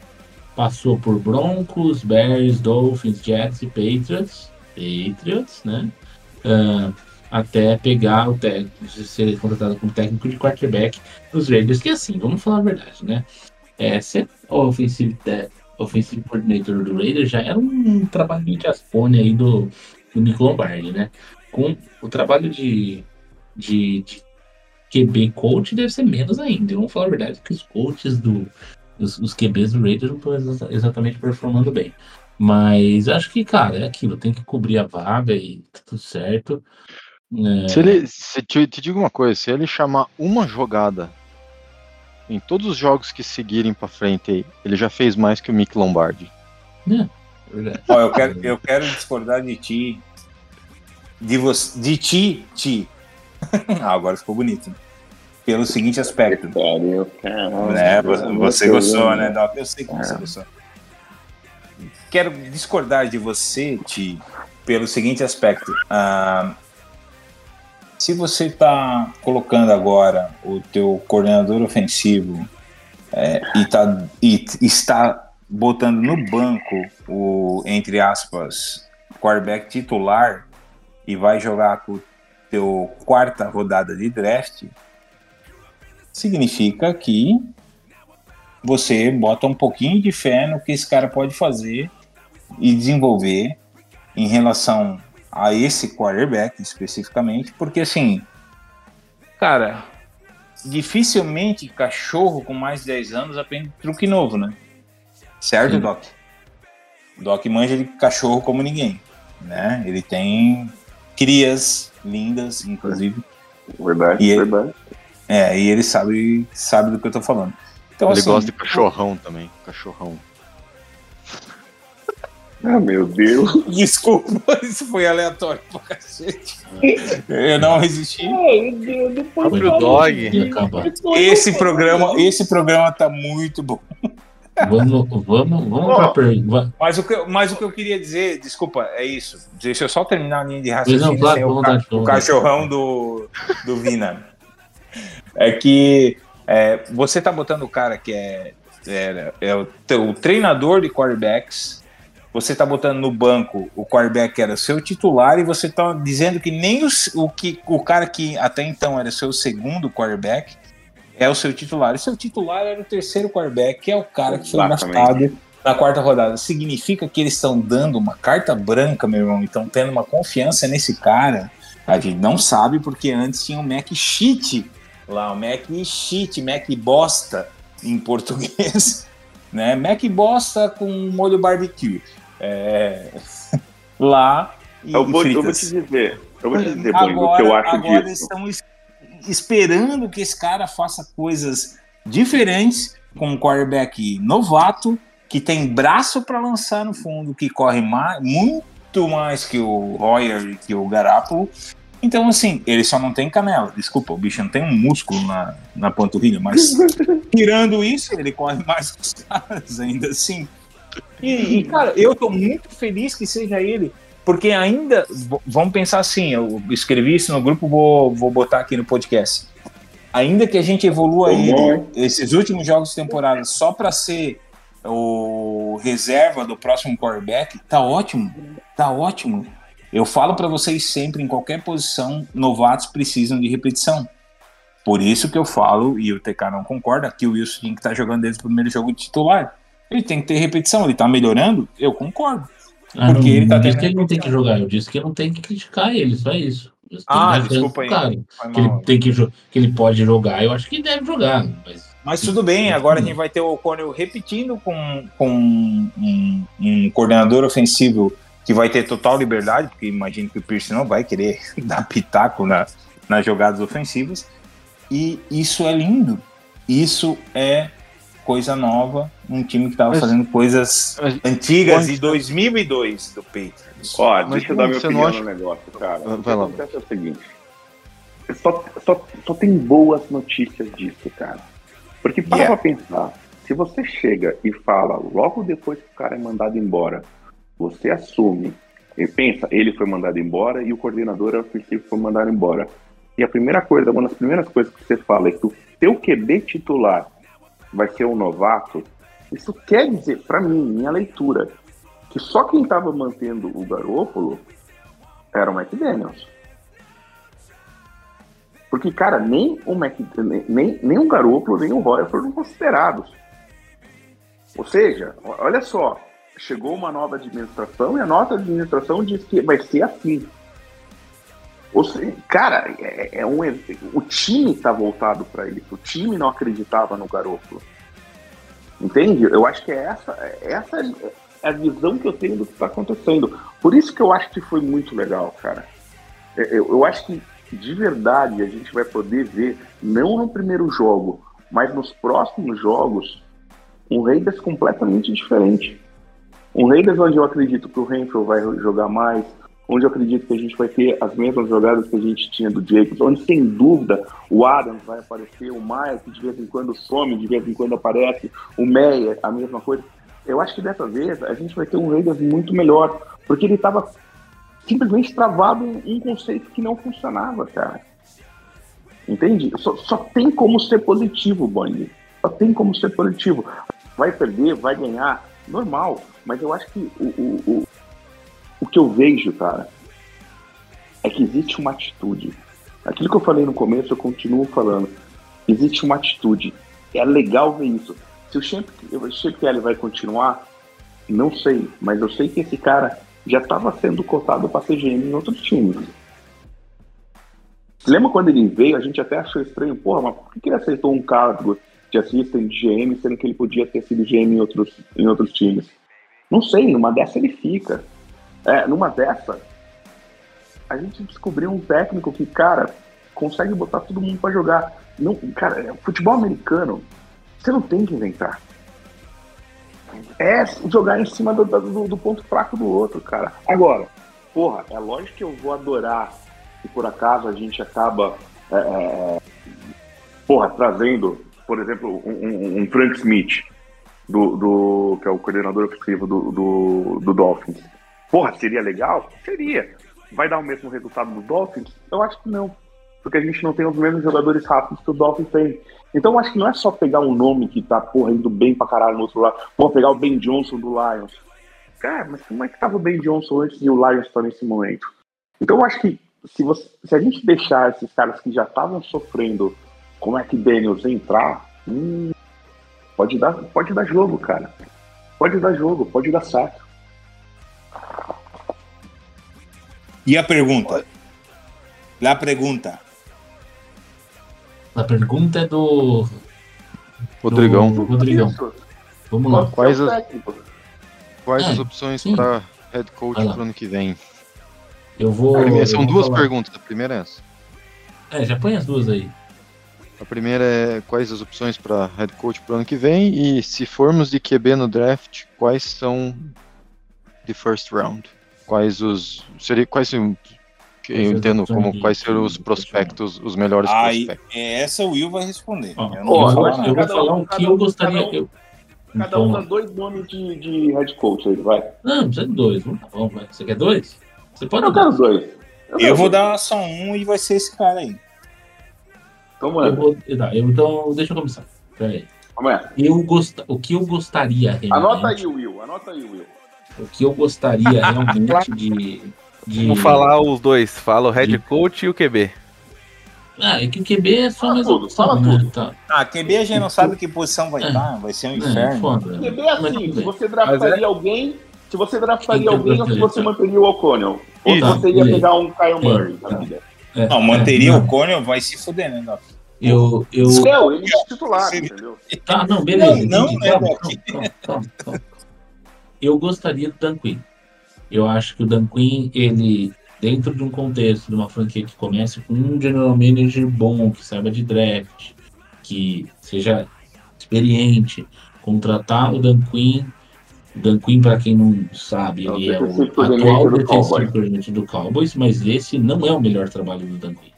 passou por Broncos, Bears, Dolphins, Jets e Patriots, Patriots, né? Ah, até pegar o técnico, ser contratado como técnico de quarterback nos Raiders, que assim, vamos falar a verdade, né? É, ser o offensive, offensive coordinator do Raiders já era um trabalho de aspone aí do, do Nick Lombardi, né? Com o trabalho de, de, de QB coach deve ser menos ainda. Vamos falar a verdade, que os coaches do. Os, os QBs do Raiders não estão exa- exatamente performando bem. Mas acho que, cara, é aquilo, tem que cobrir a vaga e tá tudo certo. É, Se ele, se te, te digo uma coisa, se ele chamar uma jogada em todos os jogos que seguirem pra frente aí, ele já fez mais que o Mick Lombardi. é verdade. Ó, eu quero, eu quero discordar de ti. De, você, de ti, ti. ah, agora ficou bonito. Pelo seguinte aspecto. Pariu, caramba. É, você, você gostou, né, Doc? Eu sei que você É. gostou. Quero discordar de você, Ti, pelo seguinte aspecto. Ah, se você está colocando agora o teu coordenador ofensivo é, e, tá, e está botando no banco o, entre aspas, quarterback titular e vai jogar com o teu quarta rodada de draft, significa que você bota um pouquinho de fé no que esse cara pode fazer e desenvolver em relação a esse quarterback especificamente, porque assim, cara, dificilmente cachorro com mais de 10 anos aprende truque novo, né? Certo, Sim. Doc? Doc manja de cachorro como ninguém, né? Ele tem crias lindas, inclusive, Verdade, E ele- verdade. é, e ele sabe, sabe do que eu tô falando. Então, ele assim, gosta de cachorrão também, cachorrão. Ah, meu Deus. Desculpa, isso foi aleatório pra cacete. Eu não resisti. Ai, meu Deus, depois Próprio fala dog. Esse programa, esse programa tá muito bom. Vamos, vamos, vamos pra pergunta. Mas o, que, eu- mas o que eu queria dizer, desculpa, é isso. Deixa eu só terminar a linha de raciocínio não, claro, sem o, ca- o cachorrão do, do Vina. É que é, você tá botando o cara que é, é, é o, o treinador de quarterbacks, você tá botando no banco o quarterback que era seu titular e você tá dizendo que nem os- o, que, o cara que até então era seu segundo quarterback é o seu titular. E seu titular era o terceiro quarterback, que é o cara que foi draftado na quarta rodada. Significa que eles estão dando uma carta branca, meu irmão, e estão tendo uma confiança nesse cara A gente não sabe porque antes tinha o Mac Cheat lá, o Mac Cheat, Mac Bosta em português, né? Mac Bosta com molho barbecue. É... lá e, eu, vou, eu vou te dizer, eu vou te dizer, agora, o que eu acho agora disso. estamos esperando que esse cara faça coisas diferentes com um quarterback novato que tem braço para lançar no fundo, que corre mais, muito mais que o Royer e que o Garapolo. Então, assim, ele só não tem canela. Desculpa, o bicho não tem um músculo na, na panturrilha, mas tirando isso, ele corre mais que os caras, ainda assim. E, e, cara, eu tô muito feliz que seja ele, porque ainda, vamos pensar assim, eu escrevi isso no grupo, vou, vou botar aqui no podcast. Ainda que a gente evolua ele, esses últimos jogos de temporada só para ser o reserva do próximo quarterback, tá ótimo, tá ótimo. Eu falo para vocês sempre, em qualquer posição, novatos precisam de repetição. Por isso que eu falo, e o TK não concorda, que o Wilson tem que estar tá jogando desde o primeiro jogo de titular. Ele tem que ter repetição, ele tá melhorando, eu concordo. Ah, porque não, ele tá disse que ele não tem que jogar, eu disse que eu não tenho que criticar ele, só isso. Ah, desculpa aí. Cara, que ele, tem que, que ele pode jogar, eu acho que ele deve jogar, mas mas tudo bem, agora a gente vai ter o O'Connell repetindo com, com um, um, coordenador ofensivo que vai ter total liberdade, porque imagino que o Pierce não vai querer dar pitaco na, nas jogadas ofensivas. E isso é lindo. Isso é coisa nova, um time que estava fazendo coisas mas, antigas de 2002 do Patriots. Ó, deixa eu dar minha opinião acha... no negócio, cara. Vai o que lá. acontece é o seguinte, só, só, só tem boas notícias disso, cara. Porque para yeah. pra pensar, se você chega e fala logo depois que o cara é mandado embora, você assume e pensa, ele foi mandado embora e o coordenador ofensivo foi mandado embora. E a primeira coisa, uma das primeiras coisas que você fala é que o teu QB titular vai ser um novato. Isso quer dizer, para mim, minha leitura, que só quem estava mantendo o Garópolo era o McDaniels. Porque, cara, nem o, Mac, nem, nem o Garoppolo, nem o Roy foram considerados. Ou seja, olha só, chegou uma nova administração e a nova administração diz que vai ser assim. Seja, cara, é, é um, o time está voltado para isso. O time não acreditava no Garoppolo. Entende? Eu acho que é essa, essa é a visão que eu tenho do que está acontecendo. Por isso que eu acho que foi muito legal, cara. É, eu, eu acho que de verdade a gente vai poder ver, não no primeiro jogo, mas nos próximos jogos, um Raiders completamente diferente. Um Raiders onde eu acredito que o Renfro vai jogar mais, onde eu acredito que a gente vai ter as mesmas jogadas que a gente tinha do Jacobs, onde sem dúvida o Adams vai aparecer, o Maia que de vez em quando some, de vez em quando aparece, o Meia, a mesma coisa. Eu acho que dessa vez a gente vai ter um Raiders muito melhor, porque ele estava simplesmente travado um conceito que não funcionava, cara. Entende? Só, só tem como ser positivo, Bond. Só tem como ser positivo. Vai perder, vai ganhar, normal. Mas eu acho que o, o, o que eu vejo, cara, é que existe uma atitude. Aquilo que eu falei no começo, eu continuo falando. Existe uma atitude. É legal ver isso. Se o Champ, Kelly vai continuar, não sei. Mas eu sei que esse cara já estava sendo cotado para ser GM em outros times. Lembra quando ele veio, a gente até achou estranho, porra, mas por que ele aceitou um cargo de assistente de GM, sendo que ele podia ter sido GM em outros, em outros times? Não sei, numa dessa ele fica. É, numa dessa, a gente descobriu um técnico que, cara, consegue botar todo mundo para jogar. Não, cara, futebol americano, você não tem que inventar é jogar em cima do, do, do, ponto fraco do outro, cara. Agora, porra, é lógico que eu vou adorar se por acaso a gente acaba, é, é porra, trazendo, por exemplo, um, um Frank Smith, do, do, que é o coordenador ofensivo do, do, do Dolphins. Porra, seria legal? Seria. Vai dar o mesmo resultado do Dolphins? Eu acho que não. Porque a gente não tem os mesmos jogadores rápidos que o Dolphins tem. Então acho que não é só pegar um nome que tá, porra, indo bem pra caralho no outro lado. Porra, pegar o Ben Johnson do Lions. Cara, mas como é que tava o Ben Johnson antes e o Lions tá nesse momento? Então eu acho que se, você, se a gente deixar esses caras que já estavam sofrendo como é que Daniels entrar, hum, pode, dar, pode dar jogo, cara. Pode dar jogo, pode dar certo. E a pergunta? La pergunta. A pergunta é do. Rodrigão. Do Rodrigão. Vamos lá. Quais as- técnico. Quais É, as opções para head coach lá. pro ano que vem? Eu vou. Primeiro, eu são vou duas falar. perguntas. A primeira é essa. É, já põe as duas aí. A primeira é quais as opções para head coach pro ano que vem e se formos de QB no draft, quais são de first round? Quais os seria quais que eu entendo como quais serão os prospectos, os melhores Aí, prospectos? é, essa o Will vai responder. Ó, eu não ó, vou eu, falar vou- eu falar um- o que eu gostaria. cada um- eu- Cada Então, um ó. dá dois nomes de, de head coach aí, vai. Não, não precisa de dois. Vamos, vamos, vai. Você quer dois? Você pode Eu dar. quero dois. Eu vou dar só um e vai ser esse cara aí. Então, Eu mano, vou, tá, eu, então, deixa eu começar. Pera aí. vamos lá. Eu gost... O que eu gostaria realmente. Anota aí, Will. Anota aí, Will. O que eu gostaria realmente de. de... Vamos falar os dois. Fala o head coach e o QB. Ah, é que o QB é só Fala mais tudo, fala né? tudo. Tá. Ah, QB a gente não sabe que posição vai É. estar, vai ser um É, inferno. foda. QB é assim, se você draftaria alguém, se você draftaria alguém ou se você tá? manteria o O'Connell. Ou se Tá, você ia beleza. pegar um Kyle É, Murray da tá. vida. É, Não, manteria é, o Conel, vai se fuder, né, Doc? Eu. eu... Não, ele é titular, entendeu? Tá, não, beleza. Não, entendi. não é Calma, Eu gostaria do Dan Quinn. Eu acho que o Dan Quinn, ele, dentro de um contexto de uma franquia que comece com um general manager bom, que saiba de draft, que seja experiente, contratar o Dan Quinn. O Dan Quinn, para quem não sabe, É o ele é o defensive coordinator atual defensive coordinator do Cowboys, mas esse não é o melhor trabalho do Dan Quinn.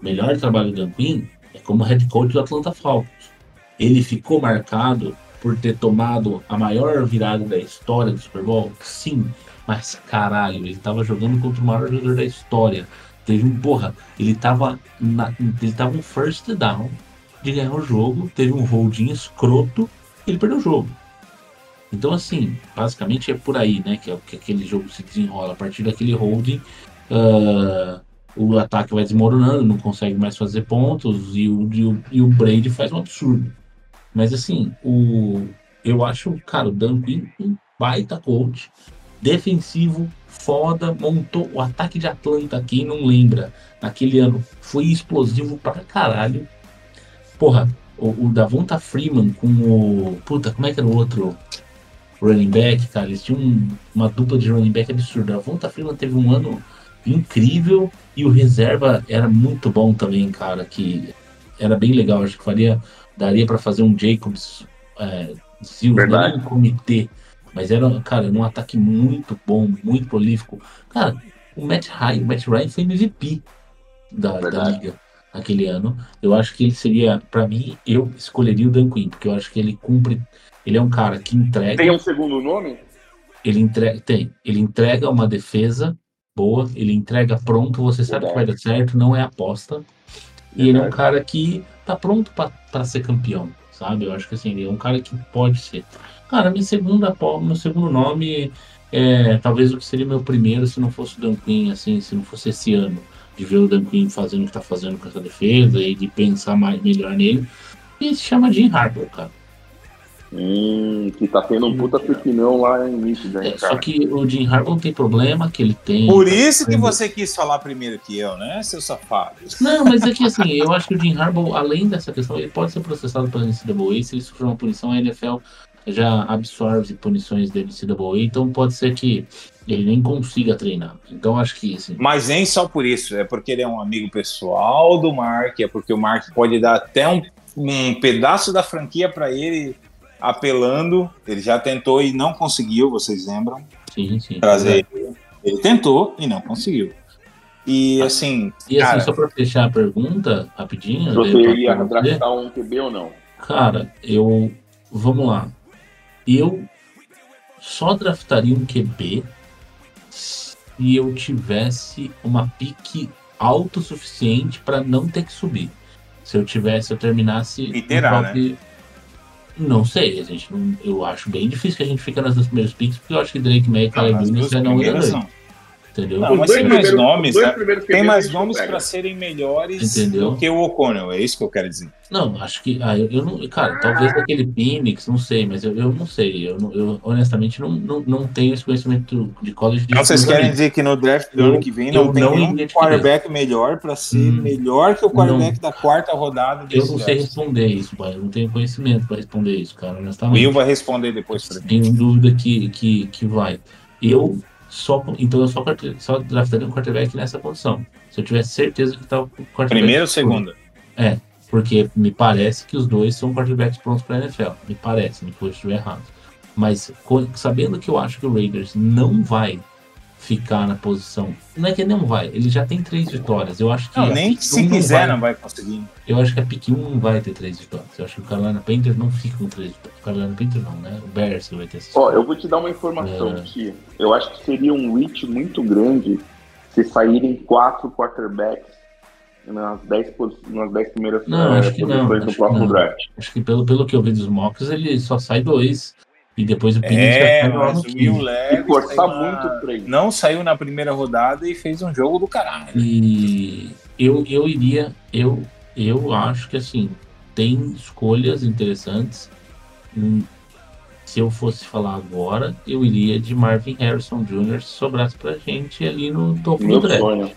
O melhor trabalho do Dan Quinn é como head coach do Atlanta Falcons. Ele ficou marcado por ter tomado a maior virada da história do Super Bowl? Sim, mas caralho, ele tava jogando contra o maior jogador da história. Teve um, porra, ele tava, na, ele tava um first down de ganhar o jogo, teve um holding escroto, ele perdeu o jogo. Então, assim, basicamente é por aí, né, que, é, que aquele jogo se desenrola. A partir daquele holding, ah, o ataque vai desmoronando, não consegue mais fazer pontos e o, e o, e o Brady faz um absurdo. Mas assim, o, eu acho, cara, o Dan Quinn um baita coach, defensivo, foda, montou o ataque de Atlanta, quem não lembra, naquele ano, foi explosivo pra caralho. Porra, o, o Davonta Freeman com o. Puta, como é que era o outro running back, cara? Eles tinham um- uma dupla de running back absurda. Davonta Freeman teve um ano incrível e o reserva era muito bom também, cara, que era bem legal. Acho que faria, daria pra fazer um Jacobs é, Silva, não era um comitê, mas era, cara, um ataque muito bom, muito prolífico. Cara, o Matt Ryan, o Matt Ryan foi MVP da, da liga naquele ano. Eu acho que ele seria, pra mim, eu escolheria o Dan Quinn, porque eu acho que ele cumpre, ele é um cara que entrega Tem um segundo nome? ele entrega, tem, ele entrega uma defesa boa, ele entrega pronto, você sabe que vai dar certo, não é aposta. E ele é um cara que tá pronto para ser campeão, sabe? Eu acho que assim, ele é um cara que pode ser. Cara, minha segunda, meu segundo nome é talvez o que seria meu primeiro se não fosse o Dan Quinn, assim, se não fosse esse ano, de ver o Dan Quinn fazendo o que tá fazendo com essa defesa e de pensar mais melhor nele. E se chama Jim Harbaugh, cara. Hum, que tá tendo um puta pepinão lá em Michigan, hein, É, só que o Jim Harbaugh tem problema que ele tem. Por isso que você quis falar primeiro que eu, né, seu safado? Não, mas é que assim, eu acho que o Jim Harbaugh, além dessa questão, ele pode ser processado pela NCAA, se ele sofrer uma punição, a NFL já absorve punições da NCAA, então pode ser que ele nem consiga treinar. Então acho que assim, Mas nem só por isso, é porque ele é um amigo pessoal do Mark, é porque o Mark pode dar até um, um pedaço da franquia para ele apelando. Ele já tentou e não conseguiu, vocês lembram? sim, sim. Trazer ele. Ele tentou e não conseguiu. E assim, E assim, cara, só pra fechar a pergunta, rapidinho, Se você ia draftar um QB ou não? Cara, eu. Vamos lá. Eu só draftaria um QB se eu tivesse uma pique autossuficiente para não ter que subir. Se eu tivesse, eu terminasse. no Iterar, top- Não sei, a gente não, eu acho bem difícil que a gente fique nas duas primeiras picks, porque eu acho que Drake May e não, Caleb Williams duas já não não. Entendeu? Não, mas tem mais nomes, né? Tem mais nomes para serem melhores Entendeu? do que o O'Connell, é isso que eu quero dizer. Não, acho que. Ah, eu, eu não. Cara, talvez aquele Phoenix, não sei, mas eu, eu não sei. Eu, não- eu honestamente não, não, não tenho esse conhecimento de college de Então vocês querem dizer que no draft do Eu- ano que vem eu não tem não nenhum quarterback melhor para ser Hum, melhor que o quarterback da quarta rodada Eu não sei draft? responder isso, pai. Eu não tenho conhecimento para responder isso, cara, O honestamente. Will vai responder depois para mim. Tenho dúvida que, que, que vai. Eu só. Então eu só, quarter- só draftaria um quarterback nessa posição. Se eu tivesse certeza que tá o quarterback. Primeira ou segunda? É, porque me parece que os dois são quarterbacks prontos para NFL. Me parece, me pode estiver errado. Mas sabendo que eu acho que o Raiders não vai ficar na posição. Não é que não vai, ele já tem três vitórias. Eu acho que. Não, nem se um quiser vai- não vai conseguir. Eu acho que a pick 1 não vai ter três vitórias. Eu acho que o Carolina Panthers não fica com três vitórias. O Carolina Panthers não, né? O Bears que vai ter essas Ó, eu vou te dar uma informação É. que eu acho que seria um reach muito grande se saírem quatro quarterbacks nas dez, posi- nas dez primeiras Não, acho que não, posições acho do próximo não. draft. Acho que pelo, pelo que eu vi dos mocks, ele só sai dois. E depois o Phoenix É, mas o Will 15. Levis E saiu na- não saiu na primeira rodada e fez um jogo do caralho. E eu, eu iria, eu, eu acho que assim, tem escolhas interessantes. Hum, Se eu fosse falar agora, eu iria de Marvin Harrison Jr. se sobrasse pra gente ali no topo Meu do draft. sonho.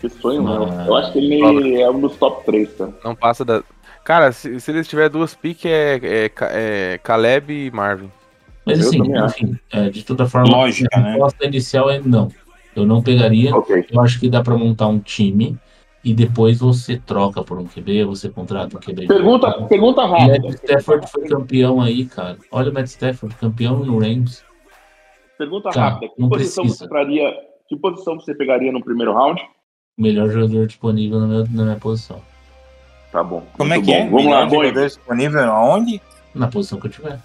Que sonho, Mas- não. Eu acho que ele é um dos top 3, cara. Não passa da. Cara, se, se eles tiverem duas piques, é, é, é Caleb e Marvin. Mas Eu assim, enfim, é, de toda forma, Lógica, a né? resposta inicial é não. Eu não pegaria. Ok. Eu acho que dá pra montar um time e depois você troca por um QB, você contrata um QB. Pergunta, mercado. pergunta O rápida. Matt Stafford foi campeão aí, cara. Olha o Matt Stafford, campeão no Rams. Pergunta Tá, rápida. Que não posição, precisa. você traria, que posição você pegaria no primeiro round? Melhor jogador disponível na minha, na minha posição. Tá bom. Como é muito que bom. é? Vamos lá, Melhor Boeing. jogador disponível aonde? Na posição que eu tiver.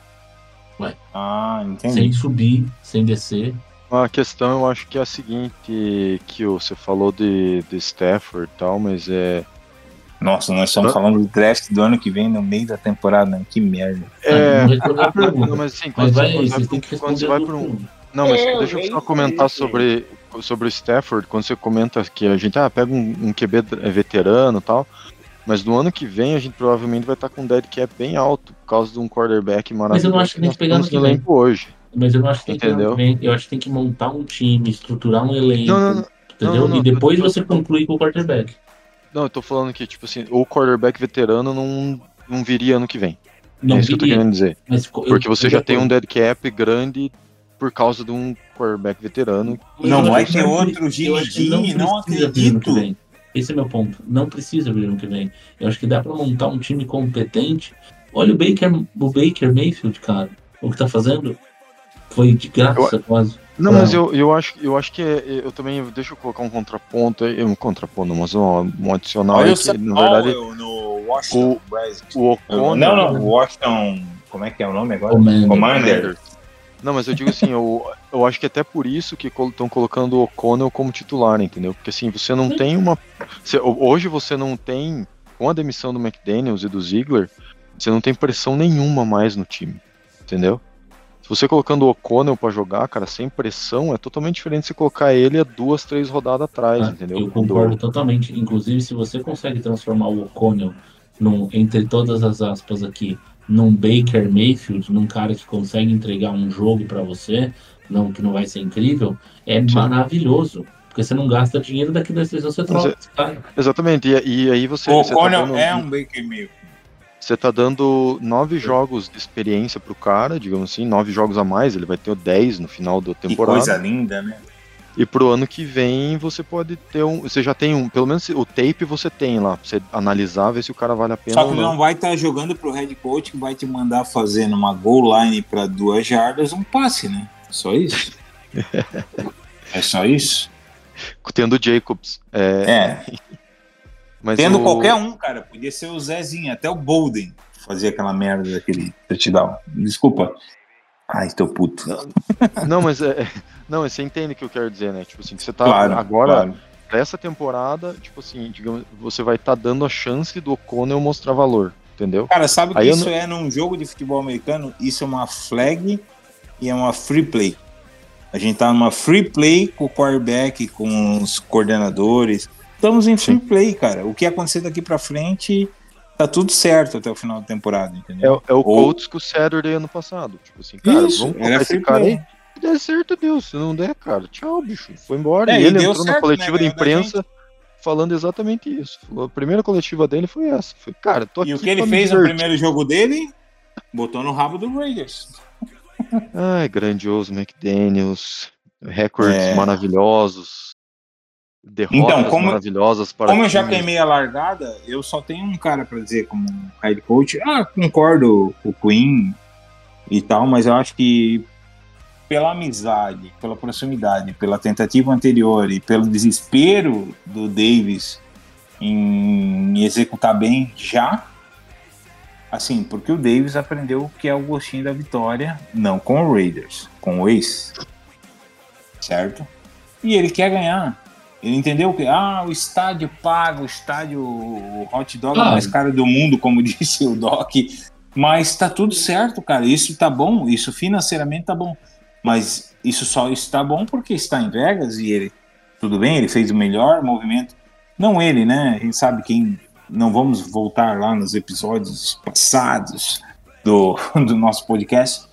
Ah, entendi. Sem subir, sem descer. A questão eu acho que é a seguinte, que você falou de, de Stafford e tal, mas é. Nossa, nós estamos falando do draft do ano que vem no meio da temporada. né? Que merda. É, não respondeu a não, pergunta. mas assim, Mas quando, vai você, vai, quando você vai para um. Não, mas É, deixa eu só comentar sobre, sobre o Stafford, quando você comenta que a gente ah, pega um, um QB veterano e tal, mas no ano que vem a gente provavelmente vai estar com um dead cap bem alto, por causa de um quarterback maravilhoso. Mas eu não acho que tem que pegar no que vem. elenco hoje. Mas eu não acho que tem que, Entendeu? eu acho que tem que montar um time, estruturar um elenco. Não, não, não. Entendeu? não, não, e depois tô- você conclui com o quarterback. Não, eu tô falando que, tipo assim, o quarterback veterano não, não viria ano que vem. Não é isso que eu tô viria, querendo dizer. mas co- eu- Porque você eu já tem um dead cap grande por causa de um quarterback veterano. Não vai ter outro pre- Jimmy eu acho que G, não acredito. Esse é meu ponto. Não precisa vir ano que vem. Eu acho que dá pra montar um time competente. Olha o Baker, o Baker Mayfield, cara. O que tá fazendo foi de graça quase. Não, Pra- mas eu, eu acho eu acho que é- eu também deixa eu colocar um contraponto aí, um contraponto, mas um, um adicional Olha aí o que na verdade no Washington Redskins. o O'Connor Não, não, Washington. Como é que é o nome agora? Commander. Commander. Não, mas eu digo assim, eu, eu acho que até por isso que estão colocando o O'Connell como titular, entendeu? Porque assim, você não tem uma. você- hoje você não tem, com a demissão do McDaniels e do Ziegler, você não tem pressão nenhuma mais no time, entendeu? Se você colocando o O'Connell pra jogar, cara, sem pressão, é totalmente diferente você colocar ele a duas, três rodadas atrás, Ah, entendeu? Eu concordo totalmente. Inclusive, se você consegue transformar o O'Connell num, entre todas as aspas aqui, num Baker Mayfield, num cara que consegue entregar um jogo pra você, não que não vai ser incrível, é maravilhoso. Porque você não gasta dinheiro daqui da sessão, você Mas troca esse cara. Exatamente, e, e aí você. O você tá é um Baker Mayfield. Você tá dando nove jogos de experiência pro cara, digamos assim, nove jogos a mais, ele vai ter 10 no final da Que temporada. coisa linda, né? E pro ano que vem você pode ter um. Você já tem um. Pelo menos o tape você tem lá, pra você analisar, ver se o cara vale a pena Só que não. não vai estar jogando pro head coach que vai te mandar fazer numa goal line para duas jardas um passe, né? Só isso. é só isso? Tendo Jacobs. É, É. mas Tendo o- qualquer um, cara. Podia ser o Zezinho, até o Bolden fazia aquela merda daquele touchdown. Desculpa. Ai, tô puto. Não, mas é. Não, mas você entende o que eu quero dizer, né? Tipo assim, que você tá Claro, agora, claro. pra essa temporada, tipo assim, digamos, você vai estar dando a chance do O'Connell mostrar valor, entendeu? Cara, sabe o que Aí eu isso não- é num jogo de futebol americano? Isso é uma flag e é uma free play. A gente tá numa free play com o quarterback, com os coordenadores. Estamos em free Sim. play, cara. O que acontecer daqui para frente tá tudo certo até o final da temporada, entendeu? É, é o Ou... Colts com o Saturday ano passado. Tipo assim, cara, Isso, vamos colocar esse cara aí. Se der certo, Deus. Se não der, cara, tchau, bicho. Foi embora. É, e ele entrou certo, na coletiva né, de imprensa falando exatamente isso. A primeira coletiva dele foi essa. Foi, cara, tô aqui. E o que ele fez no primeiro jogo dele? Botou no rabo do Raiders. Ai, grandioso McDaniels. Recordes é. maravilhosos. Derrotas então, como, maravilhosas para Como eu já queimei a largada, eu só tenho um cara para dizer como head coach. Ah, concordo com o Queen e tal, mas eu acho que pela amizade, pela proximidade, pela tentativa anterior e pelo desespero do Davis em executar bem já, assim, porque o Davis aprendeu que é o gostinho da vitória, não com o Raiders, com o Ace, certo? E ele quer ganhar. Ele entendeu que ah, o estádio paga, o estádio o hot dog ah. mais caro do mundo, como disse o Doc. Mas tá tudo certo, cara. Isso tá bom, isso financeiramente tá bom. Mas isso só está bom porque está em Vegas e ele, tudo bem, ele fez o melhor movimento. Não ele, né? A gente sabe quem. Não vamos voltar lá nos episódios passados do, do nosso podcast.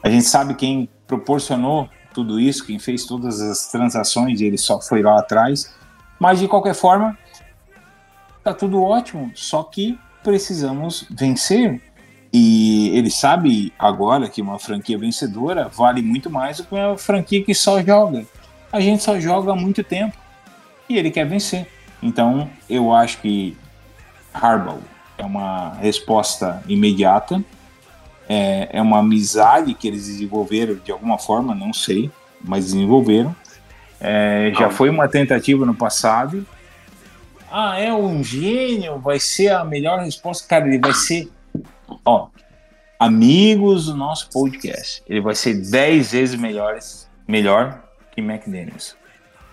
A gente sabe quem proporcionou tudo isso, quem fez todas as transações, ele só foi lá atrás. Mas de qualquer forma, tá tudo ótimo, só que precisamos vencer. E ele sabe agora que uma franquia vencedora vale muito mais do que uma franquia que só joga. A gente só joga há muito tempo e ele quer vencer. Então eu acho que Harbaugh é uma resposta imediata. É, é uma amizade que eles desenvolveram de alguma forma, não sei, mas desenvolveram. É, já foi uma tentativa no passado. Ah, é um gênio, vai ser a melhor resposta. Cara, ele vai ser Ó, amigos do nosso podcast, ele vai ser 10 vezes melhores, melhor que McDaniels.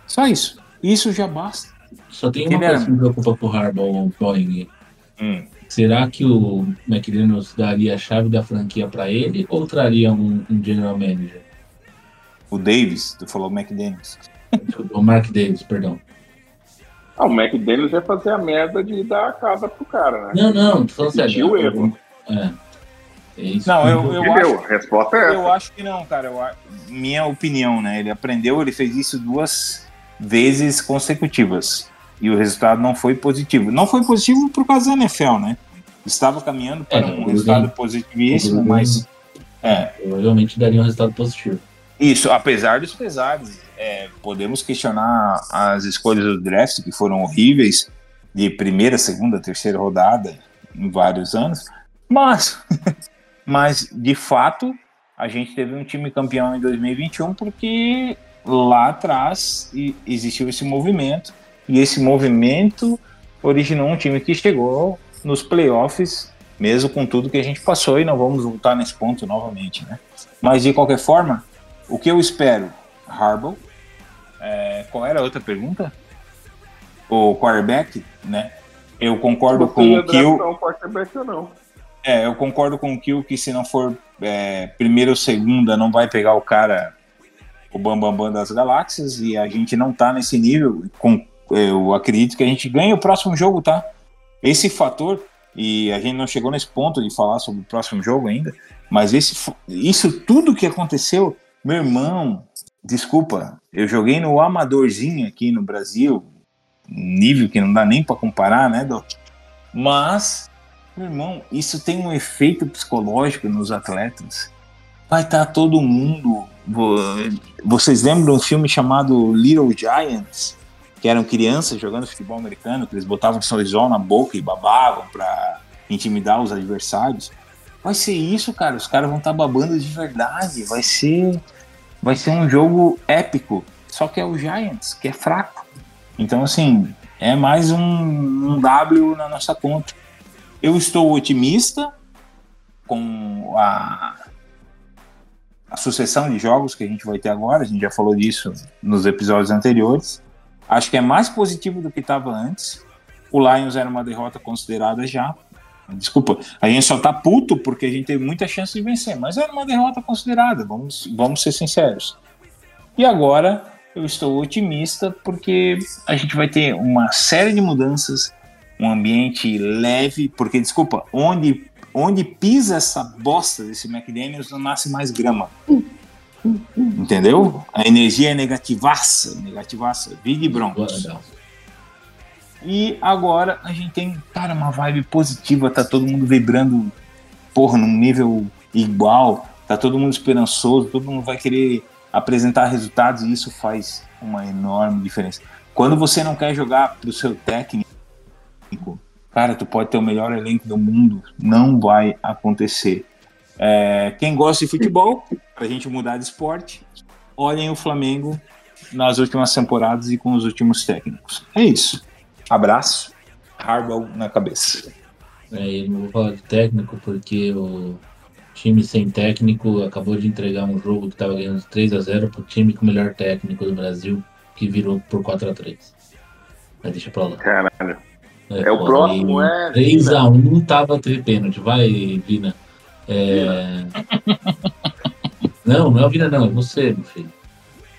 Só isso. Isso já basta. Só tem uma coisa que me preocupa com o Harbaugh, Boeing. Hum. Será que o McDaniels daria a chave da franquia para ele ou traria um, um, general manager? O Davis, tu falou McDaniels. o Mark Davis, perdão. Ah, o McDaniels vai fazer a merda de dar a casa pro cara, né? Não, não, tô falando sério. o erro. É. É isso não, eu, eu, acho, a resposta é eu acho que não, cara. Eu, minha opinião, né? Ele aprendeu, ele fez isso duas vezes consecutivas. E o resultado não foi positivo. Não foi positivo por causa da NFL, né? Estava caminhando para é, um resultado positivíssimo, mas. É. Provavelmente daria um resultado positivo. Isso, apesar dos pesares. É, podemos questionar as escolhas do draft, que foram horríveis, de primeira, segunda, terceira rodada em vários anos. Mas Mas, de fato, a gente teve um time campeão em 2021 porque lá atrás existiu esse movimento e esse movimento originou um time que chegou nos playoffs, mesmo com tudo que a gente passou, e não vamos voltar nesse ponto novamente, né? Mas de qualquer forma, o que eu espero? Harbaugh. É, qual era a outra pergunta? O quarterback, né? Eu concordo com o que o quarterback ou não. É, eu concordo com o Kill que se não for é, primeira ou segunda, não vai pegar o cara, o Bambambam Bam Bam das galáxias, e a gente não tá nesse nível. Com, eu acredito que a gente ganha o próximo jogo, tá? Esse fator, e a gente não chegou nesse ponto de falar sobre o próximo jogo ainda, mas esse, isso tudo que aconteceu, meu irmão, desculpa, eu joguei no amadorzinho aqui no Brasil, nível que não dá nem para comparar, né, Doc? Mas meu irmão, isso tem um efeito psicológico nos atletas. Vai estar tá todo mundo. Vocês lembram de um filme chamado Little Giants? Que eram crianças jogando futebol americano, que eles botavam sorrisol na boca e babavam para intimidar os adversários. Vai ser isso, cara. Os caras vão estar tá babando de verdade. Vai ser, vai ser um jogo épico. Só que é o Giants, que é fraco. Então, assim, é mais um, um W na nossa conta. Eu estou otimista com a, a sucessão de jogos que a gente vai ter agora. A gente já falou disso nos episódios anteriores. Acho que é mais positivo do que estava antes. O Lions era uma derrota considerada já. Desculpa, a gente só tá puto porque a gente teve muita chance de vencer, mas era uma derrota considerada, vamos, vamos ser sinceros. E agora eu estou otimista porque a gente vai ter uma série de mudanças, um ambiente leve, porque desculpa, onde onde pisa essa bosta desse McDaniels não nasce mais grama. Entendeu? A energia é negativaça, negativaça, e broncos. E agora a gente tem, cara, uma vibe positiva, tá todo mundo vibrando, porra, num nível igual, tá todo mundo esperançoso, todo mundo vai querer apresentar resultados e isso faz uma enorme diferença. Quando você não quer jogar pro seu técnico, cara, tu pode ter o melhor elenco do mundo, não vai acontecer. É, quem gosta de futebol, pra gente mudar de esporte, olhem o Flamengo nas últimas temporadas e com os últimos técnicos. É isso. Abraço. Hardball na cabeça. É, eu não vou falar de técnico porque o time sem técnico acabou de entregar um jogo que estava ganhando 3 a 0 pro time com o melhor técnico do Brasil, que virou por 4 a 3 Mas deixa pra lá. Caralho. É, é o próximo, é. 3x1 não tava ter pênalti. Vai, Vina. É... não, não é o Vina, não, é você, meu filho.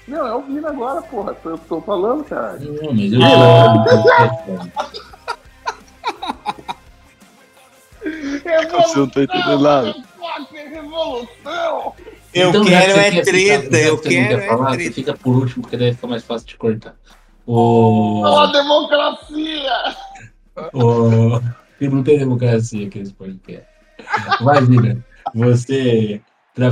Não, é o Vina agora, porra. Eu tô falando, cara. Não, mas eu. Você não tá entendendo nada. Revolução! Eu então, quero é treta, eu quero é falar, treta. Fica por último, porque daí fica mais fácil de cortar. O... Oh, a democracia! O... Não tem democracia aqui nesse podcast. Imagina, você.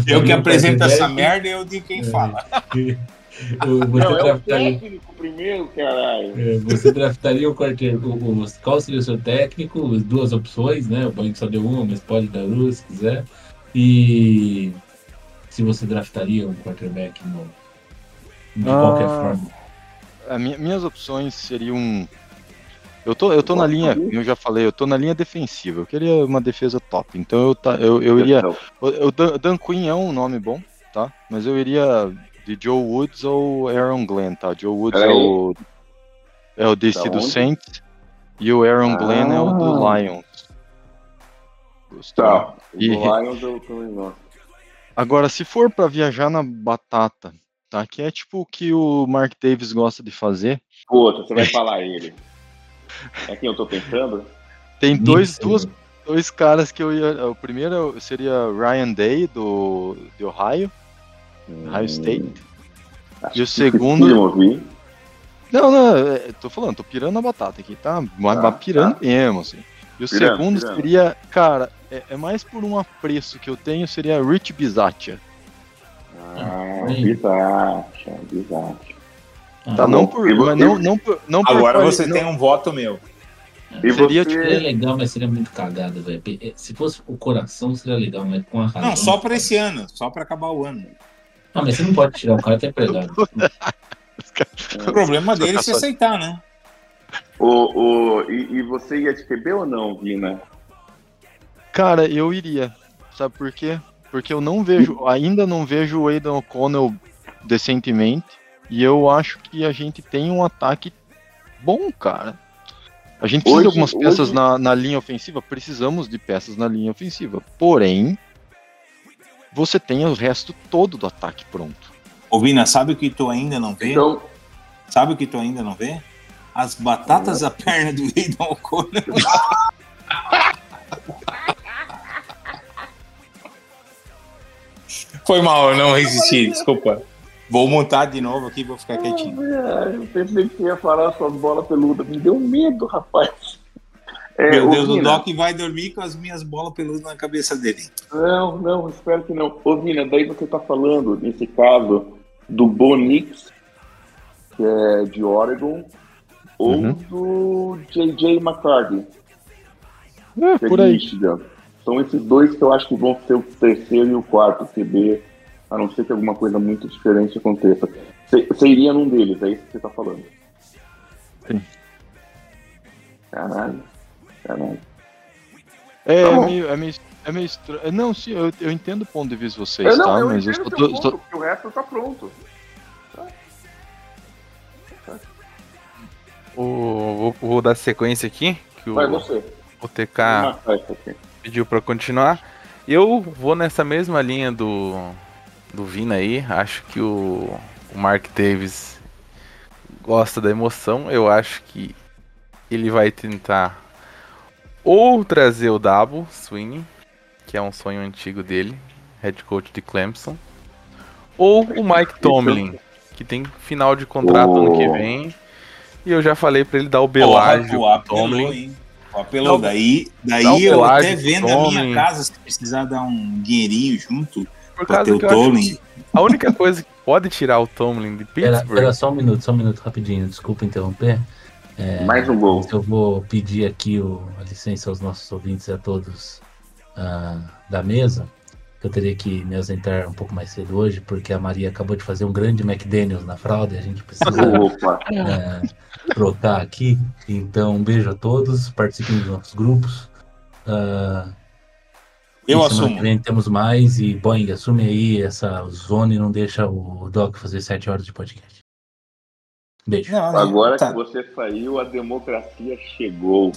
Eu que apresento essa merda, eu de quem é. fala. Você não, é o técnico primeiro, caralho. É, você draftaria o quarteiro. O, o, qual seria o seu técnico? As duas opções, né? O banco só deu uma, mas pode dar duas se quiser. E se você draftaria um quarterback no, de ah, qualquer forma. Minha, minhas opções seriam. Eu tô, eu tô na linha, eu já falei, eu tô na linha defensiva. Eu queria uma defesa top. Então eu, tá, eu, eu iria. O, o Dan Quinn é um nome bom, tá? Mas eu iria de Joe Woods ou Aaron Glenn, tá? Joe Woods é o, é o DC do Saints e o Aaron ah. Glenn é o do ah. Lions. Tá, e... do Lions eu também gosto. Agora, se for para viajar na batata, tá? Que é tipo o que o Mark Davis gosta de fazer. Puta, você vai falar ele. É quem eu tô pensando? Tem dois, duas, dois caras que eu ia. O primeiro seria Ryan Day, do, de Ohio. Ohio State. E o segundo. Não, não, é, tô falando, tô pirando a batata aqui, tá? Mas ah, pirando tá. mesmo, assim. E o pirando, segundo pirando. seria, cara, é, é, mais por um apreço que eu tenho, seria Rich Bizatia. Ah, Bizatia, Bizatia. Tá, não por. Mas não, não, por, não por Agora você não... tem um voto meu. E seria, você... tipo, é legal, mas seria muito cagado, velho. Se fosse o coração, seria legal, mas com a razão. Não, só pra esse ano, só pra acabar o ano. Ah, mas você não pode tirar, o cara tá empregado. o problema dele é se aceitar, né? O, o, e, e, você ia de QB ou não, Vina? Cara, eu iria. Sabe por quê? Porque eu não vejo, ainda não vejo o Aidan O'Connell decentemente. E eu acho que a gente tem um ataque bom, cara. A gente precisa hoje, de algumas peças hoje... na, na linha ofensiva, precisamos de peças na linha ofensiva. Porém, você tem o resto todo do ataque pronto. Ô Vina, sabe o que tu ainda não vê? Então... Sabe o que tu ainda não vê? As batatas à perna do Aidan O'Connor. Foi mal, eu não resisti, desculpa. Vou montar de novo aqui e vou ficar quietinho. eu pensei que ia falar suas bolas peludas. Me deu medo, rapaz. É, Meu Deus, o Doc vai dormir com as minhas bolas peludas na cabeça dele. Não, não, espero que não. Ô, Vina, daí você tá falando, nesse caso, do Bonix, que é de Oregon, ou uhum. do J.J. McCarthy. É, por aí. Michigan. São esses dois que eu acho que vão ser o terceiro e o quarto QB, a não ser que alguma coisa muito diferente aconteça. Você iria num deles, é isso que você tá falando. Sim. Caralho. Caralho. É, tá é, meio, é meio, é meio estranho. É, não, sim, eu, eu entendo o ponto de vista de vocês, é, não, tá? Eu mas eu só tô. O resto tá pronto. Tá. O, vou, vou, dar sequência aqui. Que o, Vai você. O TK pediu para continuar. Eu vou nessa mesma linha do, do Vina aí. Acho que o, o Mark Davis gosta da emoção, eu acho que ele vai tentar ou trazer o Dabo Sweeney, que é um sonho antigo dele, head coach de Clemson, ou o Mike Tomlin, que tem final de contrato oh. ano que vem. E eu já falei para ele dar o belágio oh, pro Tomlin. Apelou, daí, daí eu até vendo a minha casa, se precisar dar um dinheirinho junto, por causa Tomlin. A única coisa que pode tirar o Tomlin de Pittsburgh. Pera, só um minuto, só um minuto rapidinho, desculpa interromper. É, Mais um gol. Eu vou pedir aqui o, a licença aos nossos ouvintes e a todos uh, da mesa, que eu teria que me ausentar um pouco mais cedo hoje, porque a Maria acabou de fazer um grande McDaniels na fralda e a gente precisa uh, trocar aqui. Então, um beijo a todos, participem dos nossos grupos. Uh, eu assumo. Que temos mais e Boeing, assume aí essa zona e não deixa o Doc fazer sete horas de podcast. Beijo. Não, Agora tá. que você saiu, a democracia chegou,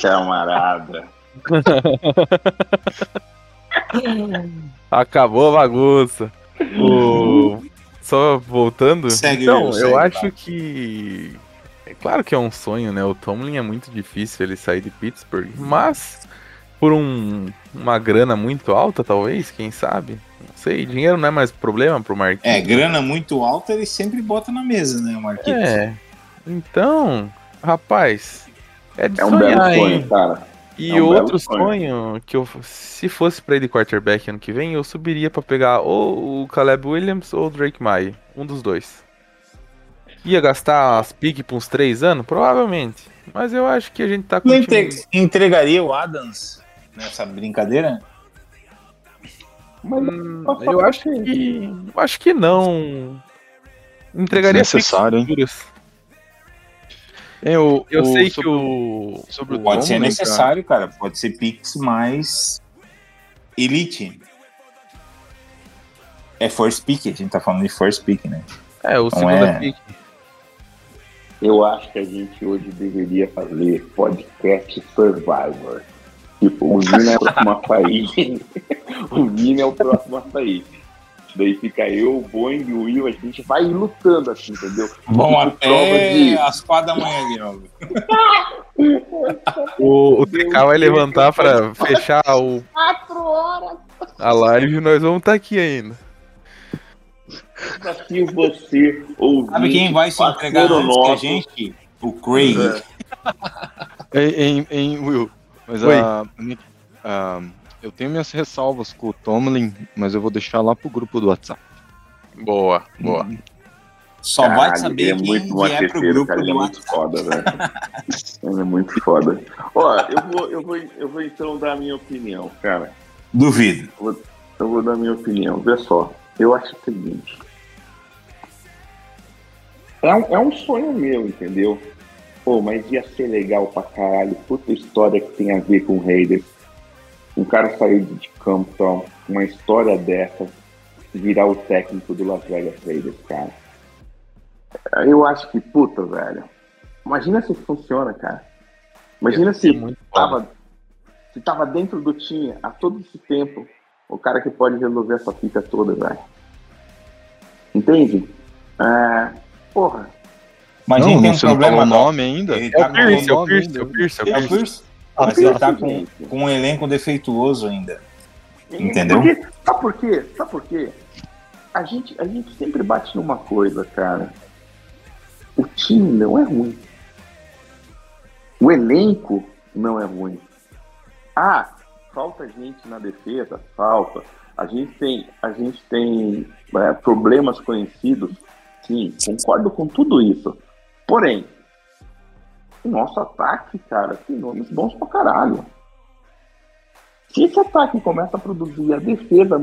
camarada. Acabou a bagunça. O... Só voltando. Segue então, eu, acho tá. que. É claro que é um sonho, né? O Tomlin é muito difícil ele sair de Pittsburgh, mas por um, uma grana muito alta, talvez, quem sabe? Não sei, dinheiro não é mais problema pro Marquinhos. É, grana muito alta ele sempre bota na mesa, né, o Marquinhos? É. Então, rapaz, é de é um sonhar, sonho, hein? Cara. E é um outro sonho. sonho. que eu, se fosse pra ir de quarterback ano que vem, eu subiria para pegar ou o Caleb Williams ou o Drake May, um dos dois. Ia gastar as piques por uns três anos? Provavelmente. Mas eu acho que a gente tá com. Entregaria o Adams nessa brincadeira? Mas, hum, eu acho que. Acho que não. Entregaria necessário, hein? Eu, eu o, sei que o. Sobre o pode ser necessário, cara. cara. Pode ser Pix mais Elite. É First Pick, a gente tá falando de First Pick, né? É, o segundo é... pick. Eu acho que a gente hoje deveria fazer podcast Survivor. Tipo, o Vini é o próximo a sair. o Vini é o próximo a sair. Daí fica eu, o Boeing e o Will, a gente vai lutando assim, entendeu? Bom, até de... as quatro da manhã, Guilherme. o, o TK vai levantar pra fechar o... Quatro horas. a live e nós vamos estar tá aqui ainda. Desafio você, ouvir. Sabe quem vai se entregar antes nosso. que a gente? O Craig. É. em, em, em Will, mas a, a, eu tenho minhas ressalvas com o Tomlin, mas eu vou deixar lá pro grupo do WhatsApp. Boa, boa. Só Caralho, vai saber é quem muito vier pro grupo cara, do é muito foda, velho. ele é muito foda. Ó, eu vou, eu, vou, eu vou então dar a minha opinião, cara. Duvido. Eu vou, eu vou dar a minha opinião. Vê só, eu acho o seguinte. É um, é um sonho meu, entendeu? Pô, mas ia ser legal pra caralho. Puta história que tem a ver com o Raiders. Um cara sair de campo, então, uma história dessa, virar o técnico do Las Vegas Raiders, cara. Eu acho que, puta, velho. Imagina se funciona, cara. Imagina se tava, se tava dentro do time há todo esse tempo o cara que pode resolver essa fita toda, velho. Entende? É, porra, mas não, tem um problema. o nome ainda? Ele tá é, o Pierce, é o Pierce, é o Pierce, é o Pierce. Mas ele tá com, com um elenco defeituoso ainda. Entendeu? Porque, sabe por quê? Sabe por quê? A gente, a gente sempre bate numa coisa, cara. O time não é ruim. O elenco não é ruim. Ah, falta gente na defesa, falta. A gente tem, a gente tem é, problemas conhecidos. Sim, concordo com tudo isso. Porém, o nosso ataque, cara, tem nomes bons pra caralho. Se esse ataque começa a produzir a defesa,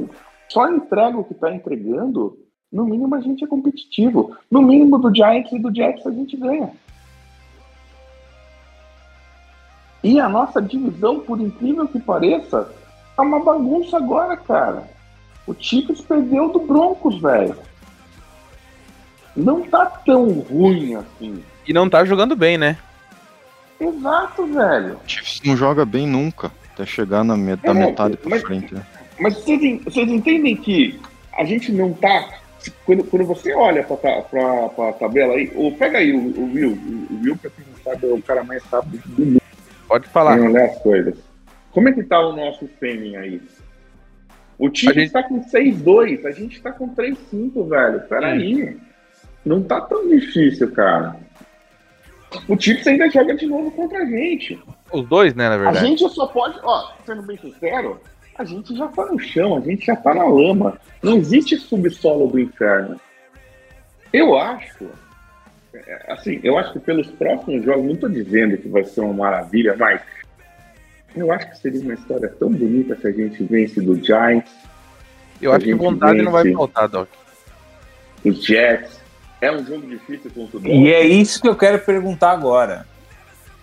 só entrega o que tá entregando, no mínimo a gente é competitivo. No mínimo do Giants e do Jets a gente ganha. E a nossa divisão, por incrível que pareça, tá uma bagunça agora, cara. O Chiefs perdeu do Broncos, velho não tá tão ruim assim. E não tá jogando bem, né? Exato, velho. O Chiefs não joga bem nunca, até chegar na met é, metade pra mas, frente. Né? Mas vocês, vocês entendem que a gente não tá quando, quando você olha para a tabela aí, ou pega aí o, o Will, o Will, para quem não sabe, é o cara mais rápido do mundo. Pode falar. Não as coisas. Como é que tá o nosso Fêmen aí? O time gente... está com 6-2, a gente está com 3-5, velho. Peraí. É. Não tá tão difícil, cara. O Chiefs ainda joga de novo contra a gente. Os dois, né, na verdade. A gente só pode, ó, sendo bem sincero, a gente já tá no chão, a gente já tá na lama. Não existe subsolo do inferno. Eu acho, é, assim, eu acho que pelos próximos jogos, não tô dizendo que vai ser uma maravilha, mas eu acho que seria uma história tão bonita se a gente vence do Giants. Eu acho que vontade não vai faltar, Doc. Os Jets. É um jogo difícil contra o Dolphins. E é isso que eu quero perguntar agora.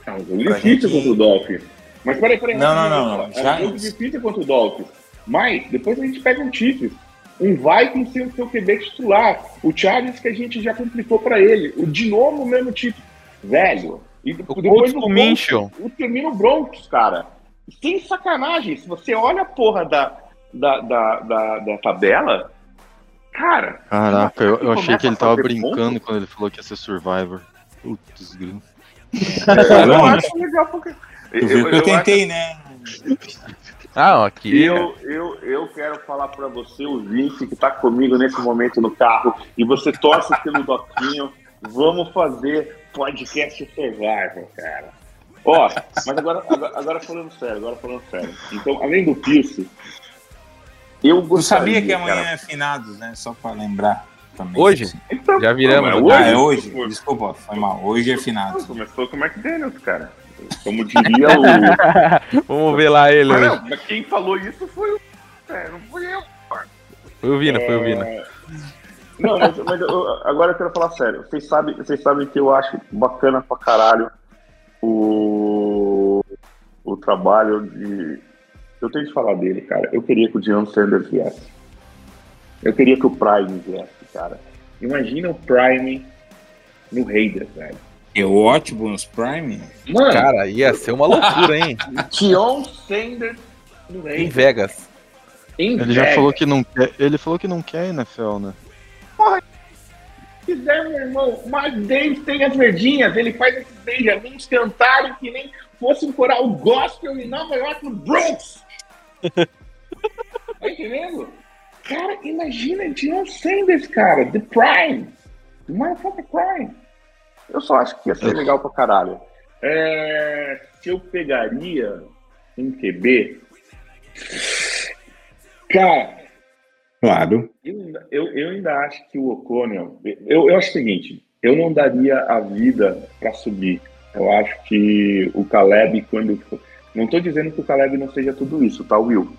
É um jogo pra difícil gente... contra o Dolphins. Mas peraí, peraí. Não, não, não. não. É um jogo difícil contra o Dolphins. Mas depois a gente pega um Chiefs. Um Vikings sem o seu QB titular. O Chargers que a gente já complicou para ele. O de novo o mesmo tipo. Velho. E depois o, o Minchel. O termina o Broncos, cara. Sem sacanagem. Se você olha a porra da, da, da, da, da tabela, cara. Caraca, eu, eu achei que ele tava brincando ponto. quando ele falou que ia ser Survivor. Putz, grilo. É, eu acho legal porque. Que eu, eu tentei, acho... né? Ah, aqui. Eu, eu, eu quero falar para você, o Vince, que tá comigo nesse momento no carro, e você torce pelo Doquinho. Vamos fazer podcast Survivor, cara. Ó, mas agora, agora, agora, falando sério, agora falando sério. Então, além do Pierce, eu gostaria... sabia que amanhã cara... é finados, né? Só para lembrar. Também, hoje? Assim. Então, Já viramos. Não, é hoje, ah, é hoje. Desculpa, foi mal. Hoje é finados. Começou com o McDaniels, cara. Como diria o. Vamos ver lá ele. Não, mas quem falou isso foi o. É, não fui eu. Foi o Vina, é... foi o Vina. É, não, mas, mas eu, agora eu quero falar sério. Vocês sabem, vocês sabem que eu acho bacana pra caralho o, o trabalho de. Eu tenho que falar dele, cara. Eu queria que o Dion Sanders viesse. Eu queria que o Prime viesse, cara. Imagina o Prime no Raiders, velho. É ótimo nos Prime? Mano, cara, ia ser uma loucura, hein? Dion Sanders no Raiders. Em Vegas. Em ele Vegas. já falou que não quer. Ele falou que não quer NFL, né? Porra, quiser, meu irmão. Mas Davis tem as verdinhas, ele faz esses Benjamins cantarem que nem fosse um coral gospel em Nova York, no Bronx. tá entendendo? Cara, imagina Dion Sanders, cara, The Prime. The Motherfucker Prime. Eu só acho que ia ser legal pra caralho. É, se eu pegaria um QB. Cara, Claro. Eu, eu, eu, ainda acho que o O'Connell. Eu, eu acho o seguinte: eu não daria a vida para subir. Eu acho que o Caleb, quando. Não estou dizendo que o Caleb não seja tudo isso, tá, Will?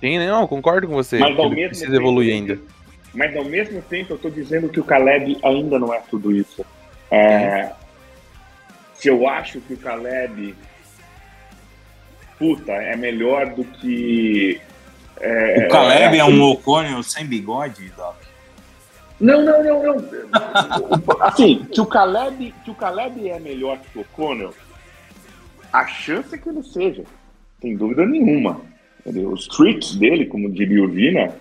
Sim, não, concordo com você. Mas ao mesmo precisa tempo, evoluir ainda. Mas ao mesmo tempo, eu estou dizendo que o Caleb ainda não é tudo isso. É, se eu acho que o Caleb. Puta, é melhor do que é, o Caleb é, é um O'Connell sem bigode, Doc? Não, não, não, não. assim, que o Caleb, que o Caleb é melhor que o O'Connell, a chance é que ele seja, sem dúvida nenhuma. Os tricks dele, como diria o Vina,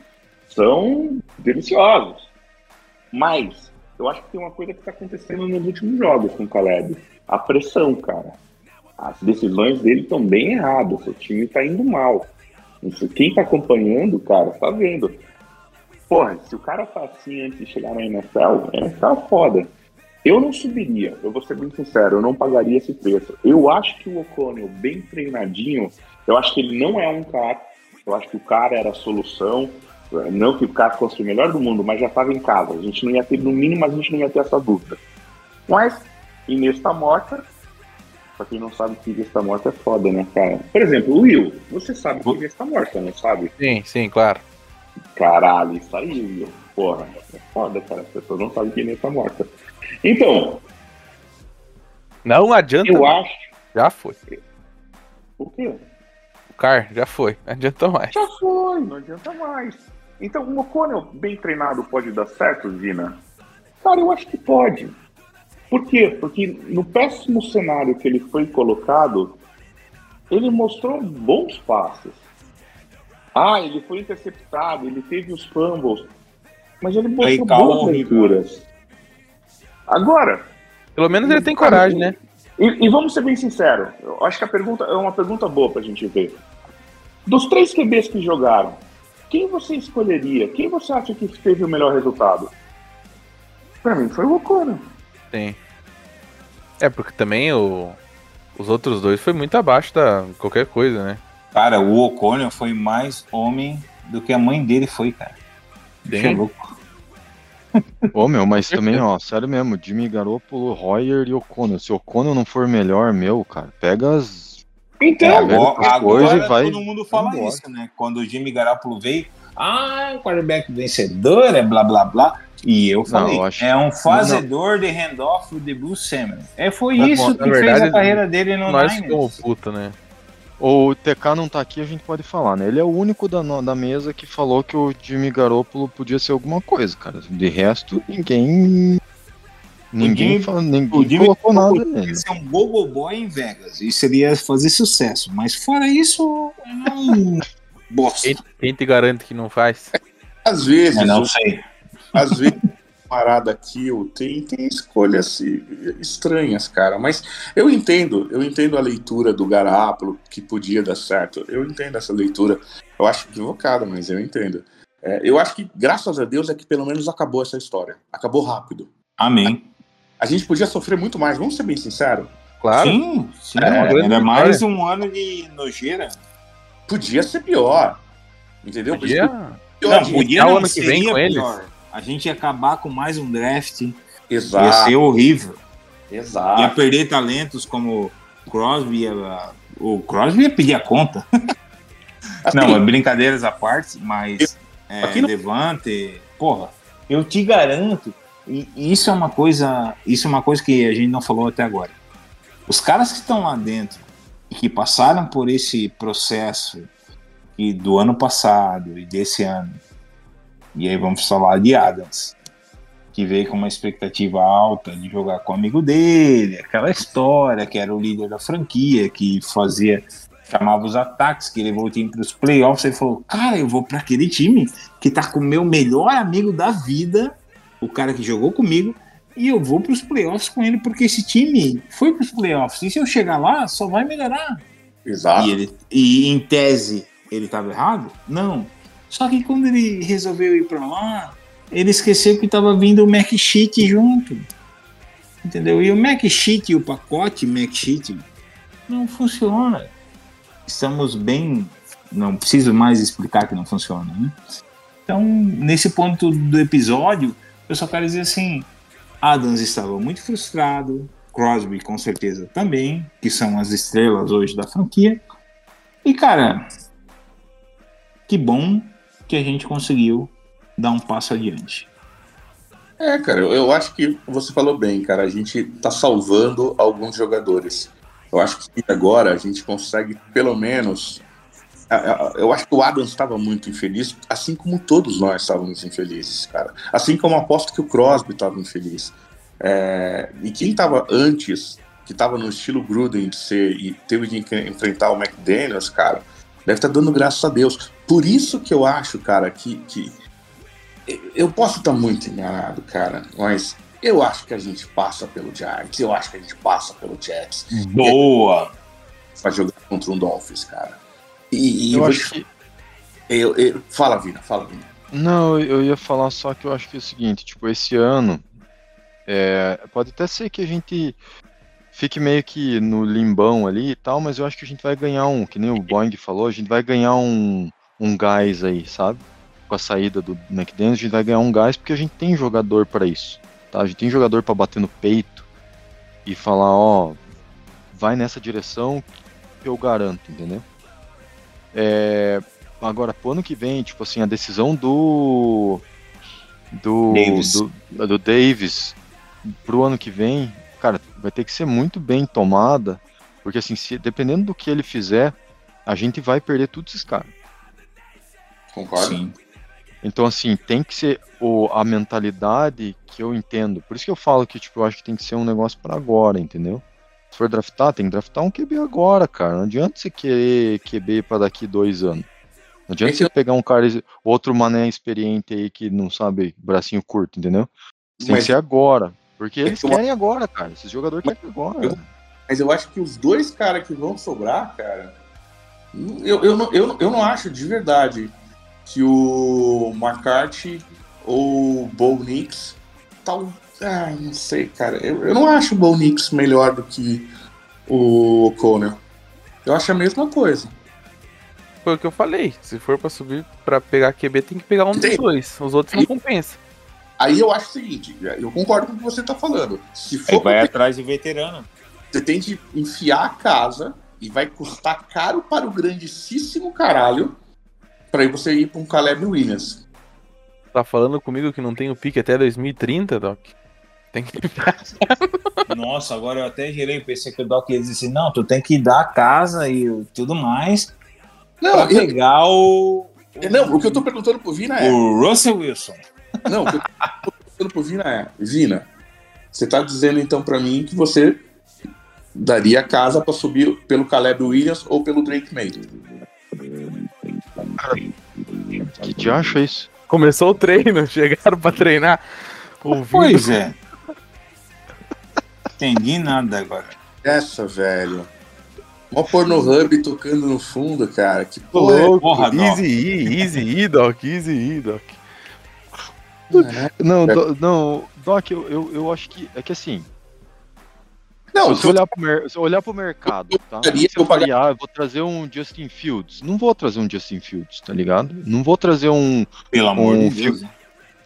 são deliciosos. Mas eu acho que tem uma coisa que está acontecendo nos últimos jogos com o Caleb. A pressão, cara. As decisões dele estão bem erradas. O time está indo mal. Quem tá acompanhando, cara, tá vendo. Porra, se o cara tá assim antes de chegar na NFL, é tá foda. Eu não subiria, eu vou ser bem sincero, eu não pagaria esse preço. Eu acho que o O'Connell, bem treinadinho, eu acho que ele não é um cara, eu acho que o cara era a solução, não que o cara fosse o melhor do mundo, mas já estava em casa. A gente não ia ter, no mínimo, a gente não ia ter essa dúvida. Mas, Inês tá morta, Pra quem não sabe que está morta é foda, né, cara? Por exemplo, o Will, você sabe que está morta, não sabe? Sim, sim, claro. Caralho, isso aí, Will. Porra, é foda, cara. As pessoas não sabem que está morta. Então. Não adianta. Eu acho. Já foi. O quê? O Car, já foi. Não adianta mais. Já foi, não adianta mais. Então, o O'Connell bem treinado pode dar certo, Zina? Cara, eu acho que pode. Por quê? Porque no péssimo cenário que ele foi colocado, ele mostrou bons passes. Ah, ele foi interceptado, ele teve os fumbles. Mas ele mostrou boas leituras. Agora. Pelo menos ele tem coragem, né? E, e, vamos ser bem sinceros. Eu acho que a pergunta é uma pergunta boa pra gente ver. Dos três QBs que jogaram, quem você escolheria? Quem você acha que teve o melhor resultado? Pra mim foi o Ocona. Sim. É, porque também o, os outros dois foi muito abaixo da qualquer coisa, né? Cara, o Ocona foi mais homem do que a mãe dele foi, cara. Bem é louco. Ô meu, mas também, ó, sério mesmo, Jimmy Garoppolo, Royer e O'Connell. Se o O'Connell não for melhor, meu, cara, pega as. Então, é, agora, agora vai... todo mundo fala isso, né? Quando o Jimmy Garoppolo veio, ah, quarterback vencedor, é blá blá blá. E eu falei, não, eu acho... é um fazedor não. de handoff de Bruce Samuel. É, foi isso que verdade, fez a carreira dele no nós Niners. Como puta, né? O TK não tá aqui, a gente pode falar, né? Ele é o único da, da mesa que falou que o Jimmy Garoppolo podia ser alguma coisa, cara. De resto, ninguém. Ninguém, fala, ninguém Jimmy colocou nada nele. ser um gogo boy em Vegas. E seria fazer sucesso. Mas fora isso, não. Bosta. Quem, quem, te garante que não faz? Às vezes. Eu não sei. Às vezes parada kill, tem, tem escolhas estranhas, cara. Mas eu entendo, eu entendo a leitura do Garápolo, que podia dar certo. Eu entendo essa leitura. Eu acho equivocada, mas eu entendo. É, eu acho que, graças a Deus, é que pelo menos acabou essa história. Acabou rápido. Amém. A, a gente podia sofrer muito mais, vamos ser bem sinceros. Claro. Sim, sim. É, é mais um ano de nojeira. Podia ser pior. Entendeu? Podia. Podia, não, podia não, ano que vem com eles. Pior. A gente ia acabar com mais um draft. Exato. Ia ser horrível. Exato. Ia perder talentos como Crosby. Ia, o Crosby ia pedir a conta. Assim, não, brincadeiras à parte, mas é, aqui no... Levante, porra, eu te garanto, e isso é uma coisa, isso é uma coisa que a gente não falou até agora. Os caras que estão lá dentro e que passaram por esse processo e do ano passado e desse ano e aí vamos falar de Adams, que veio com uma expectativa alta de jogar com o amigo dele, aquela história que era o líder da franquia, que fazia chamava os ataques, que levou o time para os playoffs, ele falou, cara, eu vou para aquele time que tá com o meu melhor amigo da vida, o cara que jogou comigo, e eu vou para os playoffs com ele, porque esse time foi para os playoffs, e se eu chegar lá, só vai melhorar. Exato. E, ele, e em tese, ele estava errado? Não. Só que quando ele resolveu ir para lá, ele esqueceu que estava vindo o Mac Sheet junto. Entendeu? E o Mac Sheet o pacote Mac Sheet não funciona. Estamos bem. Não preciso mais explicar que não funciona, né? Então, nesse ponto do episódio, eu só quero dizer assim: Adams estava muito frustrado, Crosby com certeza também, que são as estrelas hoje da franquia. E cara, que bom que a gente conseguiu dar um passo adiante. É, cara, eu acho que você falou bem, cara. A gente tá salvando alguns jogadores. Eu acho que agora a gente consegue, pelo menos. Eu acho que o Adams estava muito infeliz, assim como todos nós estávamos infelizes, cara. Assim como aposto que o Crosby estava infeliz. É... e quem estava antes, que estava no estilo Gruden de ser e teve que enfrentar o McDaniels, cara, Deve estar tá dando graças a Deus. Por isso que eu acho, cara, que. que eu posso estar muito enganado, cara, mas eu acho que a gente passa pelo Giants, eu acho que a gente passa pelo Jets. Boa! Pra jogar contra um Dolphins, cara. E, e eu acho que. Eu, eu... Fala, Vina, fala, Vina. Não, eu ia falar só que eu acho que é o seguinte, tipo, esse ano. É, pode até ser que a gente fique meio que no limbão ali e tal, mas eu acho que a gente vai ganhar um, que nem o Boeing falou, a gente vai ganhar um, um gás aí, sabe? Com a saída do McDaniels, a gente vai ganhar um gás porque a gente tem jogador para isso, tá? A gente tem jogador para bater no peito e falar, ó, vai nessa direção que eu garanto, entendeu? É, agora, pro ano que vem, tipo assim, a decisão do do Davis, do, do Davis pro ano que vem, cara, vai ter que ser muito bem tomada, porque assim, se, dependendo do que ele fizer, a gente vai perder todos esses caras. Concordo. Sim. Então, assim, tem que ser o, a mentalidade que eu entendo. Por isso que eu falo que, tipo, eu acho que tem que ser um negócio para agora, entendeu? Se for draftar, tem que draftar um QB agora, cara. Não adianta você querer QB para daqui dois anos. Não adianta você pegar um cara, outro mané experiente aí que não sabe bracinho curto, entendeu? Tem mas... que ser agora. Porque eles querem agora, cara. Esses jogadores querem agora. Eu... Mas eu acho que os dois caras que vão sobrar, cara, eu, eu, não, eu, eu não acho de verdade que o McCarthy ou o Bo Nix tal. Ah, não sei, cara. Eu, eu não acho o Bo Nix melhor do que o Conner. Eu acho a mesma coisa. Foi o que eu falei. Se for para subir para pegar QB, tem que pegar um dos dois. Os outros não compensa. Aí eu acho o seguinte, eu concordo com o que você tá falando. Se for vai atrás de veterano. Você tem que enfiar a casa e vai custar caro para o grandíssimo caralho para você ir para um Caleb Williams. Tá falando comigo que não tem o pique até 2030, Doc? Tem que. Nossa, agora eu até girei, pensei que o Doc ia dizer assim: não, tu tem que dar a casa e tudo mais. Não, pra eu... pegar o. Não, o que eu tô perguntando pro Vina é. O Russell Wilson. Não, o que eu tô perguntando pro Vina é: Vina, você tá dizendo então para mim que você daria a casa para subir pelo Caleb Williams ou pelo Drake May? Que diacho é isso? Começou o treino, chegaram para treinar. Ouvindo. Pois é. Entendi nada agora. Essa, velho. Mó hub tocando no fundo, cara. Que porra, é? porra Easy E, Easy E, Doc, Easy E, Doc. É. Não, do, não, Doc, eu, eu, eu acho que. É que assim. Não, se você olhar pro, se olhar pro mercado, tá? Se eu falei, ah, eu vou trazer um Justin Fields. Não vou trazer um Justin Fields, tá ligado? Não vou trazer um. Pelo amor um, de Deus.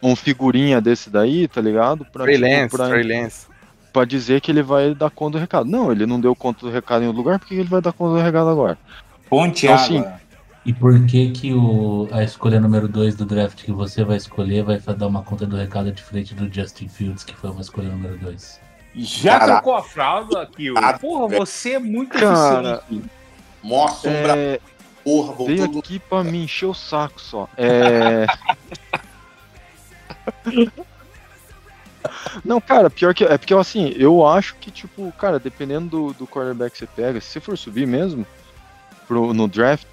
Um figurinha desse daí, tá ligado? Pra, tipo, Lance, pra... Trey Lance para dizer que ele vai dar conta do recado. Não, ele não deu conta do recado em outro lugar, por que ele vai dar conta do recado agora? Ponte então, assim, E por que que o, a escolha número 2 do draft que você vai escolher vai dar uma conta do recado diferente do Justin Fields, que foi uma escolha número 2? Já Caraca. trocou a fralda aqui, ah, Porra, você é muito Cara, eficiente. Mostra um é... Porra, voltou Veio do... aqui pra me encher o saco só. É... Não, cara, pior que. É porque assim, eu acho que, tipo, cara, dependendo do, do quarterback que você pega, se você for subir mesmo pro, no draft,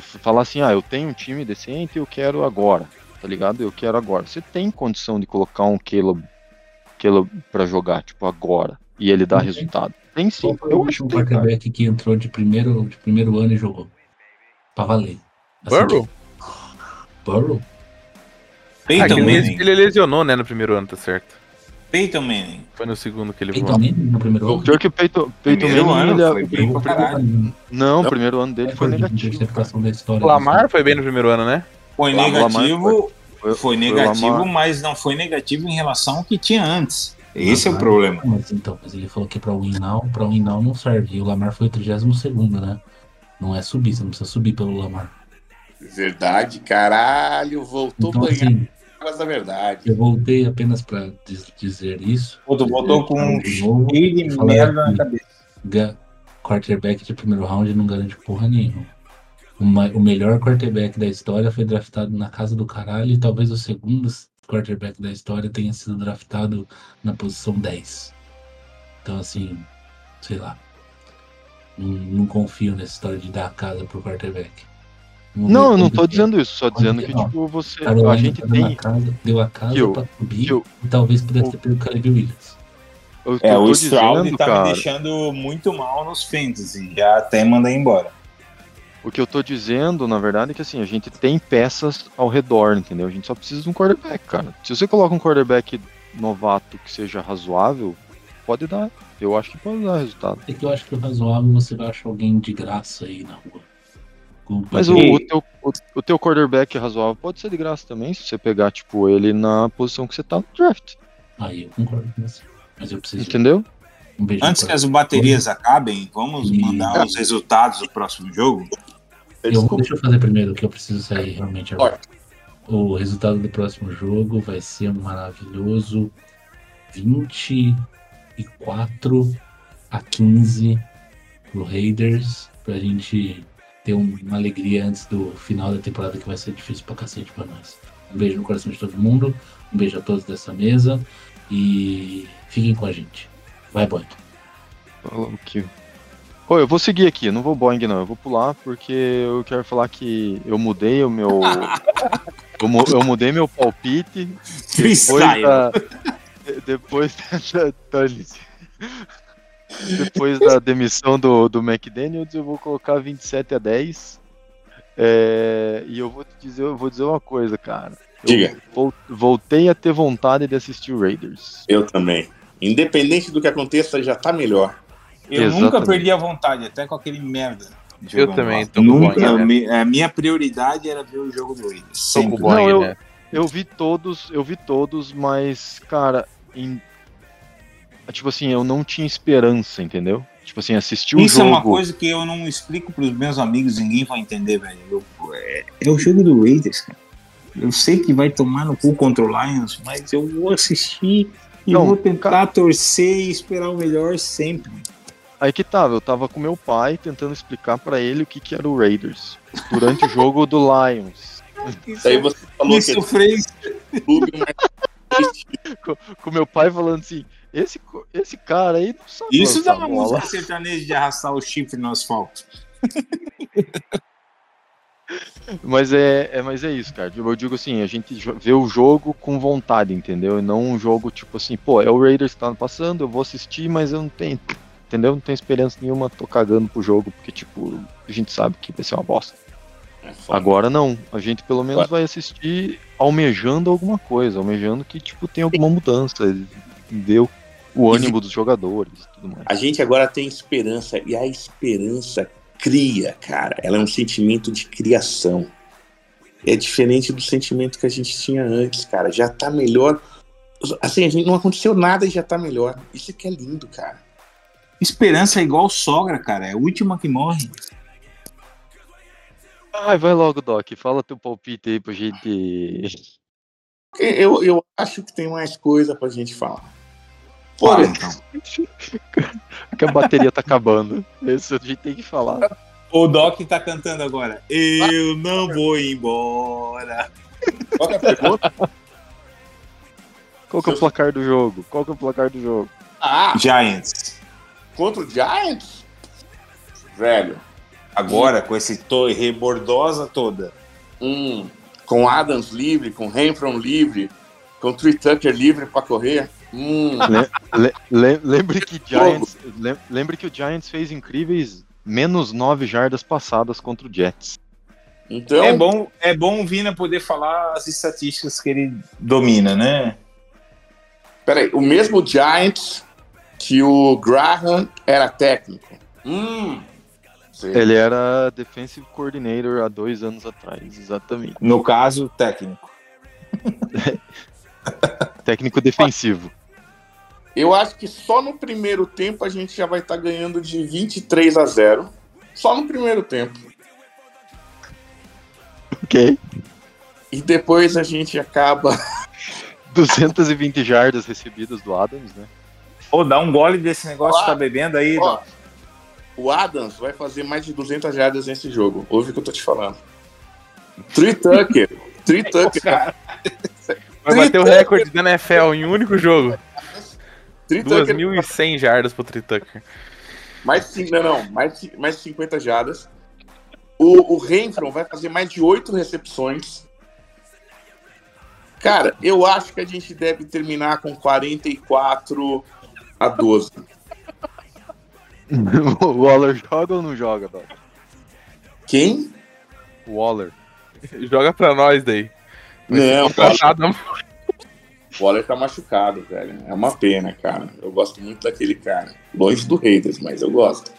falar assim, ah, eu tenho um time decente e eu quero agora, tá ligado? Eu quero agora. Você tem condição de colocar um Caleb, Caleb pra jogar, tipo, agora, e ele dar resultado. Tem sim. eu acho que quarterback que entrou de primeiro, de primeiro ano e jogou. Pra valer. Assim, Burrow? Burrow? Peyton ah, ele, ele lesionou, né, no primeiro ano, tá certo. Peyton Manning. Foi no segundo que ele Peyton voou. Manning no primeiro ano? Pior que o Peyton, Peyton primeiro Manning... Ano, ele, foi bem primeiro, não, o primeiro ano dele foi, foi negativo. O Lamar foi bem no primeiro ano, né? Foi negativo, foi, foi, negativo, mas não foi negativo em relação ao que tinha antes. Esse Lamar, é o problema. Mas, então, mas ele falou que para o Inal, para o Inal não serve. E o Lamar foi o 32 né? Não é subir, você não precisa subir pelo Lamar. Verdade, caralho, voltou então, banhar. Assim, águas da verdade. Eu voltei apenas para dizer isso. Tu voltou com um cheio de merda na cabeça. Quarterback de primeiro round não garante porra nenhuma. Uma, o melhor quarterback da história foi draftado na casa do caralho e talvez o segundo quarterback da história tenha sido draftado na posição 10. Então, assim, sei lá. Não, não confio nessa história de dar a casa pro quarterback. Não, eu não tô dizendo isso, só dizendo que, tipo, você. a gente tem. Casa, deu a casa eu, pra subir eu, e talvez pudesse ter pego o Caleb Williams. É, o Stroud tá cara, me deixando muito mal nos fantasy, já até mandei embora. O que eu tô dizendo, na verdade, é que assim, a gente tem peças ao redor, entendeu? A gente só precisa de um quarterback, cara. Se você coloca um quarterback novato que seja razoável, pode dar. Eu acho que pode dar resultado. É que eu acho que o razoável você vai achar alguém de graça aí na rua. Mas o, o, teu, o, o, teu quarterback razoável pode ser de graça também, se você pegar, tipo, ele na posição que você tá no draft. Aí eu concordo com você. Mas eu preciso. Entendeu? Um Antes que as baterias acabem, vamos e... mandar os resultados do próximo jogo? Eu, deixa eu fazer primeiro que eu preciso sair realmente agora. O resultado do próximo jogo vai ser maravilhoso. 24 a 15 pro Raiders. Pra gente ter uma alegria antes do final da temporada que vai ser difícil pra cacete pra nós. Um beijo no coração de todo mundo, um beijo a todos dessa mesa e fiquem com a gente. Vai, Boy. Falou que Pô, eu vou seguir aqui, não vou Boeing não, eu vou pular porque eu quero falar que eu mudei o meu. eu, mu- eu mudei meu palpite depois da. Depois da. Depois da demissão do, do McDaniels, eu vou colocar 27 a 10. É, e eu vou te dizer, eu vou dizer uma coisa, cara. Eu Diga. vol- voltei a ter vontade de assistir o Raiders. Eu também. Independente do que aconteça, já tá melhor. Eu Exatamente. nunca perdi a vontade, até com aquele merda. Eu também, lá. tô com Nunca. Né? me- A minha prioridade era ver o jogo do. Boeing, Não, eu- né? Eu vi todos, eu vi todos, mas, cara, em... tipo assim, eu não tinha esperança, entendeu? Tipo assim, assistir o Isso jogo. é uma coisa que eu não explico pros meus amigos, ninguém vai entender, velho. Eu- é, é o jogo do Raiders, cara. Eu sei que vai tomar no cu contra o Lions, mas eu vou assistir e Não, vou tentar torcer e esperar o melhor sempre. Aí que tava, eu tava com meu pai tentando explicar pra ele o que, que era o Raiders durante o jogo do Lions. Daí você falou Isso que mais Com, com meu pai falando assim: esse, esse cara aí não sabe Isso dá uma bola. música sertaneja de arrastar o chifre no asfalto. Mas é, é, mas é isso, cara. Eu digo assim, a gente vê o jogo com vontade, entendeu? E não um jogo tipo assim, pô, é o Raiders que tá passando, eu vou assistir, mas eu não tenho, entendeu? Não tenho experiência nenhuma, tô cagando pro jogo, porque tipo, a gente sabe que vai ser uma bosta. É. Agora não, a gente pelo menos Claro. vai assistir almejando alguma coisa, almejando que tipo tem alguma mudança, ver o, ânimo dos jogadores e tudo mais. A gente agora tem esperança e a esperança cria, cara. Ela é um sentimento de criação. É diferente do sentimento que a gente tinha antes, cara. Já tá melhor. Assim, a gente não aconteceu nada e já tá melhor. Isso que é lindo, cara. Esperança é igual sogra, cara. É a última que morre. Ai, vai logo, Doc, fala teu palpite aí pra gente. Eu, eu acho que tem mais coisa pra gente falar. Fala, Porém, então. que a bateria tá acabando. Isso a gente tem que falar. O Doc tá cantando agora. Eu não vou embora. qual que é a pergunta? Qual que é o placar do jogo? Qual que é o placar do jogo? Ah, Giants. Contra o Giants? Velho. Agora, com esse torre bordosa toda. Hum, com Adams livre, com Renfron livre, com Tree Tucker livre pra correr. Hum, Le- le- lembre que Giants, lem- lembre que o Giants fez incríveis menos 9 jardas passadas contra o Jets. então, É bom, é bom o Vina poder falar as estatísticas que ele domina, né? peraí, o mesmo Giants que o Graham era técnico. Hum. Ele era defensive coordinator há dois anos atrás, exatamente. No caso, técnico. Técnico defensivo. Eu acho que só no primeiro tempo a gente já vai estar ganhando de 23 a 0. Só no primeiro tempo. Ok. E depois a gente acaba. 220 jardas recebidas do Adams, né? Ô, dá um gole desse negócio que tá bebendo aí, ó. O Adams vai fazer mais de 200 jardas nesse jogo. Ouve o que eu tô te falando. Tree Tucker. Tree Tucker. Vai bater o recorde da NFL em um único jogo. Tree Tucker 2.100 jardas pro Tritucker. Mais de, cin- não, não, mais, de- mais de 50 jardas. O, o Renfron vai fazer mais de 8 recepções. Cara, eu acho que a gente deve terminar com 44 a 12. o Waller joga ou não joga, Doc? Quem? O Waller. Joga pra nós daí. Não, o Waller, o Waller tá machucado, velho. É uma pena, cara. Eu gosto muito daquele cara. Longe do Raiders, mas eu gosto.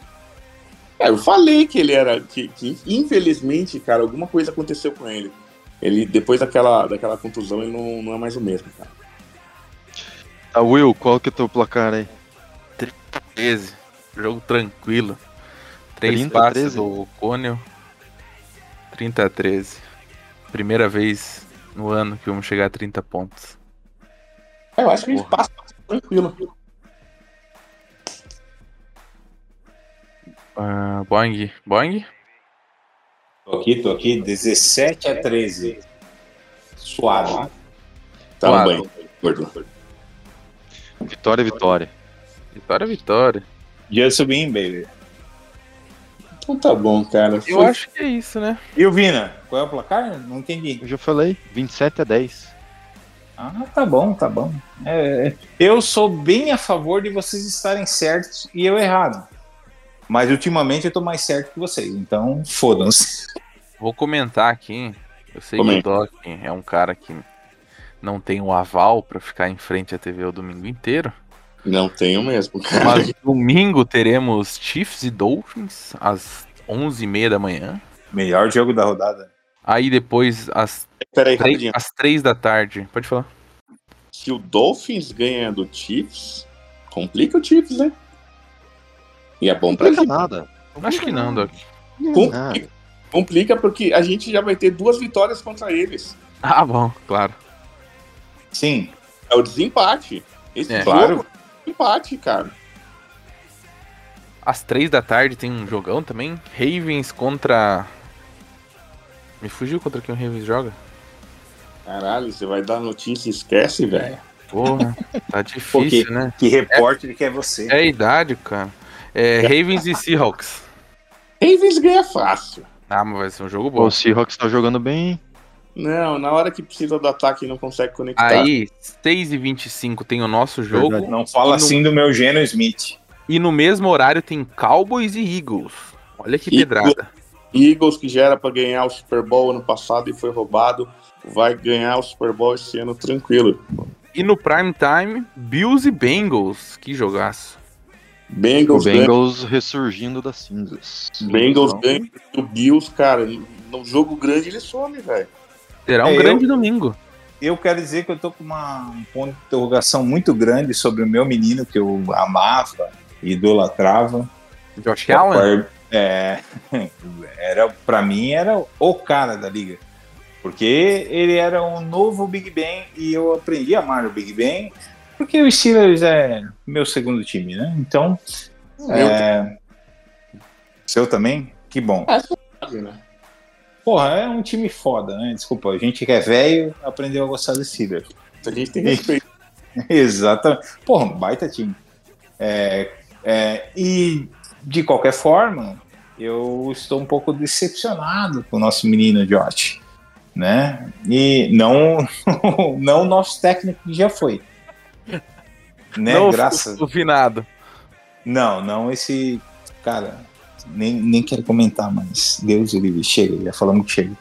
É, eu falei que ele era. Que, que, infelizmente, cara, alguma coisa aconteceu com ele. Ele, depois daquela, daquela contusão, ele não, não é mais o mesmo, cara. Tá, Will, qual que é o teu placar aí? 13. Jogo tranquilo. 3 30, passes 13? do Cônio. 30 a 13. Primeira vez no ano que vamos chegar a 30 pontos. É, Eu acho que a gente passa tranquilo. Ah, Boeing. Boeing? Tô aqui, tô aqui. 17 a 13. Suave. Tá banho, gordo. Vitória, vitória. Vitória, vitória. Just win, baby. Então tá bom, cara. Eu Foi... acho que é isso, né? E o Vina? Qual é o placar? Não entendi. Eu já falei, 27 a 10. Ah, tá bom, tá bom. É, é, eu sou bem a favor de vocês estarem certos e eu errado. Mas ultimamente eu tô mais certo que vocês, então fodam-se. Vou comentar aqui. Eu sei que o Doc é um cara que não tem o aval para ficar em frente à TV o domingo inteiro. Não tenho mesmo, cara. Mas domingo teremos Chiefs e Dolphins às 11h30 da manhã. Melhor jogo da rodada. Aí depois, às, Peraí, três, às 3 da tarde. Pode falar. Se o Dolphins ganha do Chiefs, complica o Chiefs, né? E é bom pra gente. nada. Acho que não, Doc. Complica, complica porque a gente já vai ter duas vitórias contra eles. Ah, bom, claro. Sim. É o desempate. Esse é. claro. é empate, cara. Às três da tarde tem um jogão também. Ravens contra. Me fugiu contra quem o Ravens joga? Caralho, você vai dar notícia e esquece, velho. Porra, tá difícil, Pô, que, né? Que repórter é, que é você. É a idade, cara. É Ravens e Seahawks. Ravens ganha fácil. Ah, mas vai ser um jogo bom. O Seahawks tá jogando bem. Não, na hora que precisa do ataque não consegue conectar. Aí, 6 e 25 tem o nosso jogo. Verdade. Não fala assim no... do meu Geno Smith. E no mesmo horário tem Cowboys e Eagles. Olha que pedrada. Eagles, que já era para ganhar o Super Bowl ano passado e foi roubado, vai ganhar o Super Bowl esse ano tranquilo. E no prime time, Bills e Bengals. Que jogaço. Bengals, Bengals ganha... ressurgindo das cinzas. Bengals ganha o Bills, cara. No jogo grande ele some, velho. Será um é, grande eu, domingo. Eu quero dizer que eu tô com uma, um ponto de interrogação muito grande sobre o meu menino que eu amava e idolatrava. Josh Allen? É, era, pra mim era o cara da liga. Porque ele era um novo Big Ben e eu aprendi a amar o Big Ben porque o Steelers é meu segundo time, né? Então. É... Seu também? Que bom. É, né? Porra, é um time foda, né? Desculpa, a gente que é velho aprendeu a gostar do Steelers. A gente tem respeito. Exatamente. Porra, baita time. É, é, e, de qualquer forma, eu estou um pouco decepcionado com o nosso menino Josh, né? E não, não o nosso técnico que já foi. Né? Não Graças. O finado. Não, não esse cara nem, nem quero comentar, mas Deus o livre, chega, já falamos que chega.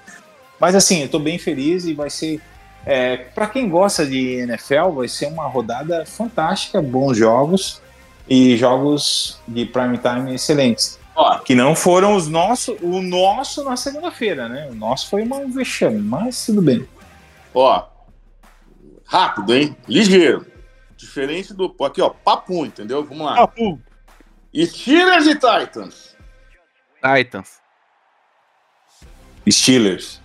Mas assim, eu tô bem feliz e vai ser. É, para quem gosta de NFL, vai ser uma rodada fantástica, bons jogos e jogos de prime time excelentes. Ó, que não foram os nossos, o nosso na segunda-feira, né? O nosso foi um vexame, mas tudo bem. Ó, rápido, hein? Ligeiro. Diferente do. Aqui, ó, papo, entendeu? Vamos lá. Papo. Steelers e Titans. Titans. Steelers.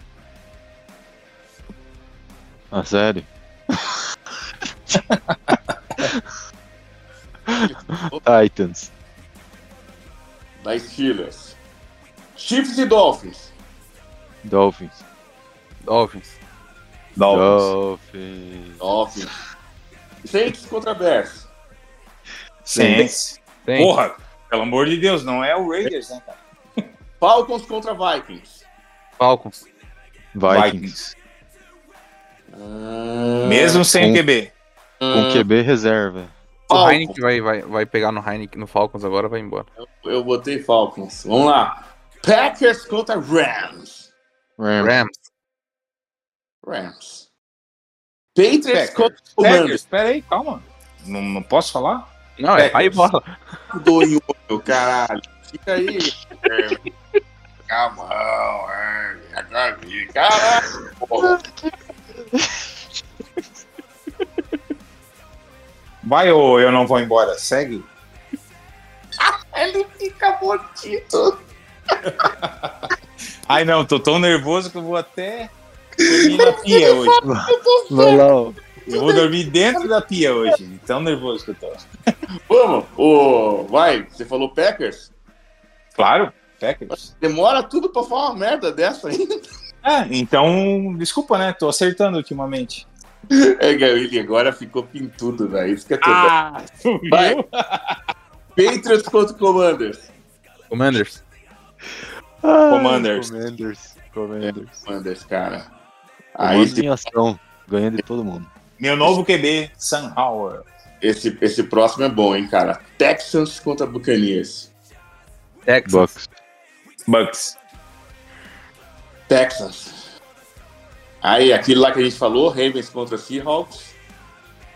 Ah, sério? Titans. Da Steelers. Chiefs e Dolphins. Dolphins. Dolphins. Dolphins. Dolphins. Saints contra Bears. Saints. Saints. Porra, pelo amor de Deus, não é o Raiders, né, cara? Falcons contra Vikings. Falcons. Vikings. Uh... Mesmo sem com, QB. Com QB reserva. O Heineken vai, vai, vai pegar no Heineken no Falcons agora vai embora. Eu, eu botei Falcons. Vamos lá. Packers contra Rams. Rams. Rams. Rams. Patriots contra Packers. Pera aí, calma. Não, não posso falar? Não, Packers. é e bola. Do caralho. Fica aí. Camão, é, caralho, porra. Vai ou eu não vou embora? Segue. Ele fica mortito. Ai não, tô tão nervoso que eu vou até dormir na pia hoje. Vai lá. Eu vou dormir dentro da pia hoje. Tão nervoso que eu tô. Vamos, o... vai, você falou Packers? Claro. Packers. Demora tudo pra falar uma merda dessa ainda. É, então, desculpa, né? Tô acertando ultimamente. É, Gabriel, agora ficou pintudo, velho. Isso que é tudo. Ah, Vai. Patriots contra Commanders. Commanders. Commanders. Commanders. Commanders. Commanders, cara. Aí Commanders em ação. Ganha de todo mundo. Meu novo QB, Sam Howard. Esse, esse próximo é bom, hein, cara. Texans contra Buccaneers. Texans. Bucks. Bucks. Texans. Aí, aquilo lá que a gente falou, Ravens contra Seahawks.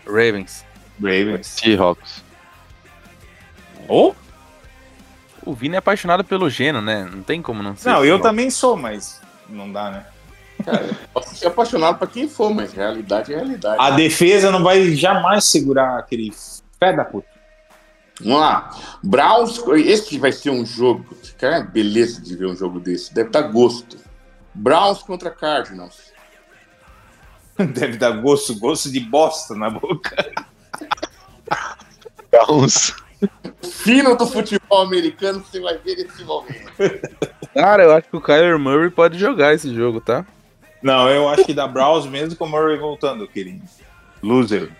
Ravens. Ravens. Seahawks. Oh? O Vini é apaixonado pelo Geno, né? Não tem como não ser. Não, eu também sou, mas não dá, né? Cara, posso ser apaixonado pra quem for, mas realidade é realidade. A defesa não vai jamais segurar aquele pé da puta. Vamos lá. Browns, esse vai ser um jogo. Cara, é beleza de ver um jogo desse. Deve dar gosto. Browns contra Cardinals. Deve dar gosto, gosto de bosta na boca. Browns. Fino do futebol americano, você vai ver esse momento. Cara, eu acho que o Kyler Murray pode jogar esse jogo, tá? Não, eu acho que dá Browns mesmo com o Murray voltando, querido. Loser.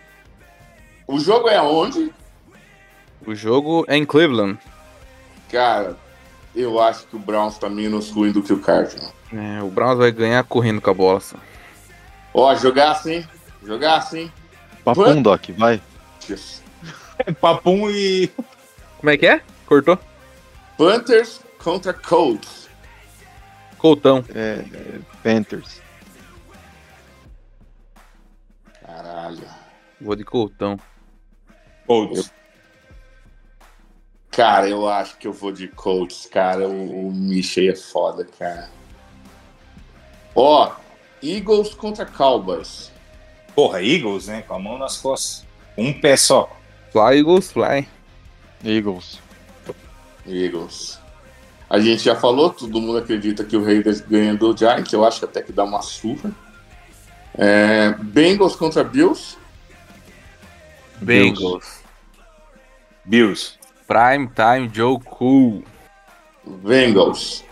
O jogo é aonde? O jogo é em Cleveland. Cara, eu acho que o Browns tá menos ruim do que o Cardinals. É, o Browns vai ganhar correndo com a bola. Só. Ó, jogar assim, jogar assim. Papum, Doc, vai. Papum e. Como é que é? Cortou? Panthers contra Colts. Coltão. É, é Panthers. Caralho. Vou de Coltão. Colts. Cara, eu acho que eu vou de Colts, cara. O, o Michel é foda, cara. Ó, Eagles contra Cowboys. Porra, Eagles, né? Com a mão nas costas. Um pé só. Fly, Eagles, fly. Eagles. Eagles. A gente já falou, todo mundo acredita que o Raiders ganha do Giants. Eu acho que até que dá uma surra. É, Bengals contra Bills. Bengals. Bills. Prime Time Joe Cool. Bengals.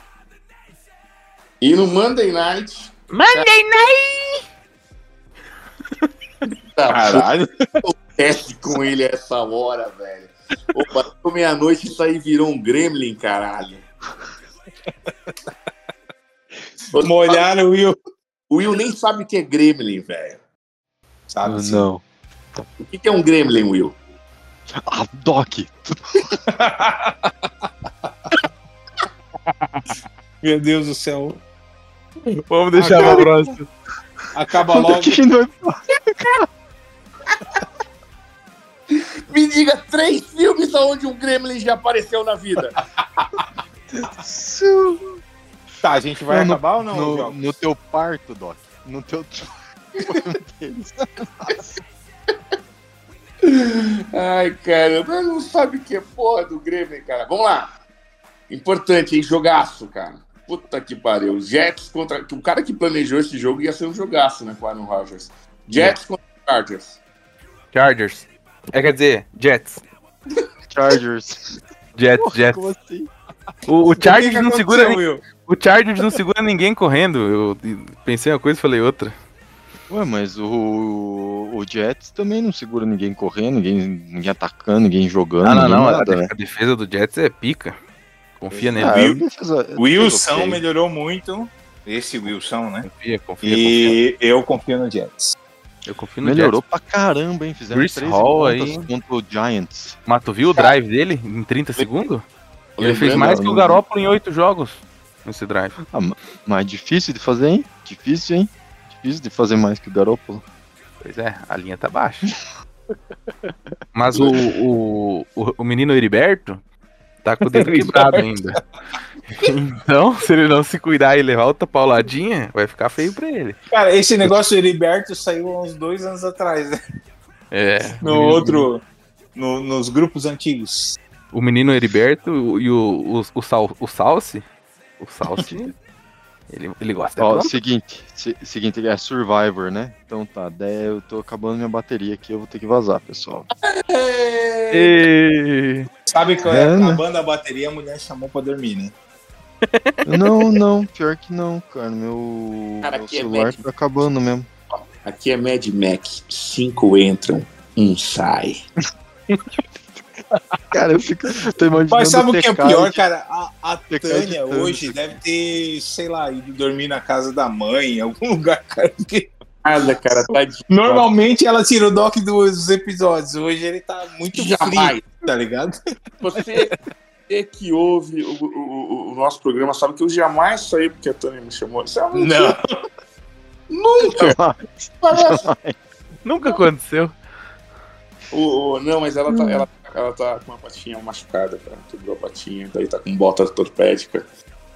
E no Monday Night. Monday Night! Caralho. Acontece com ele essa hora, velho. Opa, meia-noite isso aí virou um gremlin, caralho. Molharam o Will. O Will nem sabe o que é gremlin, velho. Sabe? Não. O que que é um gremlin, Will? Ah, Doc. Meu Deus do céu. Vamos deixar Acaba- pra próxima. Acaba logo. é Me diga três filmes onde um gremlin já apareceu na vida. Tá, a gente vai no- acabar ou não? no, no teu parto, Doc. No teu. Ai, cara, mas não sabe o que é porra do Grêmio, cara. Vamos lá. Importante, hein? Jogaço, cara. Puta que pariu. Jets contra. O cara que planejou esse jogo ia ser um jogaço, né, com o Aaron Rodgers. Jets contra Chargers. Chargers. É, quer dizer, Jets. Chargers. Jets, Jets. Como assim? O, o O que que Chargers não segura. Will? O Chargers não segura ninguém correndo. Eu pensei uma coisa e falei outra. Ué, mas o, o Jets também não segura ninguém correndo, ninguém, ninguém atacando, ninguém jogando. Não, não, não. A, Nada, de- né? a defesa do Jets é pica. Confia nele. Ah, Will- a defesa- a O Wilson defesa ok. melhorou muito. Esse Wilson, né? Confia, confia, confia. E eu confio no Jets. Eu confio no Melhorou Jets. pra caramba, hein? Fizeram Chris três Hall aí. contra o Giants. Mas tu viu o drive dele em 30 segundos? Ele fez mais que o Garópolo em 8 jogos nesse drive. Ah, ma- mas difícil de fazer, hein? Difícil, hein? Difícil de fazer mais que o Garoppolo. Pois é, a linha tá baixa. Mas o, o, o, o menino Heriberto tá com o dedo quebrado ainda. Então, se ele não se cuidar e levar outra pauladinha, vai ficar feio pra ele. Cara, esse negócio do Heriberto saiu há uns dois anos atrás, né? É. No outro. no- nos grupos antigos. O menino Heriberto e o, o, o, Sal, o Salsi. O Salsi. ele, ele gosta Ó, seguinte, se- seguinte, ele é Survivor, né? Então tá, daí eu tô acabando minha bateria aqui, eu vou ter que vazar, pessoal. E... Sabe que É, né? acabando a bateria, a mulher chamou pra dormir, né? Não, não, pior que não, cara. Meu, Cara, meu é celular médico. tá acabando mesmo. Aqui é Mad Max. Cinco entram, um sai. Cara, eu fico. Tô imaginando Mas sabe o que é pior, de- cara? A, a Tânia hoje deve ter, sei lá, ido dormir na casa da mãe, em algum lugar, cara. Porque Nada, cara, tadinho. normalmente ela tira o doc dos episódios. Hoje ele tá muito Jamais. frio, tá ligado? Você, você que ouve o, o- o- o nosso programa sabe que eu jamais saí porque a Tânia me chamou. Isso é uma mentira. Nunca! Parece. Nunca aconteceu. O- o- não, mas ela tá, ela, ela tá com uma patinha machucada, cara. Quebrou a patinha, daí tá com bota ortopédica.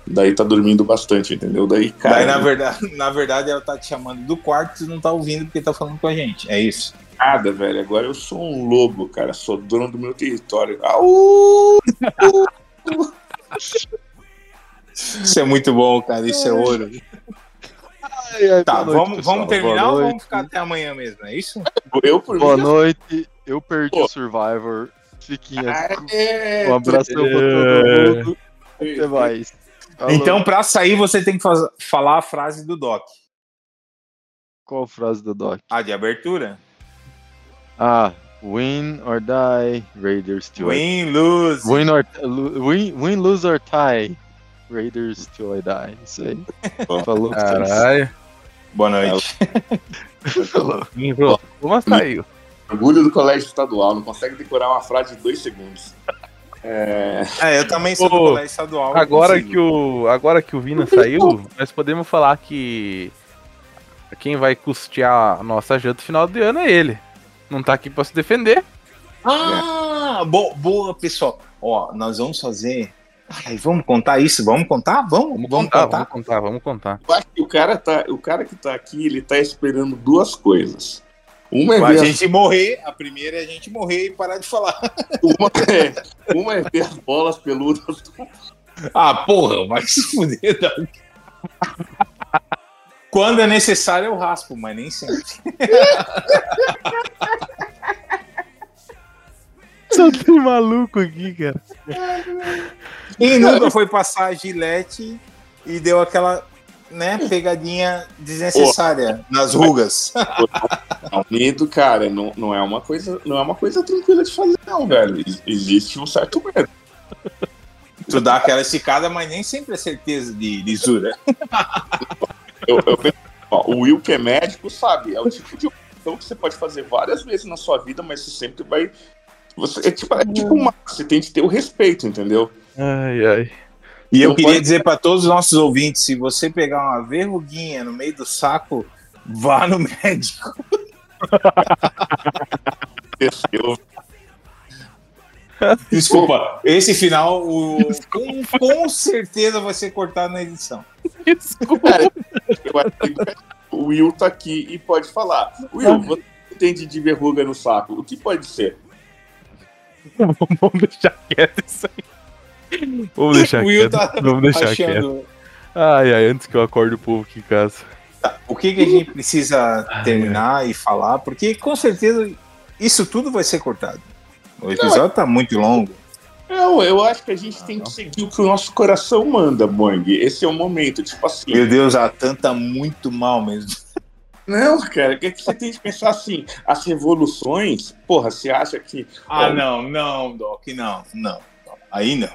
Daí tá dormindo bastante, entendeu? Daí, cara. Daí, na verdade, na verdade, ela tá te chamando do quarto e tu não tá ouvindo porque tá falando com a gente. É isso. Nada, velho. Agora eu sou um lobo, cara. Sou dono do meu território. Au! Isso é muito bom, cara. Isso é ouro. Ai, ai, Tá, noite, vamos, pessoal. vamos terminar Boa ou noite. vamos ficar até amanhã mesmo? É isso? Eu, por Boa mim, noite. Eu perdi Pô. o Survivor. Fiquinha. É, Um abração pra todo mundo. Até mais. Falou. Então, pra sair, você tem que faz- falar a frase do Doc. Qual a frase do Doc? A de abertura? Ah, win or die, Raiders to Win, lose. Win or win, win, lose or tie, Raiders till I die. Isso aí. Falou. Caralho. Boa noite. Falou. Mas saiu. Orgulho do colégio estadual, não consegue decorar uma frase de dois segundos. É, É, eu também sou do Ô, colégio estadual. Agora que, o, agora que o Vina saiu, nós podemos falar que quem vai custear a nossa janta no final de ano é ele. Não tá aqui pra se defender. Ah, bo- boa, pessoal. Ó, nós vamos fazer. Ai, vamos contar isso? Vamos contar? Vamos, Vamos, vamos, contar, contar. vamos contar, vamos contar. eu acho que o cara, tá, o cara que tá aqui, ele tá esperando duas coisas. Uma é, A ver gente morrer, a primeira é a gente morrer e parar de falar. uma, é, uma é ver as bolas peludas Ah, porra, vai se fuder. Doc. Quando é necessário eu raspo, mas nem sempre. Só tem maluco aqui, cara. Quem nunca foi passar a gilete e deu aquela né, pegadinha desnecessária nas rugas? Não, medo, cara, não, não, é uma coisa, não é uma coisa tranquila de fazer, não, velho. Ex- Existe um certo medo. tu dá aquela esticada, mas nem sempre é certeza de lisura. Eu, eu penso, ó, o Will, que é médico, sabe, é o tipo de operação que você pode fazer várias vezes na sua vida, mas você sempre vai. Você, é tipo, é tipo uma, você tem que ter o respeito, entendeu? Ai, ai. E eu Não queria pode- dizer para todos os nossos ouvintes: se você pegar uma verruguinha no meio do saco, vá no médico. Desculpa, esse final o, com, com certeza vai ser cortado na edição. Cara, eu acho que o Will tá aqui e pode falar. Will, você entende de verruga no saco? O que pode ser? Vamos deixar quieto isso aí. Vamos deixar O Will quieto. tá Vamos deixar quieto. achando. Ai, ai, antes que eu acorde o povo aqui em casa. O que, que a gente precisa terminar e falar? Porque com certeza isso tudo vai ser cortado. O episódio tá muito longo. Não, eu acho que a gente tem que seguir o que o nosso coração manda, Boing. Esse é o momento, tipo assim. Meu Deus, a Tan tá muito mal mesmo. Não, cara, que, que você tem que pensar assim, as revoluções, porra, você acha que. Ah, Ó, não, não, Doc, não, não. Aí não.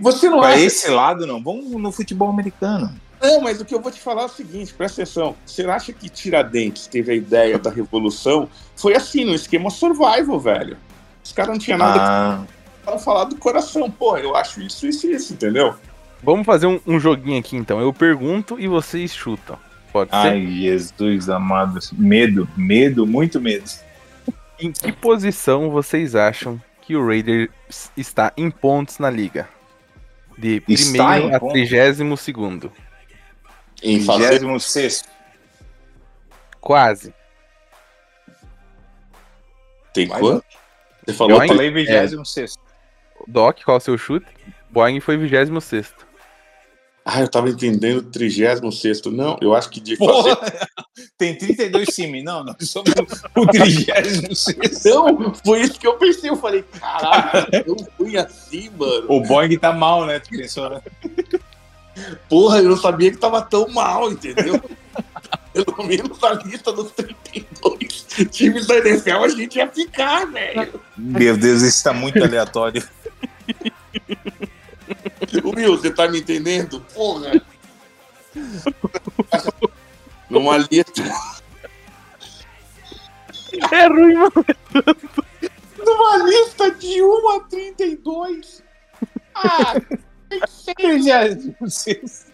Você não Pra acha. esse lado, não. Vamos no futebol americano. Não, mas o que eu vou te falar é o seguinte, presta atenção. Você acha que Tiradentes teve a ideia da revolução? Foi assim, no esquema survival, velho. Os caras não tinham nada Ah, para falar do coração. Porra, eu acho isso, isso, isso, entendeu? Vamos fazer um, um joguinho aqui então. Eu pergunto e vocês chutam. Pode ser? ai, Jesus amado. Medo, medo, muito medo. Em que posição vocês acham que o Raiders está em pontos na liga? De Está primeiro a pontos? trigésimo segundo. Em fazer 26. Quase. Tem Vai, quanto? Você falou Eu que falei 26. Doc, qual é o seu chute? Boeing foi 26 Ah, eu tava entendendo 36 Não, eu acho que de Porra, fazer. tem 32 times. Não, nós somos o 36. Não, foi isso que eu pensei. Eu falei, caralho, eu fui assim, mano. O Boeing tá mal, né? Pensou, né? Porra, eu não sabia que tava tão mal, entendeu? Pelo menos na lista dos 32 times da NFL a gente ia ficar, velho. Meu Deus, isso tá muito aleatório. Will, você tá me entendendo? Porra! Numa lista. É ruim, mano. Numa lista de 1 a 32. Ah, já. vocês-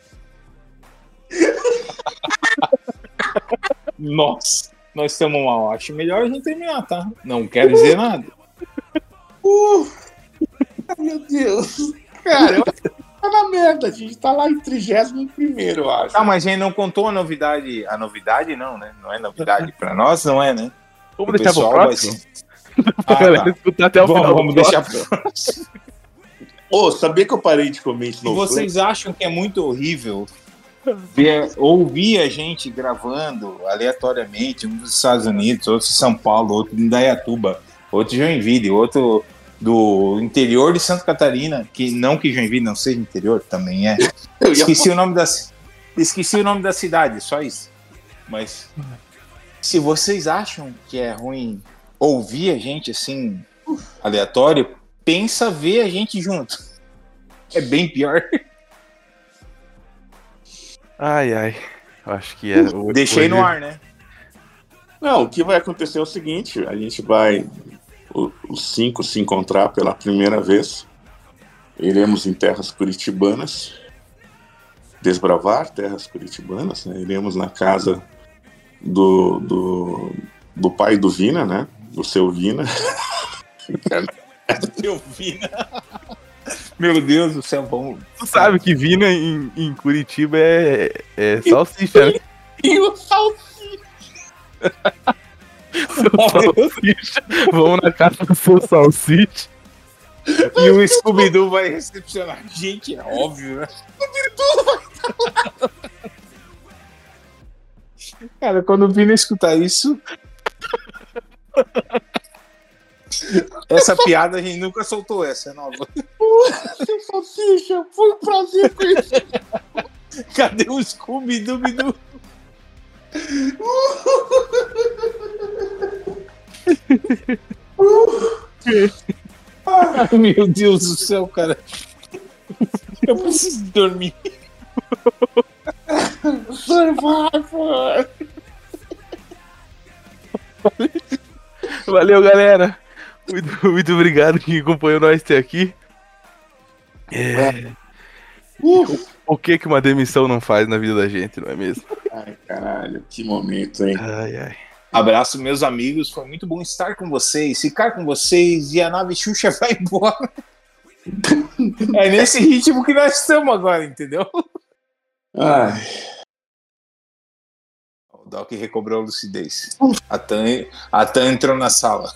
Nossa, nós estamos mal. Acho melhor a gente terminar, tá? Não quero dizer nada. uh, meu Deus. Cara, eu acho que tá na merda. A gente tá lá em 31, eu acho. Ah, mas a gente não contou a novidade. A novidade não, né? Não é novidade. Pra nós não é, né? Vamos O deixar pro vai próximo? Ah, tá. escutar até o Vamos, final. vamos deixar próximo. pro próximo. Ô, sabia que eu parei de comer E Snowflake? vocês acham que é muito horrível ver, ouvir a gente gravando aleatoriamente, um dos Estados Unidos, outro de São Paulo, outro de Indaiatuba, outro de Joinville, outro do interior de Santa Catarina, que não que Joinville não seja interior, também é. Esqueci o nome da ci- esqueci o nome da cidade, só isso. Mas se vocês acham que é ruim ouvir a gente assim aleatório, pensa ver a gente junto. É bem pior. Ai, ai. Acho que é. Deixei no ar, né? Não, o que vai acontecer é o seguinte: a gente vai, os cinco se encontrar pela primeira vez. Iremos em terras curitibanas, desbravar terras curitibanas. né? Iremos na casa do, do, do pai do Vina, né? Do seu Vina. Eu vi. Meu Deus do céu, vamos. Tu sabe que Vina em, em Curitiba é, é salsicha, né? E o Salsicha. Salsicha. Vamos na casa do seu salsicha. E o Scooby-Doo vai recepcionar. Gente, é óbvio, né? Cara, quando o Vina escutar isso. Essa piada a gente nunca soltou, essa é nova. Seu Salsicha, foi um prazer conhecer. Cadê o Scooby-Doo? Ai, meu Deus do céu, cara. Eu preciso dormir. Survivor! Valeu, galera. Muito, muito obrigado quem acompanhou nós até aqui. É, Uh, o que que uma demissão não faz na vida da gente, não é mesmo? Ai, caralho, que momento, hein? Ai, ai. Abraço, meus amigos. Foi muito bom estar com vocês, ficar com vocês e a nave Xuxa vai embora. É nesse ritmo que nós estamos agora, entendeu? Ai, O Doc recobrou a lucidez. A Tan, a Tan entrou na sala.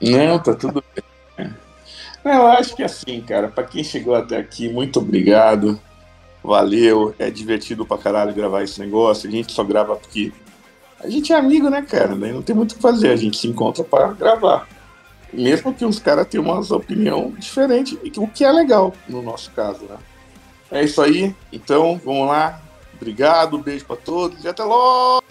não, tá tudo bem. Não, eu acho que assim, cara, pra quem chegou até aqui, muito obrigado. Valeu, é divertido pra caralho gravar esse negócio. A gente só grava porque a gente é amigo, né, cara? Daí não tem muito o que fazer, a gente se encontra pra gravar. Mesmo que os caras tenham umas opinião diferente, o que é legal no nosso caso, né? É isso aí, então vamos lá. Obrigado, beijo pra todos e até logo!